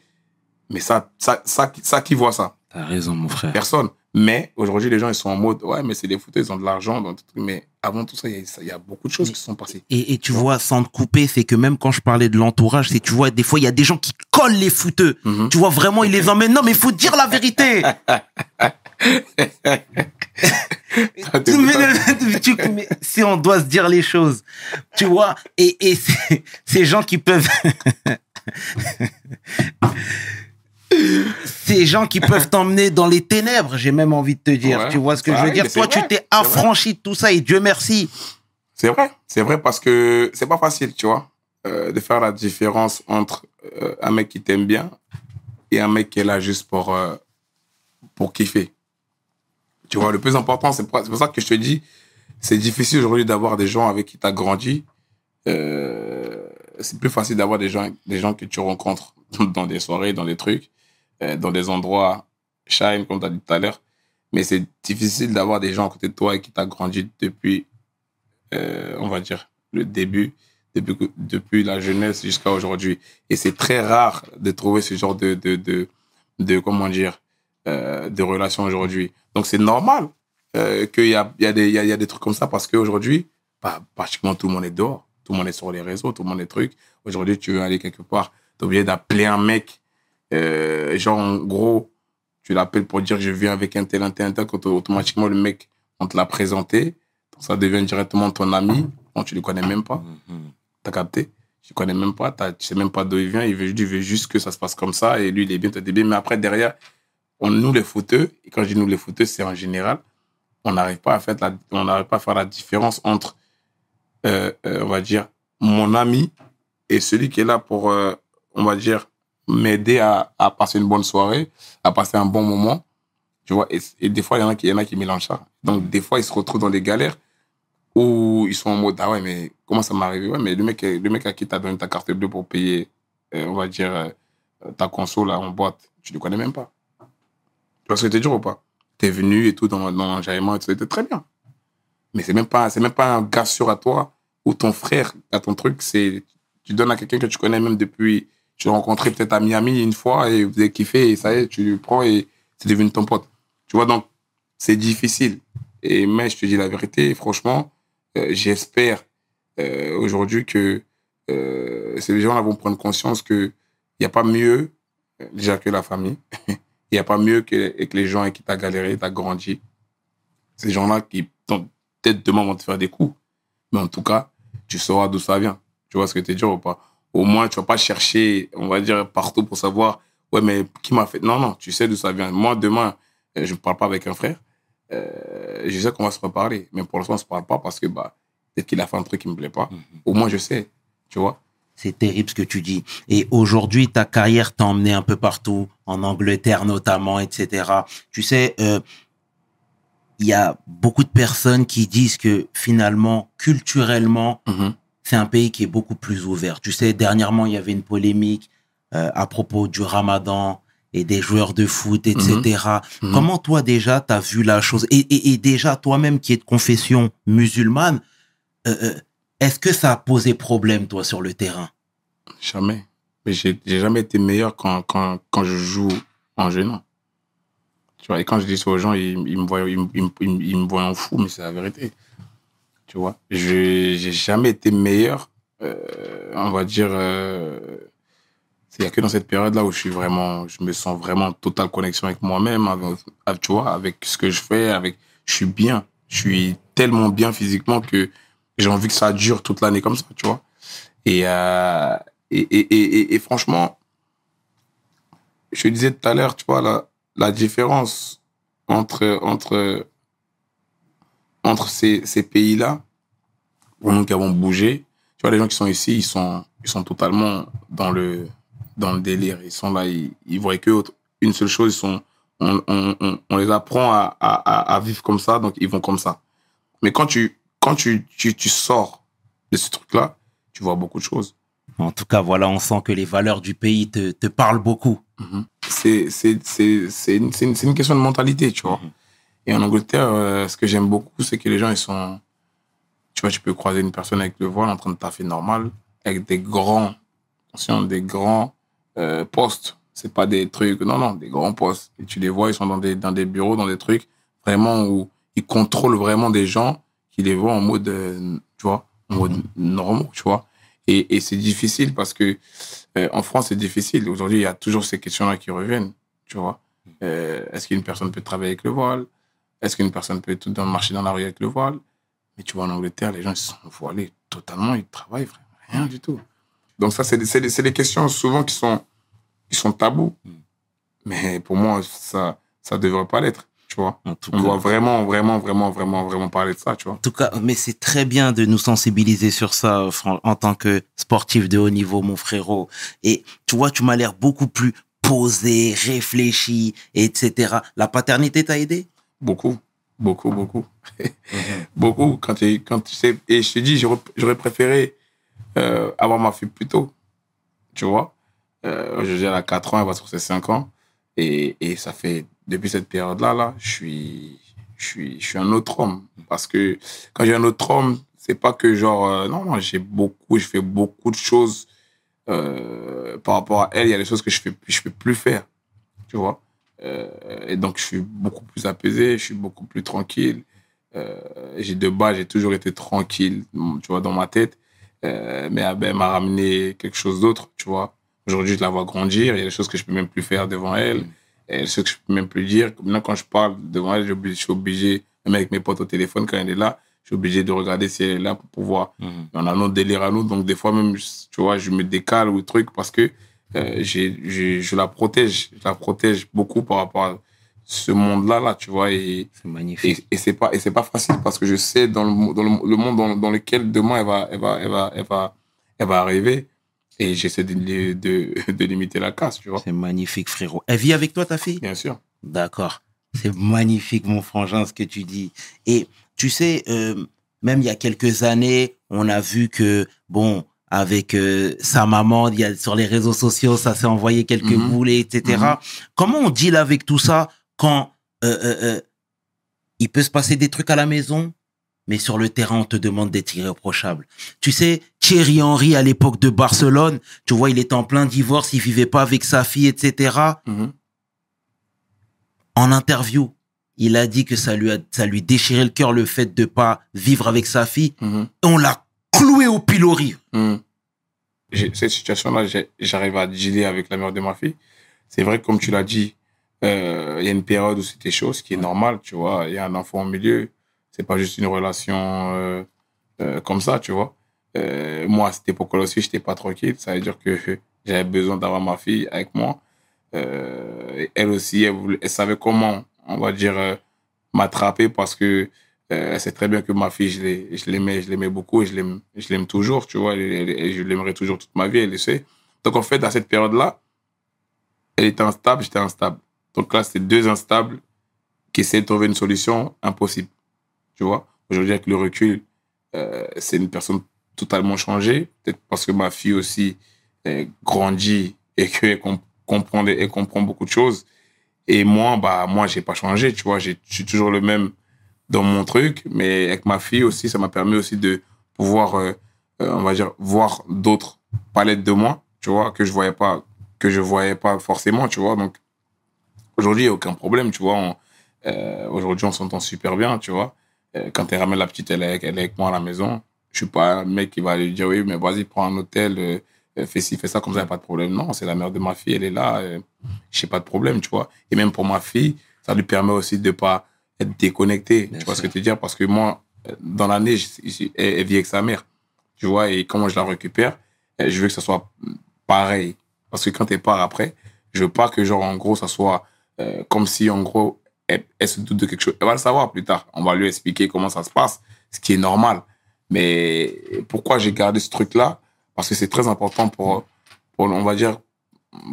Mais ça, ça, ça, ça, qui voit ça T'as raison, mon frère. Personne. Mais aujourd'hui, les gens, ils sont en mode, ouais, mais c'est des footeux, ils ont de l'argent. Mais avant tout ça, il y, a- y beaucoup de choses qui se sont passées. Et, et tu vois, sans te couper, c'est que même quand je parlais de l'entourage, c'est tu vois, des fois, il y a des gens qui collent les fouteux. Mhm. Tu vois, vraiment, ils les emmènent. Non, mais il faut dire la vérité. Mais- mais si on doit se dire les choses, tu vois, et, ces gens qui peuvent, ces gens qui peuvent t'emmener dans les ténèbres, j'ai même envie de te dire, Ouais, tu vois ce que je veux dire? Toi, tu t'es affranchi de tout ça et Dieu merci. C'est vrai, c'est vrai parce que c'est pas facile, tu vois, euh, de faire la différence entre euh, un mec qui t'aime bien et un mec qui est là juste pour, euh, pour kiffer. Tu vois, le plus important, c'est pour, ça que je te dis, c'est difficile aujourd'hui d'avoir des gens avec qui tu as grandi. C'est plus facile d'avoir des gens, des gens que tu rencontres dans des soirées, dans des trucs, dans des endroits shine, comme tu as dit tout à l'heure. Mais c'est difficile d'avoir des gens à côté de toi et qui t'as grandi depuis euh, on va dire, le début, depuis, depuis la jeunesse jusqu'à aujourd'hui. Et c'est très rare de trouver ce genre de, de, de, de comment dire, euh, de relations aujourd'hui. Donc c'est normal euh, qu'il y a, y, a des- y, y a des trucs comme ça parce qu'aujourd'hui, bah, pratiquement tout le monde est dehors. Tout le monde est sur les réseaux, tout le monde est truc. Aujourd'hui, tu veux aller quelque part, tu es obligé d'appeler un mec. Euh, genre, en gros, tu l'appelles pour dire je viens avec un tel, un tel, un tel, quand automatiquement le mec, on te l'a présenté, ça devient directement ton ami, quand tu le connais même pas, t'as capté? Tu connais même pas, tu sais même pas d'où il vient, il veut, il veut juste que ça se passe comme ça, et lui, il est bien, toi, t'es bien, mais après, derrière, on, nous, les footeux, et quand je dis nous, les footeux, c'est en général, on n'arrive pas à faire la, on pas à faire la différence entre, euh, euh, on va dire, mon ami et celui qui est là pour, euh, on va dire, m'aider à, à passer une bonne soirée, à passer un bon moment. Tu vois, et, des fois, il y en a qui, y qui mélangent ça. Donc, des fois, ils se retrouvent dans des galères où ils sont en mode, ah ouais, mais comment ça m'est arrivé? Ouais, mais le mec, le mec à qui t'as donné ta carte bleue pour payer, euh, on va dire, euh, ta console en boîte, tu ne le connais même pas. Tu vois ce que je te dire ou pas? T'es venu et tout dans, dans l'enjaillement et tout, c'était très bien. Mais c'est même même pas un gars sûr à toi ou ton frère à ton truc, c'est, tu donnes à quelqu'un que tu connais même depuis, tu l'as rencontré peut-être à Miami une fois et vous avez kiffé et ça y est, tu le prends et c'est devenu ton pote. Tu vois, donc, c'est difficile. Et, mais je te dis la vérité, franchement, euh, j'espère euh, aujourd'hui que euh, ces gens-là vont prendre conscience qu'il n'y a pas mieux, déjà que la famille, il n'y a pas mieux que, que les gens avec qui tu as galéré, tu as grandi. Ces gens-là qui, peut-être demain, vont te faire des coups. Mais en tout cas, tu sauras d'où ça vient. Tu vois ce que tu dis ou pas? Au moins, tu vas pas chercher, on va dire, partout pour savoir, ouais, mais qui m'a fait Non, non, tu sais d'où ça vient. Moi, demain, euh, je ne parle pas avec un frère. Euh, je sais qu'on va se reparler. Mais pour l'instant, on ne se parle pas parce que bah, peut-être qu'il a fait un truc qui ne me plaît pas. Au moins, je sais. Tu vois C'est terrible ce que tu dis. Et aujourd'hui, ta carrière t'a emmené un peu partout, en Angleterre notamment, etc. Tu sais, euh, il y a beaucoup de personnes qui disent que finalement, culturellement, c'est un pays qui est beaucoup plus ouvert. Tu sais, dernièrement, il y avait une polémique euh, à propos du ramadan et des joueurs de foot, etc. Mhm. Comment toi déjà t'as vu la chose? Et, et, et déjà toi-même qui es de confession musulmane, euh, euh, est-ce que ça a posé problème toi sur le terrain? Jamais. Mais j'ai jamais été meilleur quand, quand, quand je joue en gênant. Tu vois, et quand je dis ça aux gens, ils, ils me voient, ils me voient en fou, mais c'est la vérité. Tu vois, je j'ai jamais été meilleur, euh, on va dire. euh, Il n'y a que dans cette période-là où je suis vraiment, je me sens vraiment en totale connexion avec moi-même, avec, tu vois, avec ce que je fais, avec, je suis bien. Je suis tellement bien physiquement que j'ai envie que ça dure toute l'année comme ça, tu vois. Et, euh, et, et, et, franchement, je disais tout à l'heure, tu vois, la, la différence entre, entre, entre ces, ces pays-là, pour nous qui avons bougé, tu vois, les gens qui sont ici, ils sont, ils sont totalement dans le, dans le délire. Ils sont là, ils, ils voient que autre- une seule chose, ils sont, on, on, on, on les apprend à, à, vivre comme ça, donc ils vont comme ça. Mais quand tu, quand tu, tu, tu sors de ce truc-là, tu vois beaucoup de choses. En tout cas, voilà, on sent que les valeurs du pays te, te parlent beaucoup. c'est c'est c'est une, une, c'est une question de mentalité tu vois et en Angleterre euh, ce que j'aime beaucoup c'est que les gens ils sont tu vois tu peux croiser une personne avec le voile en train de taffer normal avec des grands attention des grands euh, postes. C'est pas des trucs non non des grands postes. Et tu les vois ils sont dans des dans des bureaux dans des trucs vraiment où ils contrôlent vraiment des gens qui les voient en mode euh, tu vois en mode normal tu vois. Et, et c'est difficile parce que euh, en France, c'est difficile. Aujourd'hui, il y a toujours ces questions-là qui reviennent. Tu vois, Euh, est-ce qu'une personne peut travailler avec le voile? Est-ce qu'une personne peut tout dans marcher dans la rue avec le voile? Mais tu vois, en Angleterre, les gens ils sont voilés totalement. Ils travaillent, frère. Rien du tout. Donc ça, c'est des, questions souvent qui sont, qui sont tabous. Mais pour moi, ça, ça devrait pas l'être. Tu vois, En tout on cas. doit vraiment, vraiment, vraiment, vraiment, vraiment parler de ça. Tu vois. En tout cas, mais c'est très bien de nous sensibiliser sur ça en tant que sportif de haut niveau, mon frérot. Et tu vois, tu m'as l'air beaucoup plus posé, réfléchi, etc. La paternité t'a aidé? Beaucoup, beaucoup, beaucoup. beaucoup. Quand tu, quand tu sais, et je te dis, j'aurais préféré euh, avoir ma fille plus tôt. Tu vois euh, Je elle a 4 ans, elle va sur ses 5 ans. Et, et ça fait, depuis cette période-là, là, je suis, je suis, je suis un autre homme. Parce que quand j'ai un autre homme, c'est pas que genre, euh, non, non, j'ai beaucoup, je fais beaucoup de choses euh, par rapport à elle. Il y a des choses que je fais, je peux plus faire. Tu vois et donc, je suis beaucoup plus apaisé, je suis beaucoup plus tranquille. Euh, j'ai de base, j'ai toujours été tranquille, tu vois, dans ma tête. Euh, mais elle m'a ramené quelque chose d'autre, tu vois. Aujourd'hui, je la vois grandir. Il y a des choses que je peux même plus faire devant elle. Et des choses que je peux même plus dire. Maintenant, quand je parle devant elle, je suis obligé, même avec mes potes au téléphone, quand elle est là, je suis obligé de regarder si elle est là pour pouvoir. On a notre délire à nous. Donc, des fois, même, tu vois, je me décale ou truc parce que euh, j'ai, j'ai- je la protège. Je la protège beaucoup par rapport à ce monde-là, là, tu vois. Et, C'est magnifique. et, et c'est pas et c'est pas facile parce que je sais dans le, dans le, le monde dans, dans lequel demain elle va elle va elle va elle va elle va arriver et j'essaie de, de, de, de limiter la casse tu vois C'est magnifique, frérot. Elle vit avec toi, ta fille? Bien sûr D'accord. C'est magnifique, mon frangin, ce que tu dis. Et tu sais, euh, même il y a quelques années, on a vu que, bon, avec euh, sa maman, il y a, sur les réseaux sociaux, ça s'est envoyé quelques Mhm. boulets, etc. Mhm. Comment on deal avec tout ça quand euh, euh, il peut se passer des trucs à la maison, mais sur le terrain, on te demande d'être irréprochable? Tu sais, Thierry Henry, à l'époque de Barcelone, tu vois, il était en plein divorce, il vivait pas avec sa fille, etc Mhm. en interview, il a dit que ça lui a, ça lui déchirait le cœur le fait de pas vivre avec sa fille. Mhm. Et on l'a cloué au pilori. Cette situation là j'ai- j'arrive à dealer avec la mère de ma fille. C'est vrai comme tu l'as dit euh, il y a une période où c'était chaud ce qui est normal tu vois. Il y a un enfant au milieu c'est pas juste une relation euh, euh, comme ça tu vois. Moi à cette époque-là aussi j'étais pas tranquille. Ça veut dire que j'avais besoin d'avoir ma fille avec moi. Elle aussi elle, savait comment on va dire m'attraper parce que elle sait très bien que ma fille, je l'ai- je l'aimais, je l'aimais beaucoup et je l'aime, je l'aime toujours, tu vois, et, je l'aimerai toujours toute ma vie, elle le sait. Donc en fait, à cette période-là, elle était instable, j'étais instable. Donc là, c'est deux instables qui essaient de trouver une solution impossible, tu vois. Aujourd'hui, avec le recul, euh, c'est une personne totalement changée, peut-être parce que ma fille aussi euh, grandit et qu'elle com- comprend, comprend beaucoup de choses. Et moi, bah, moi, j'ai pas changé, tu vois. Je suis toujours le même dans mon truc. Mais avec ma fille aussi, ça m'a permis aussi de pouvoir, euh, euh, on va dire, voir d'autres palettes de moi, tu vois, que je voyais pas, que je voyais pas forcément, tu vois. Donc, aujourd'hui, aucun problème, tu vois. Euh, aujourd'hui, on s'entend super bien, tu vois. Quand elle ramène la petite, elle est, avec- elle est avec moi à la maison. Je suis pas un mec qui va lui dire, oui, mais vas-y, prends un hôtel, fais ci, fais ça, comme ça, n'y a pas de problème. Non, c'est la mère de ma fille, elle est là, euh, j'ai pas de problème, tu vois. Et même pour ma fille, ça lui permet aussi de pas être déconnecté, Bien tu vois ce que je veux dire? Parce que moi, dans l'année, elle, vit avec sa mère, tu vois, et comment je la récupère, euh, je veux que ça soit pareil. Parce que quand elle part après, je veux pas que, genre, en gros, ça soit euh, comme si, en gros, elle, elle se doute de quelque chose. Elle va le savoir plus tard. On va lui expliquer comment ça se passe, ce qui est normal. Mais pourquoi j'ai gardé ce truc-là? Parce que c'est très important pour, pour, on va dire,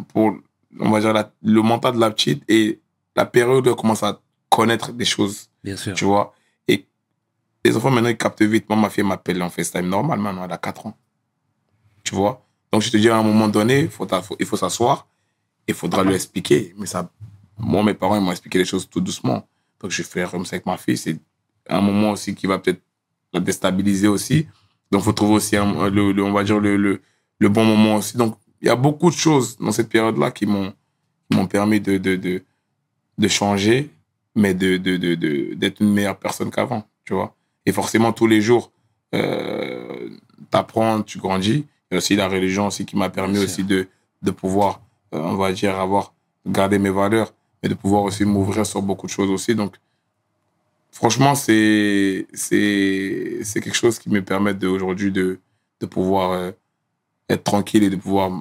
pour, on va dire, la- le mental de la petite et la période où elle commence à connaître des choses, Bien sûr. tu vois. Et les enfants, maintenant, ils captent vite. Moi, ma fille m'appelle en FaceTime normal, maintenant, elle a 4 ans. Tu vois Donc, je te dis, à un moment donné, faut faut- il faut s'asseoir. Il faudra lui expliquer. Mais ça, moi, mes parents, ils m'ont expliqué les choses tout doucement. Donc, je fais comme ça avec ma fille. C'est un moment aussi qui va peut-être la déstabiliser aussi. Donc, il faut trouver aussi, un- le, le- on va dire, le, le, le bon moment aussi. Donc, il y a beaucoup de choses dans cette période-là qui m'ont qui m'ont permis de, de, de, de changer, mais de, de, de, de- d'être une meilleure personne qu'avant, tu vois. Et forcément, tous les jours, euh, t'apprends, tu grandis. Il y a aussi la religion aussi qui m'a permis Bien aussi de, de pouvoir, euh, on va dire, avoir, garder mes valeurs, mais de pouvoir aussi m'ouvrir sur beaucoup de choses aussi. Donc, franchement, c'est, c'est, c'est quelque chose qui me permet de, aujourd'hui de, de pouvoir euh, être tranquille et de pouvoir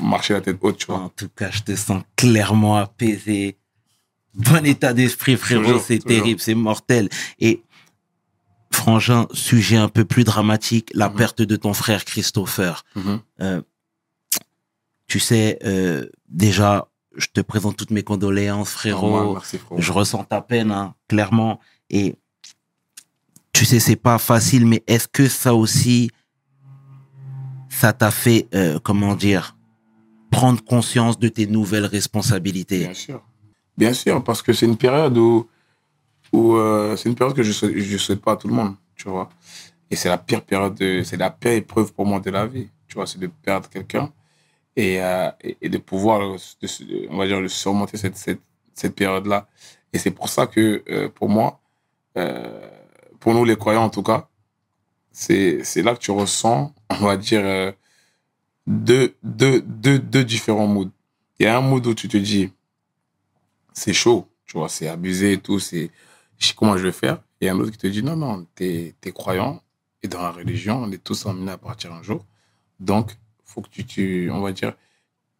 marcher la tête haute, tu vois. En tout cas, je te sens clairement apaisé. Bon état d'esprit, frérot. C'est terrible, c'est mortel. Et Frangin, sujet un peu plus dramatique, la Mhm. perte de ton frère Christopher. Mhm. Euh, tu sais, euh, déjà, je te présente toutes mes condoléances, frérot. Normal, merci, frérot. Je ressens ta peine, hein, clairement. Et tu sais, c'est pas facile, mais est-ce que ça aussi, ça t'a fait, euh, comment dire, prendre conscience de tes nouvelles responsabilités? Bien sûr. Bien sûr, parce que c'est une période où, où euh, c'est une période que je je souhaite pas à tout le monde, tu vois. Et c'est la pire période, de- c'est la pire épreuve pour moi de la vie, tu vois, c'est de perdre quelqu'un et, euh, et, de pouvoir, on va dire, surmonter cette, cette, cette période-là. Et c'est pour ça que, euh, pour moi, pour nous les croyants en tout cas, c'est là que tu ressens, on va dire, deux, deux, deux, deux différents moods. Il y a un mood où tu te dis, c'est chaud, tu vois, c'est abusé et tout, c'est comment je vais faire? Et un autre qui te dit, non, non, t'es es croyant et dans la religion, on est tous emmenés à partir un jour. Donc, faut que tu, tu on va dire,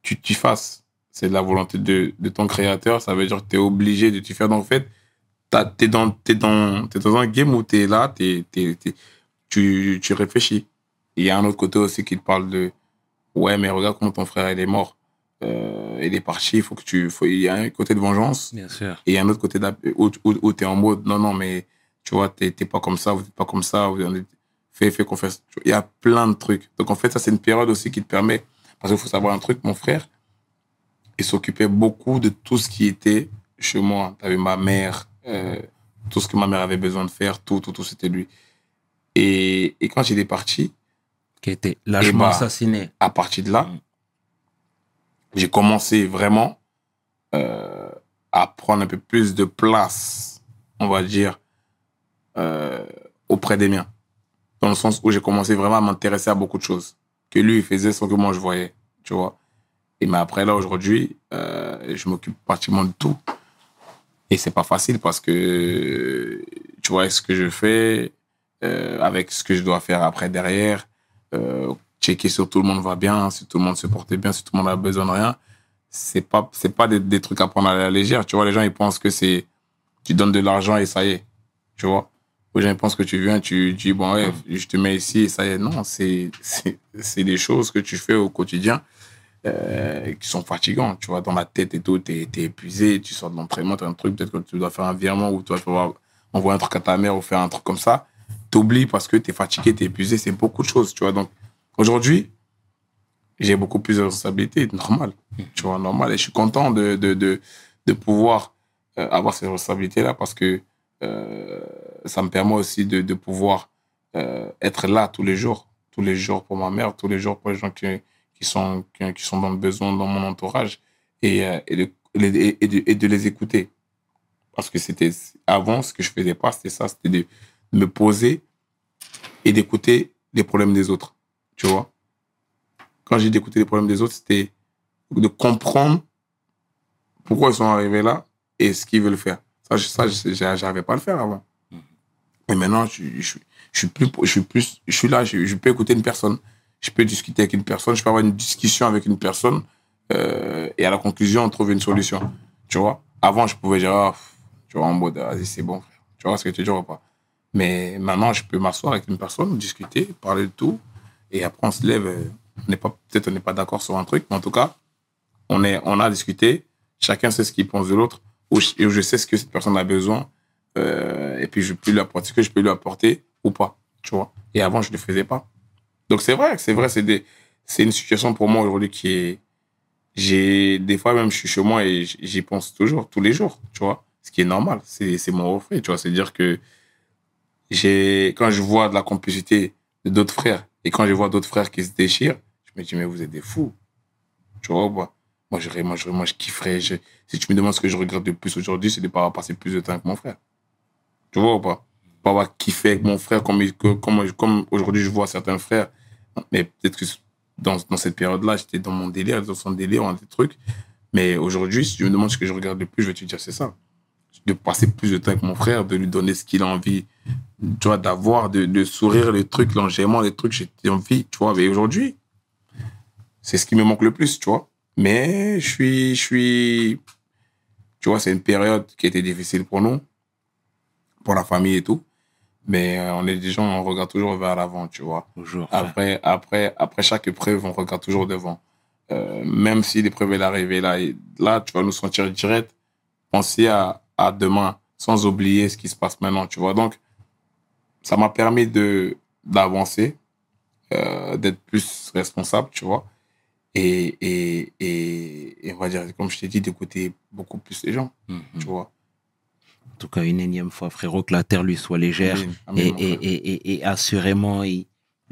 tu t'y fasses. C'est la volonté de, de ton créateur, ça veut dire que tu es obligé de t'y faire. Donc, en fait, tu es dans, t'es dans, t'es dans un game où tu es là, t'es- t'es- t'es- tu, tu réfléchis. Il y a un autre côté aussi qui te parle de, ouais, mais regarde comment ton frère, est mort. Euh, il est parti, il faut que tu, faut, il y a un côté de vengeance Bien sûr. et il y a un autre côté où, où, où tu es en mode non, non, mais tu vois, t'es pas comme ça, vous n'êtes pas comme ça, vous fais, fais confiance. Il y a plein de trucs. Donc en fait, ça, c'est une période aussi qui te permet, parce qu'il faut savoir un truc, mon frère, il s'occupait beaucoup de tout ce qui était chez moi. Tu avais ma mère, euh, tout ce que ma mère avait besoin de faire, tout, tout, tout, c'était lui. Et, et quand il est parti, Qui a été lâchement bah, assassiné. à partir de là, Mm. J'ai commencé vraiment euh, à prendre un peu plus de place, on va dire, euh, auprès des miens. Dans le sens où j'ai commencé vraiment à m'intéresser à beaucoup de choses que lui faisait sans que moi je voyais, tu vois. Et mais après là aujourd'hui, euh, je m'occupe pratiquement de tout. Et c'est pas facile parce que tu vois ce que je fais avec ce que je dois faire après derrière. Checker si tout le monde va bien, si tout le monde se porte bien, si tout le monde a besoin de rien. C'est pas, c'est pas des, trucs à prendre à la légère. Tu vois, les gens, ils pensent que c'est, tu donnes de l'argent et ça y est. Tu vois? Les gens, ils pensent que tu viens, tu dis, bon, ouais, je te mets ici et ça y est. Non, c'est, c'est, des choses que tu fais au quotidien, euh, qui sont fatigants. Tu vois, dans la tête et tout, t'es, t'es épuisé, tu sors de l'entraînement, t'as un truc, peut-être que tu dois faire un virement ou tu dois envoyer un truc à ta mère ou faire un truc comme ça. T'oublies parce que t'es fatigué, t'es épuisé, c'est beaucoup de choses, tu vois. Donc, aujourd'hui, j'ai beaucoup plus de responsabilités, normal. Tu vois, normal. Et je suis content de, de, de, de pouvoir euh, avoir ces responsabilités-là parce que euh, ça me permet aussi de, de pouvoir euh, être là tous les jours. Tous les jours pour ma mère, tous les jours pour les gens qui, qui, sont, qui, qui sont dans le besoin dans mon entourage et, euh, et, de, et, de, et de les écouter. Parce que c'était avant, ce que je faisais pas, c'était ça, c'était de me poser et d'écouter les problèmes des autres. Tu vois Quand j'ai d'écouter les problèmes des autres, c'était de comprendre pourquoi ils sont arrivés là et ce qu'ils veulent faire. Ça, je- ça j'arrivais pas à le faire avant. Et maintenant, je, je, je suis plus, je suis plus, je suis là, je, je peux écouter une personne, je peux discuter avec une personne, je peux avoir une discussion avec une personne euh, et à la conclusion, on trouve une solution. Tu vois? Avant, je pouvais dire, ah, tu vois, en mode, vas-y, c'est bon, frère. Tu vois ce que tu dis ou pas? Mais maintenant, je peux m'asseoir avec une personne, discuter, parler de tout, et après, on se lève. euh, peut-être on n'est pas d'accord sur un truc, mais en tout cas, on, est, on a discuté, chacun sait ce qu'il pense de l'autre, ou je, sais ce que cette personne a besoin, euh, et puis je peux lui apporter ce que je peux lui apporter ou pas, tu vois. Et avant, je ne le faisais pas. Donc c'est vrai, c'est vrai, c'est une situation pour moi aujourd'hui qui est, des fois même, je suis chez moi et j'y pense toujours, tous les jours, tu vois. Ce qui est normal, c'est, mon reflet, tu vois. C'est-à-dire que quand je vois de la complicité d'autres frères et quand je vois d'autres frères qui se déchirent, je me dis, mais vous êtes des fous. Tu vois, moi, moi, je, moi, je, moi, je kifferais. je- si tu me demandes ce que je regrette le plus aujourd'hui, c'est de ne pas avoir passé plus de temps avec mon frère. Tu vois ou pas? Pas avoir kiffé avec mon frère comme, comme, comme aujourd'hui je vois certains frères. Mais peut-être que dans, dans cette période-là, j'étais dans mon délire, dans son délire, dans des trucs. Mais aujourd'hui, si tu me demandes ce que je regarde le plus, je vais te dire, c'est ça. De passer plus de temps avec mon frère, de lui donner ce qu'il a envie, tu vois, d'avoir, de, de sourire, les trucs, l'enchaînement, les trucs, j'ai envie, tu vois. Mais aujourd'hui, c'est ce qui me manque le plus, tu vois. Mais je suis, je suis, tu vois, c'est une période qui était difficile pour nous, pour la famille et tout. Mais euh, on est des gens, on regarde toujours vers l'avant, tu vois. Toujours. ouais. Après, après, après chaque épreuve, on regarde toujours devant. Euh, même si l'épreuve est arrivée là, là, tu vas nous sentir direct, penser à, à demain, sans oublier ce qui se passe maintenant, tu vois. Donc, ça m'a permis de d'avancer, euh, d'être plus responsable, tu vois. Et, et, et, et on va dire, comme je t'ai dit, d'écouter beaucoup plus les gens, Mhm. tu vois. En tout cas, une énième fois, frérot, que la terre lui soit légère. Et, et, assurément, il-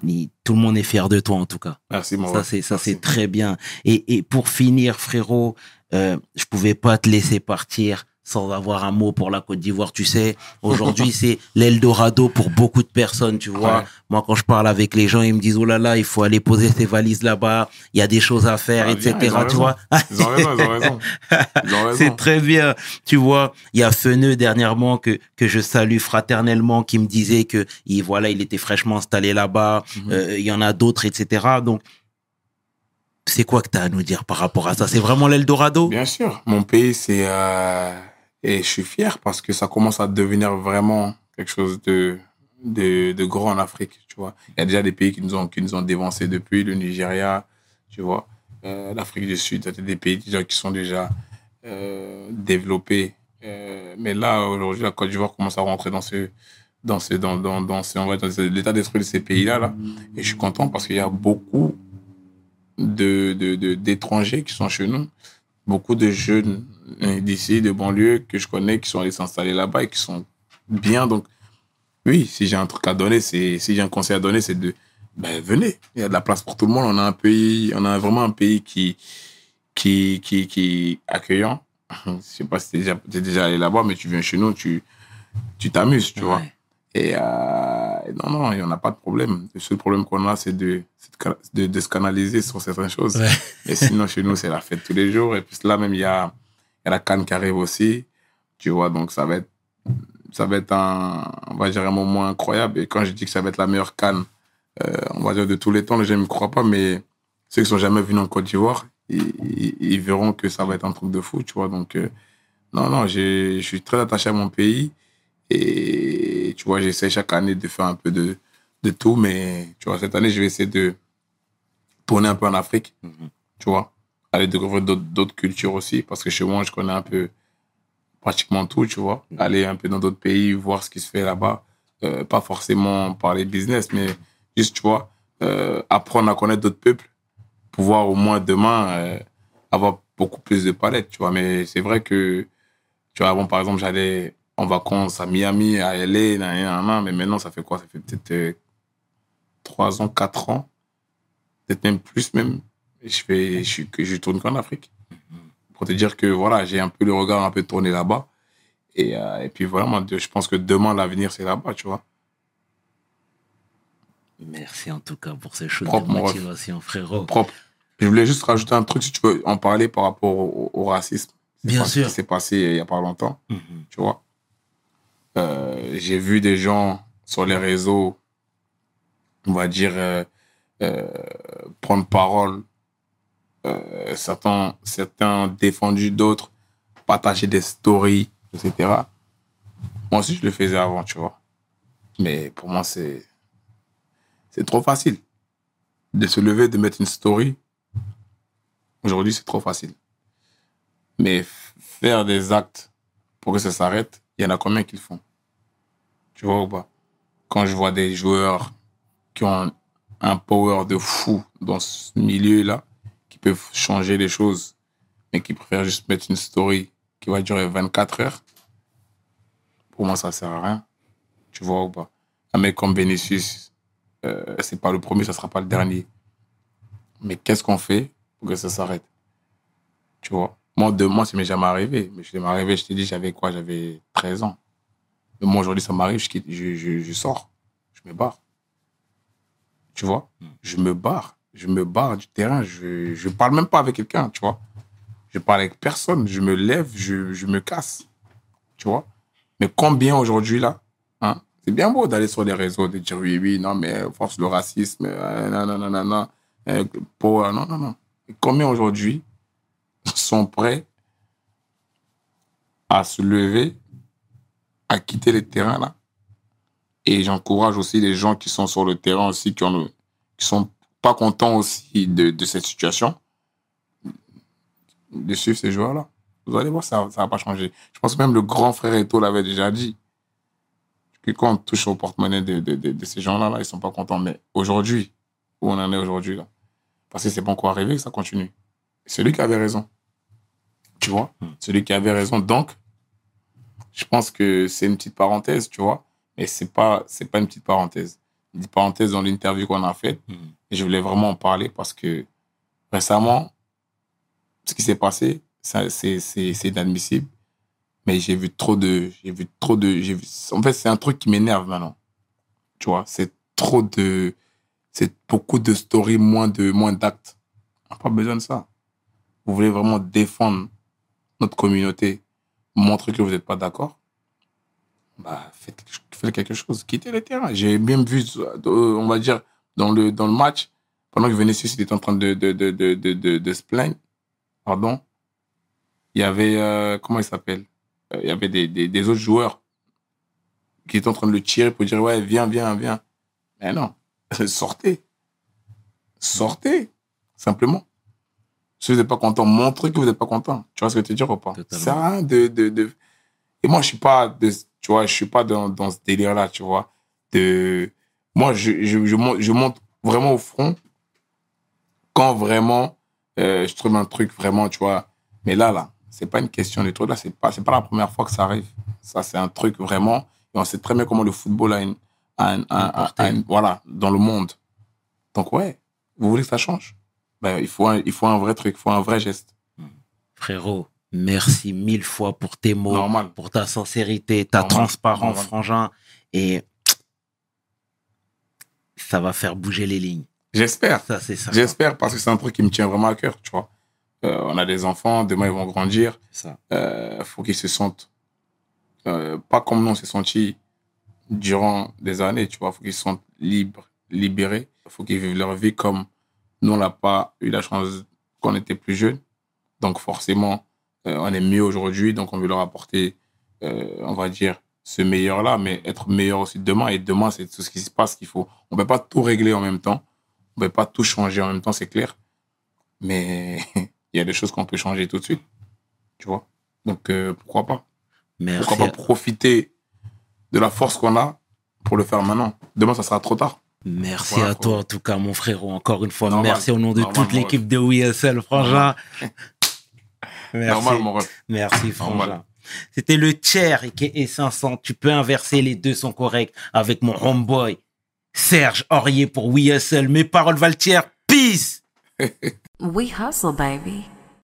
il- tout le monde est fier de toi, en tout cas. Merci, mon Ça, frère. c'est, ça, c'est très bien. Et, et pour finir, frérot, euh, je pouvais pas te laisser partir sans avoir un mot pour la Côte d'Ivoire. Tu sais, aujourd'hui, c'est l'Eldorado pour beaucoup de personnes, tu vois. Ouais. Moi, quand je parle avec les gens, ils me disent, oh là là, il faut aller poser ses valises là-bas. Il y a des choses à faire, Ah, etc. bien, tu vois. Ils ont raison, ils ont raison. Ils ont raison. C'est très bien. Tu vois, il y a Feneux dernièrement que, que je salue fraternellement qui me disait que il, voilà, il était fraîchement installé là-bas. Mhm. Euh, il y en a d'autres, etc. Donc, c'est quoi que tu as à nous dire par rapport à ça? C'est vraiment l'Eldorado? Bien sûr, mon pays, c'est. euh, Et je suis fier parce que ça commence à devenir vraiment quelque chose de, de, de grand en Afrique, tu vois. Il y a déjà des pays qui nous ont, qui nous ont dévancés depuis, le Nigeria, tu vois, euh, l'Afrique du Sud, c'est des pays déjà qui sont déjà euh, développés. Euh, mais là, aujourd'hui, la Côte d'Ivoire commence à rentrer dans ce. Dans, ce, dans, dans, dans, dans l'état d'esprit de ces pays-là. Là. Et je suis content parce qu'il y a beaucoup de, de, de- d'étrangers qui sont chez nous beaucoup de jeunes d'ici, de banlieue, que je connais, qui sont allés s'installer là-bas et qui sont bien. Donc, oui, si j'ai un truc à donner, si j'ai un conseil à donner, c'est de, ben, venez. Il y a de la place pour tout le monde. On a un pays, on a vraiment un pays qui, qui, qui, qui est accueillant. Je sais pas si t'es déjà, t'es déjà allé là-bas, mais tu viens chez nous, tu, tu t'amuses, tu vois. Et euh, non, non, il n'y en a pas de problème. Le seul problème qu'on a, c'est de, de se canaliser sur certaines choses. Ouais. Et sinon, chez nous, c'est la fête tous les jours. Et puis là, même, il y a, il y a la canne qui arrive aussi. Tu vois, donc ça va être, ça va être un, on va dire, un moment incroyable. Et quand je dis que ça va être la meilleure canne, euh, on va dire de tous les temps, les gens ne me croient pas, mais ceux qui sont jamais venus en Côte d'Ivoire, ils, ils- ils verront que ça va être un truc de fou, tu vois. Donc, euh, non, non, je suis très attaché à mon pays. Et tu vois, j'essaie chaque année de faire un peu de, de tout, mais tu vois, cette année, je vais essayer de tourner un peu en Afrique, Mhm. tu vois, aller découvrir d'autres cultures aussi, parce que chez moi, je connais un peu pratiquement tout, tu vois, aller un peu dans d'autres pays, voir ce qui se fait là-bas, Euh, pas forcément parler business, mais juste, tu vois, euh, apprendre à connaître d'autres peuples, pouvoir au moins demain euh, avoir beaucoup plus de palettes, tu vois. Mais c'est vrai que, tu vois, avant, par exemple, j'allais en vacances à Miami, à LA, mais maintenant, ça fait quoi? Ça fait peut-être euh, 3 ans, 4 ans, peut-être même plus même. Je, fais, je, je tourne qu'en Afrique. Pour te dire que, voilà, j'ai un peu le regard un peu tourné là-bas. Et, euh, et puis, vraiment, je pense que demain, l'avenir, c'est là-bas, tu vois. Merci en tout cas pour ces choses de motivation, frérot. propre. Je voulais juste rajouter un truc, si tu veux en parler par rapport au, au racisme. Bien pas sûr. Qui s'est passé il n'y a pas longtemps, Mhm. tu vois. Euh, J'ai vu des gens sur les réseaux, on va dire, euh, prendre parole. Euh, certains, certains défendus, d'autres partager des stories, etc. Moi aussi, je le faisais avant, tu vois. Mais pour moi, c'est c'est trop facile de se lever, de mettre une story. Aujourd'hui, c'est trop facile. Mais faire des actes pour que ça s'arrête, il y en a combien qui le font? Tu vois ou pas? Quand je vois des joueurs qui ont un power de fou dans ce milieu-là, peuvent changer les choses, mais qui préfèrent juste mettre une story qui va durer 24 heures, pour moi, ça sert à rien. Tu vois ou pas? Un mec comme Vinicius, euh, c'est pas le premier, ça sera pas le dernier. Mais qu'est-ce qu'on fait pour que ça s'arrête? Tu vois? Moi, de moi, ça m'est jamais arrivé. Mais je m'est arrivé, je t'ai dit, j'avais quoi? J'avais 13 ans. Mais moi, aujourd'hui, ça m'arrive, je, quitte- je, je, je sors, je me barre. Tu vois? Je me barre. Je me barre du terrain. Je je parle même pas avec quelqu'un, tu vois Je parle avec personne. Je me lève, je, je me casse. Tu vois Mais combien aujourd'hui, là hein, C'est bien beau d'aller sur les réseaux, de dire oui, oui, non, mais force le racisme, euh, non, non, non, non, non, euh, pour, non, non, non. Et combien aujourd'hui sont prêts à se lever, à quitter les terrains là? Et j'encourage aussi les gens qui sont sur le terrain aussi, qui, ont qui sont pas contents aussi de, de cette situation, de suivre ces joueurs-là. Vous allez voir, ça ne va pas changer. Je pense que même le grand frère Eto l'avait déjà dit. Que quand on touche au porte-monnaie de, de, de, de ces gens-là, là, ils sont pas contents. Mais aujourd'hui, où on en est aujourd'hui, là, parce que c'est pas encore arrivé que ça continue. C'est lui qui avait raison. Tu vois Celui qui avait raison. Donc, je pense que c'est une petite parenthèse, tu vois. Mais c'est pas, c'est pas une petite parenthèse. Une petite parenthèse dans l'interview qu'on a faite. Mhm. Je voulais vraiment en parler parce que récemment, ce qui s'est passé, c'est, inadmissible. Mais j'ai vu trop de, vu trop de, vu, en fait, c'est un truc qui m'énerve maintenant. Tu vois, c'est trop de, c'est beaucoup de stories, moins de, moins d'actes. On n'a pas besoin de ça. Vous voulez vraiment défendre notre communauté, montrer que vous n'êtes pas d'accord, bah, faites, faites quelque chose. Quittez le terrain. J'ai bien vu, on va dire, dans le, dans le match, pendant que Vinicius était en train de, de, de, de, de, se plaindre, pardon, il y avait, euh, comment il s'appelle Euh, Il y avait des, des, des autres joueurs qui étaient en train de le tirer pour dire, ouais, viens, viens, viens. Mais non, sortez. Sortez, simplement. Si vous n'êtes pas content, montrez que vous n'êtes pas content. Tu vois ce que je veux dire ou pas? Ça de, de, de... Et moi, je suis pas, de, tu vois, je suis pas dans, dans ce délire-là, tu vois. De... Moi, je, je, je, monte, je monte vraiment au front quand vraiment euh, je trouve un truc vraiment, tu vois. Mais là, là, c'est pas une question de truc. Là, c'est pas, c'est pas la première fois que ça arrive. Ça, c'est un truc vraiment. Et on sait très bien comment le football a une, a une- a- a- a une- voilà, dans le monde. Donc, ouais, vous voulez que ça change? Ben, il, faut un, il faut un vrai truc, il faut un vrai geste. Frérot, merci mille fois pour tes mots, Normal. pour ta sincérité, ta Normal, transparence, normal. frangin. Et ça va faire bouger les lignes. J'espère. Ça, c'est ça. J'espère parce que c'est un truc qui me tient vraiment à cœur, tu vois. Euh, on a des enfants, demain ils vont grandir. ça. euh, faut qu'ils se sentent euh, pas comme nous on s'est senti durant des années, tu vois. faut qu'ils se sentent libres, libérés. faut qu'ils vivent leur vie comme nous on n'a pas eu la chance qu'on était plus jeunes. Donc forcément, on est mieux aujourd'hui, donc on veut leur apporter, on va dire, ce meilleur-là, mais être meilleur aussi demain. Et demain, c'est tout ce qui se passe qu'il faut. On peut pas tout régler en même temps. On peut pas tout changer en même temps, c'est clair. Mais il y a des choses qu'on peut changer tout de suite. Tu vois? Donc, euh, pourquoi pas? Merci. Pourquoi pas profiter de la force qu'on a pour le faire maintenant? Demain, ça sera trop tard. Merci Voilà, à toi, en tout cas, mon frérot. Encore une fois, Normal. merci au nom de Normal, toute l'équipe de WSL, frangin. Merci. Normal, mon ref. Merci, frangin. C'était le tiers et 500. Tu peux inverser, les deux sont corrects avec mon homeboy. Serge Aurier pour WSL. Mes paroles valent. Peace! We hustle, baby.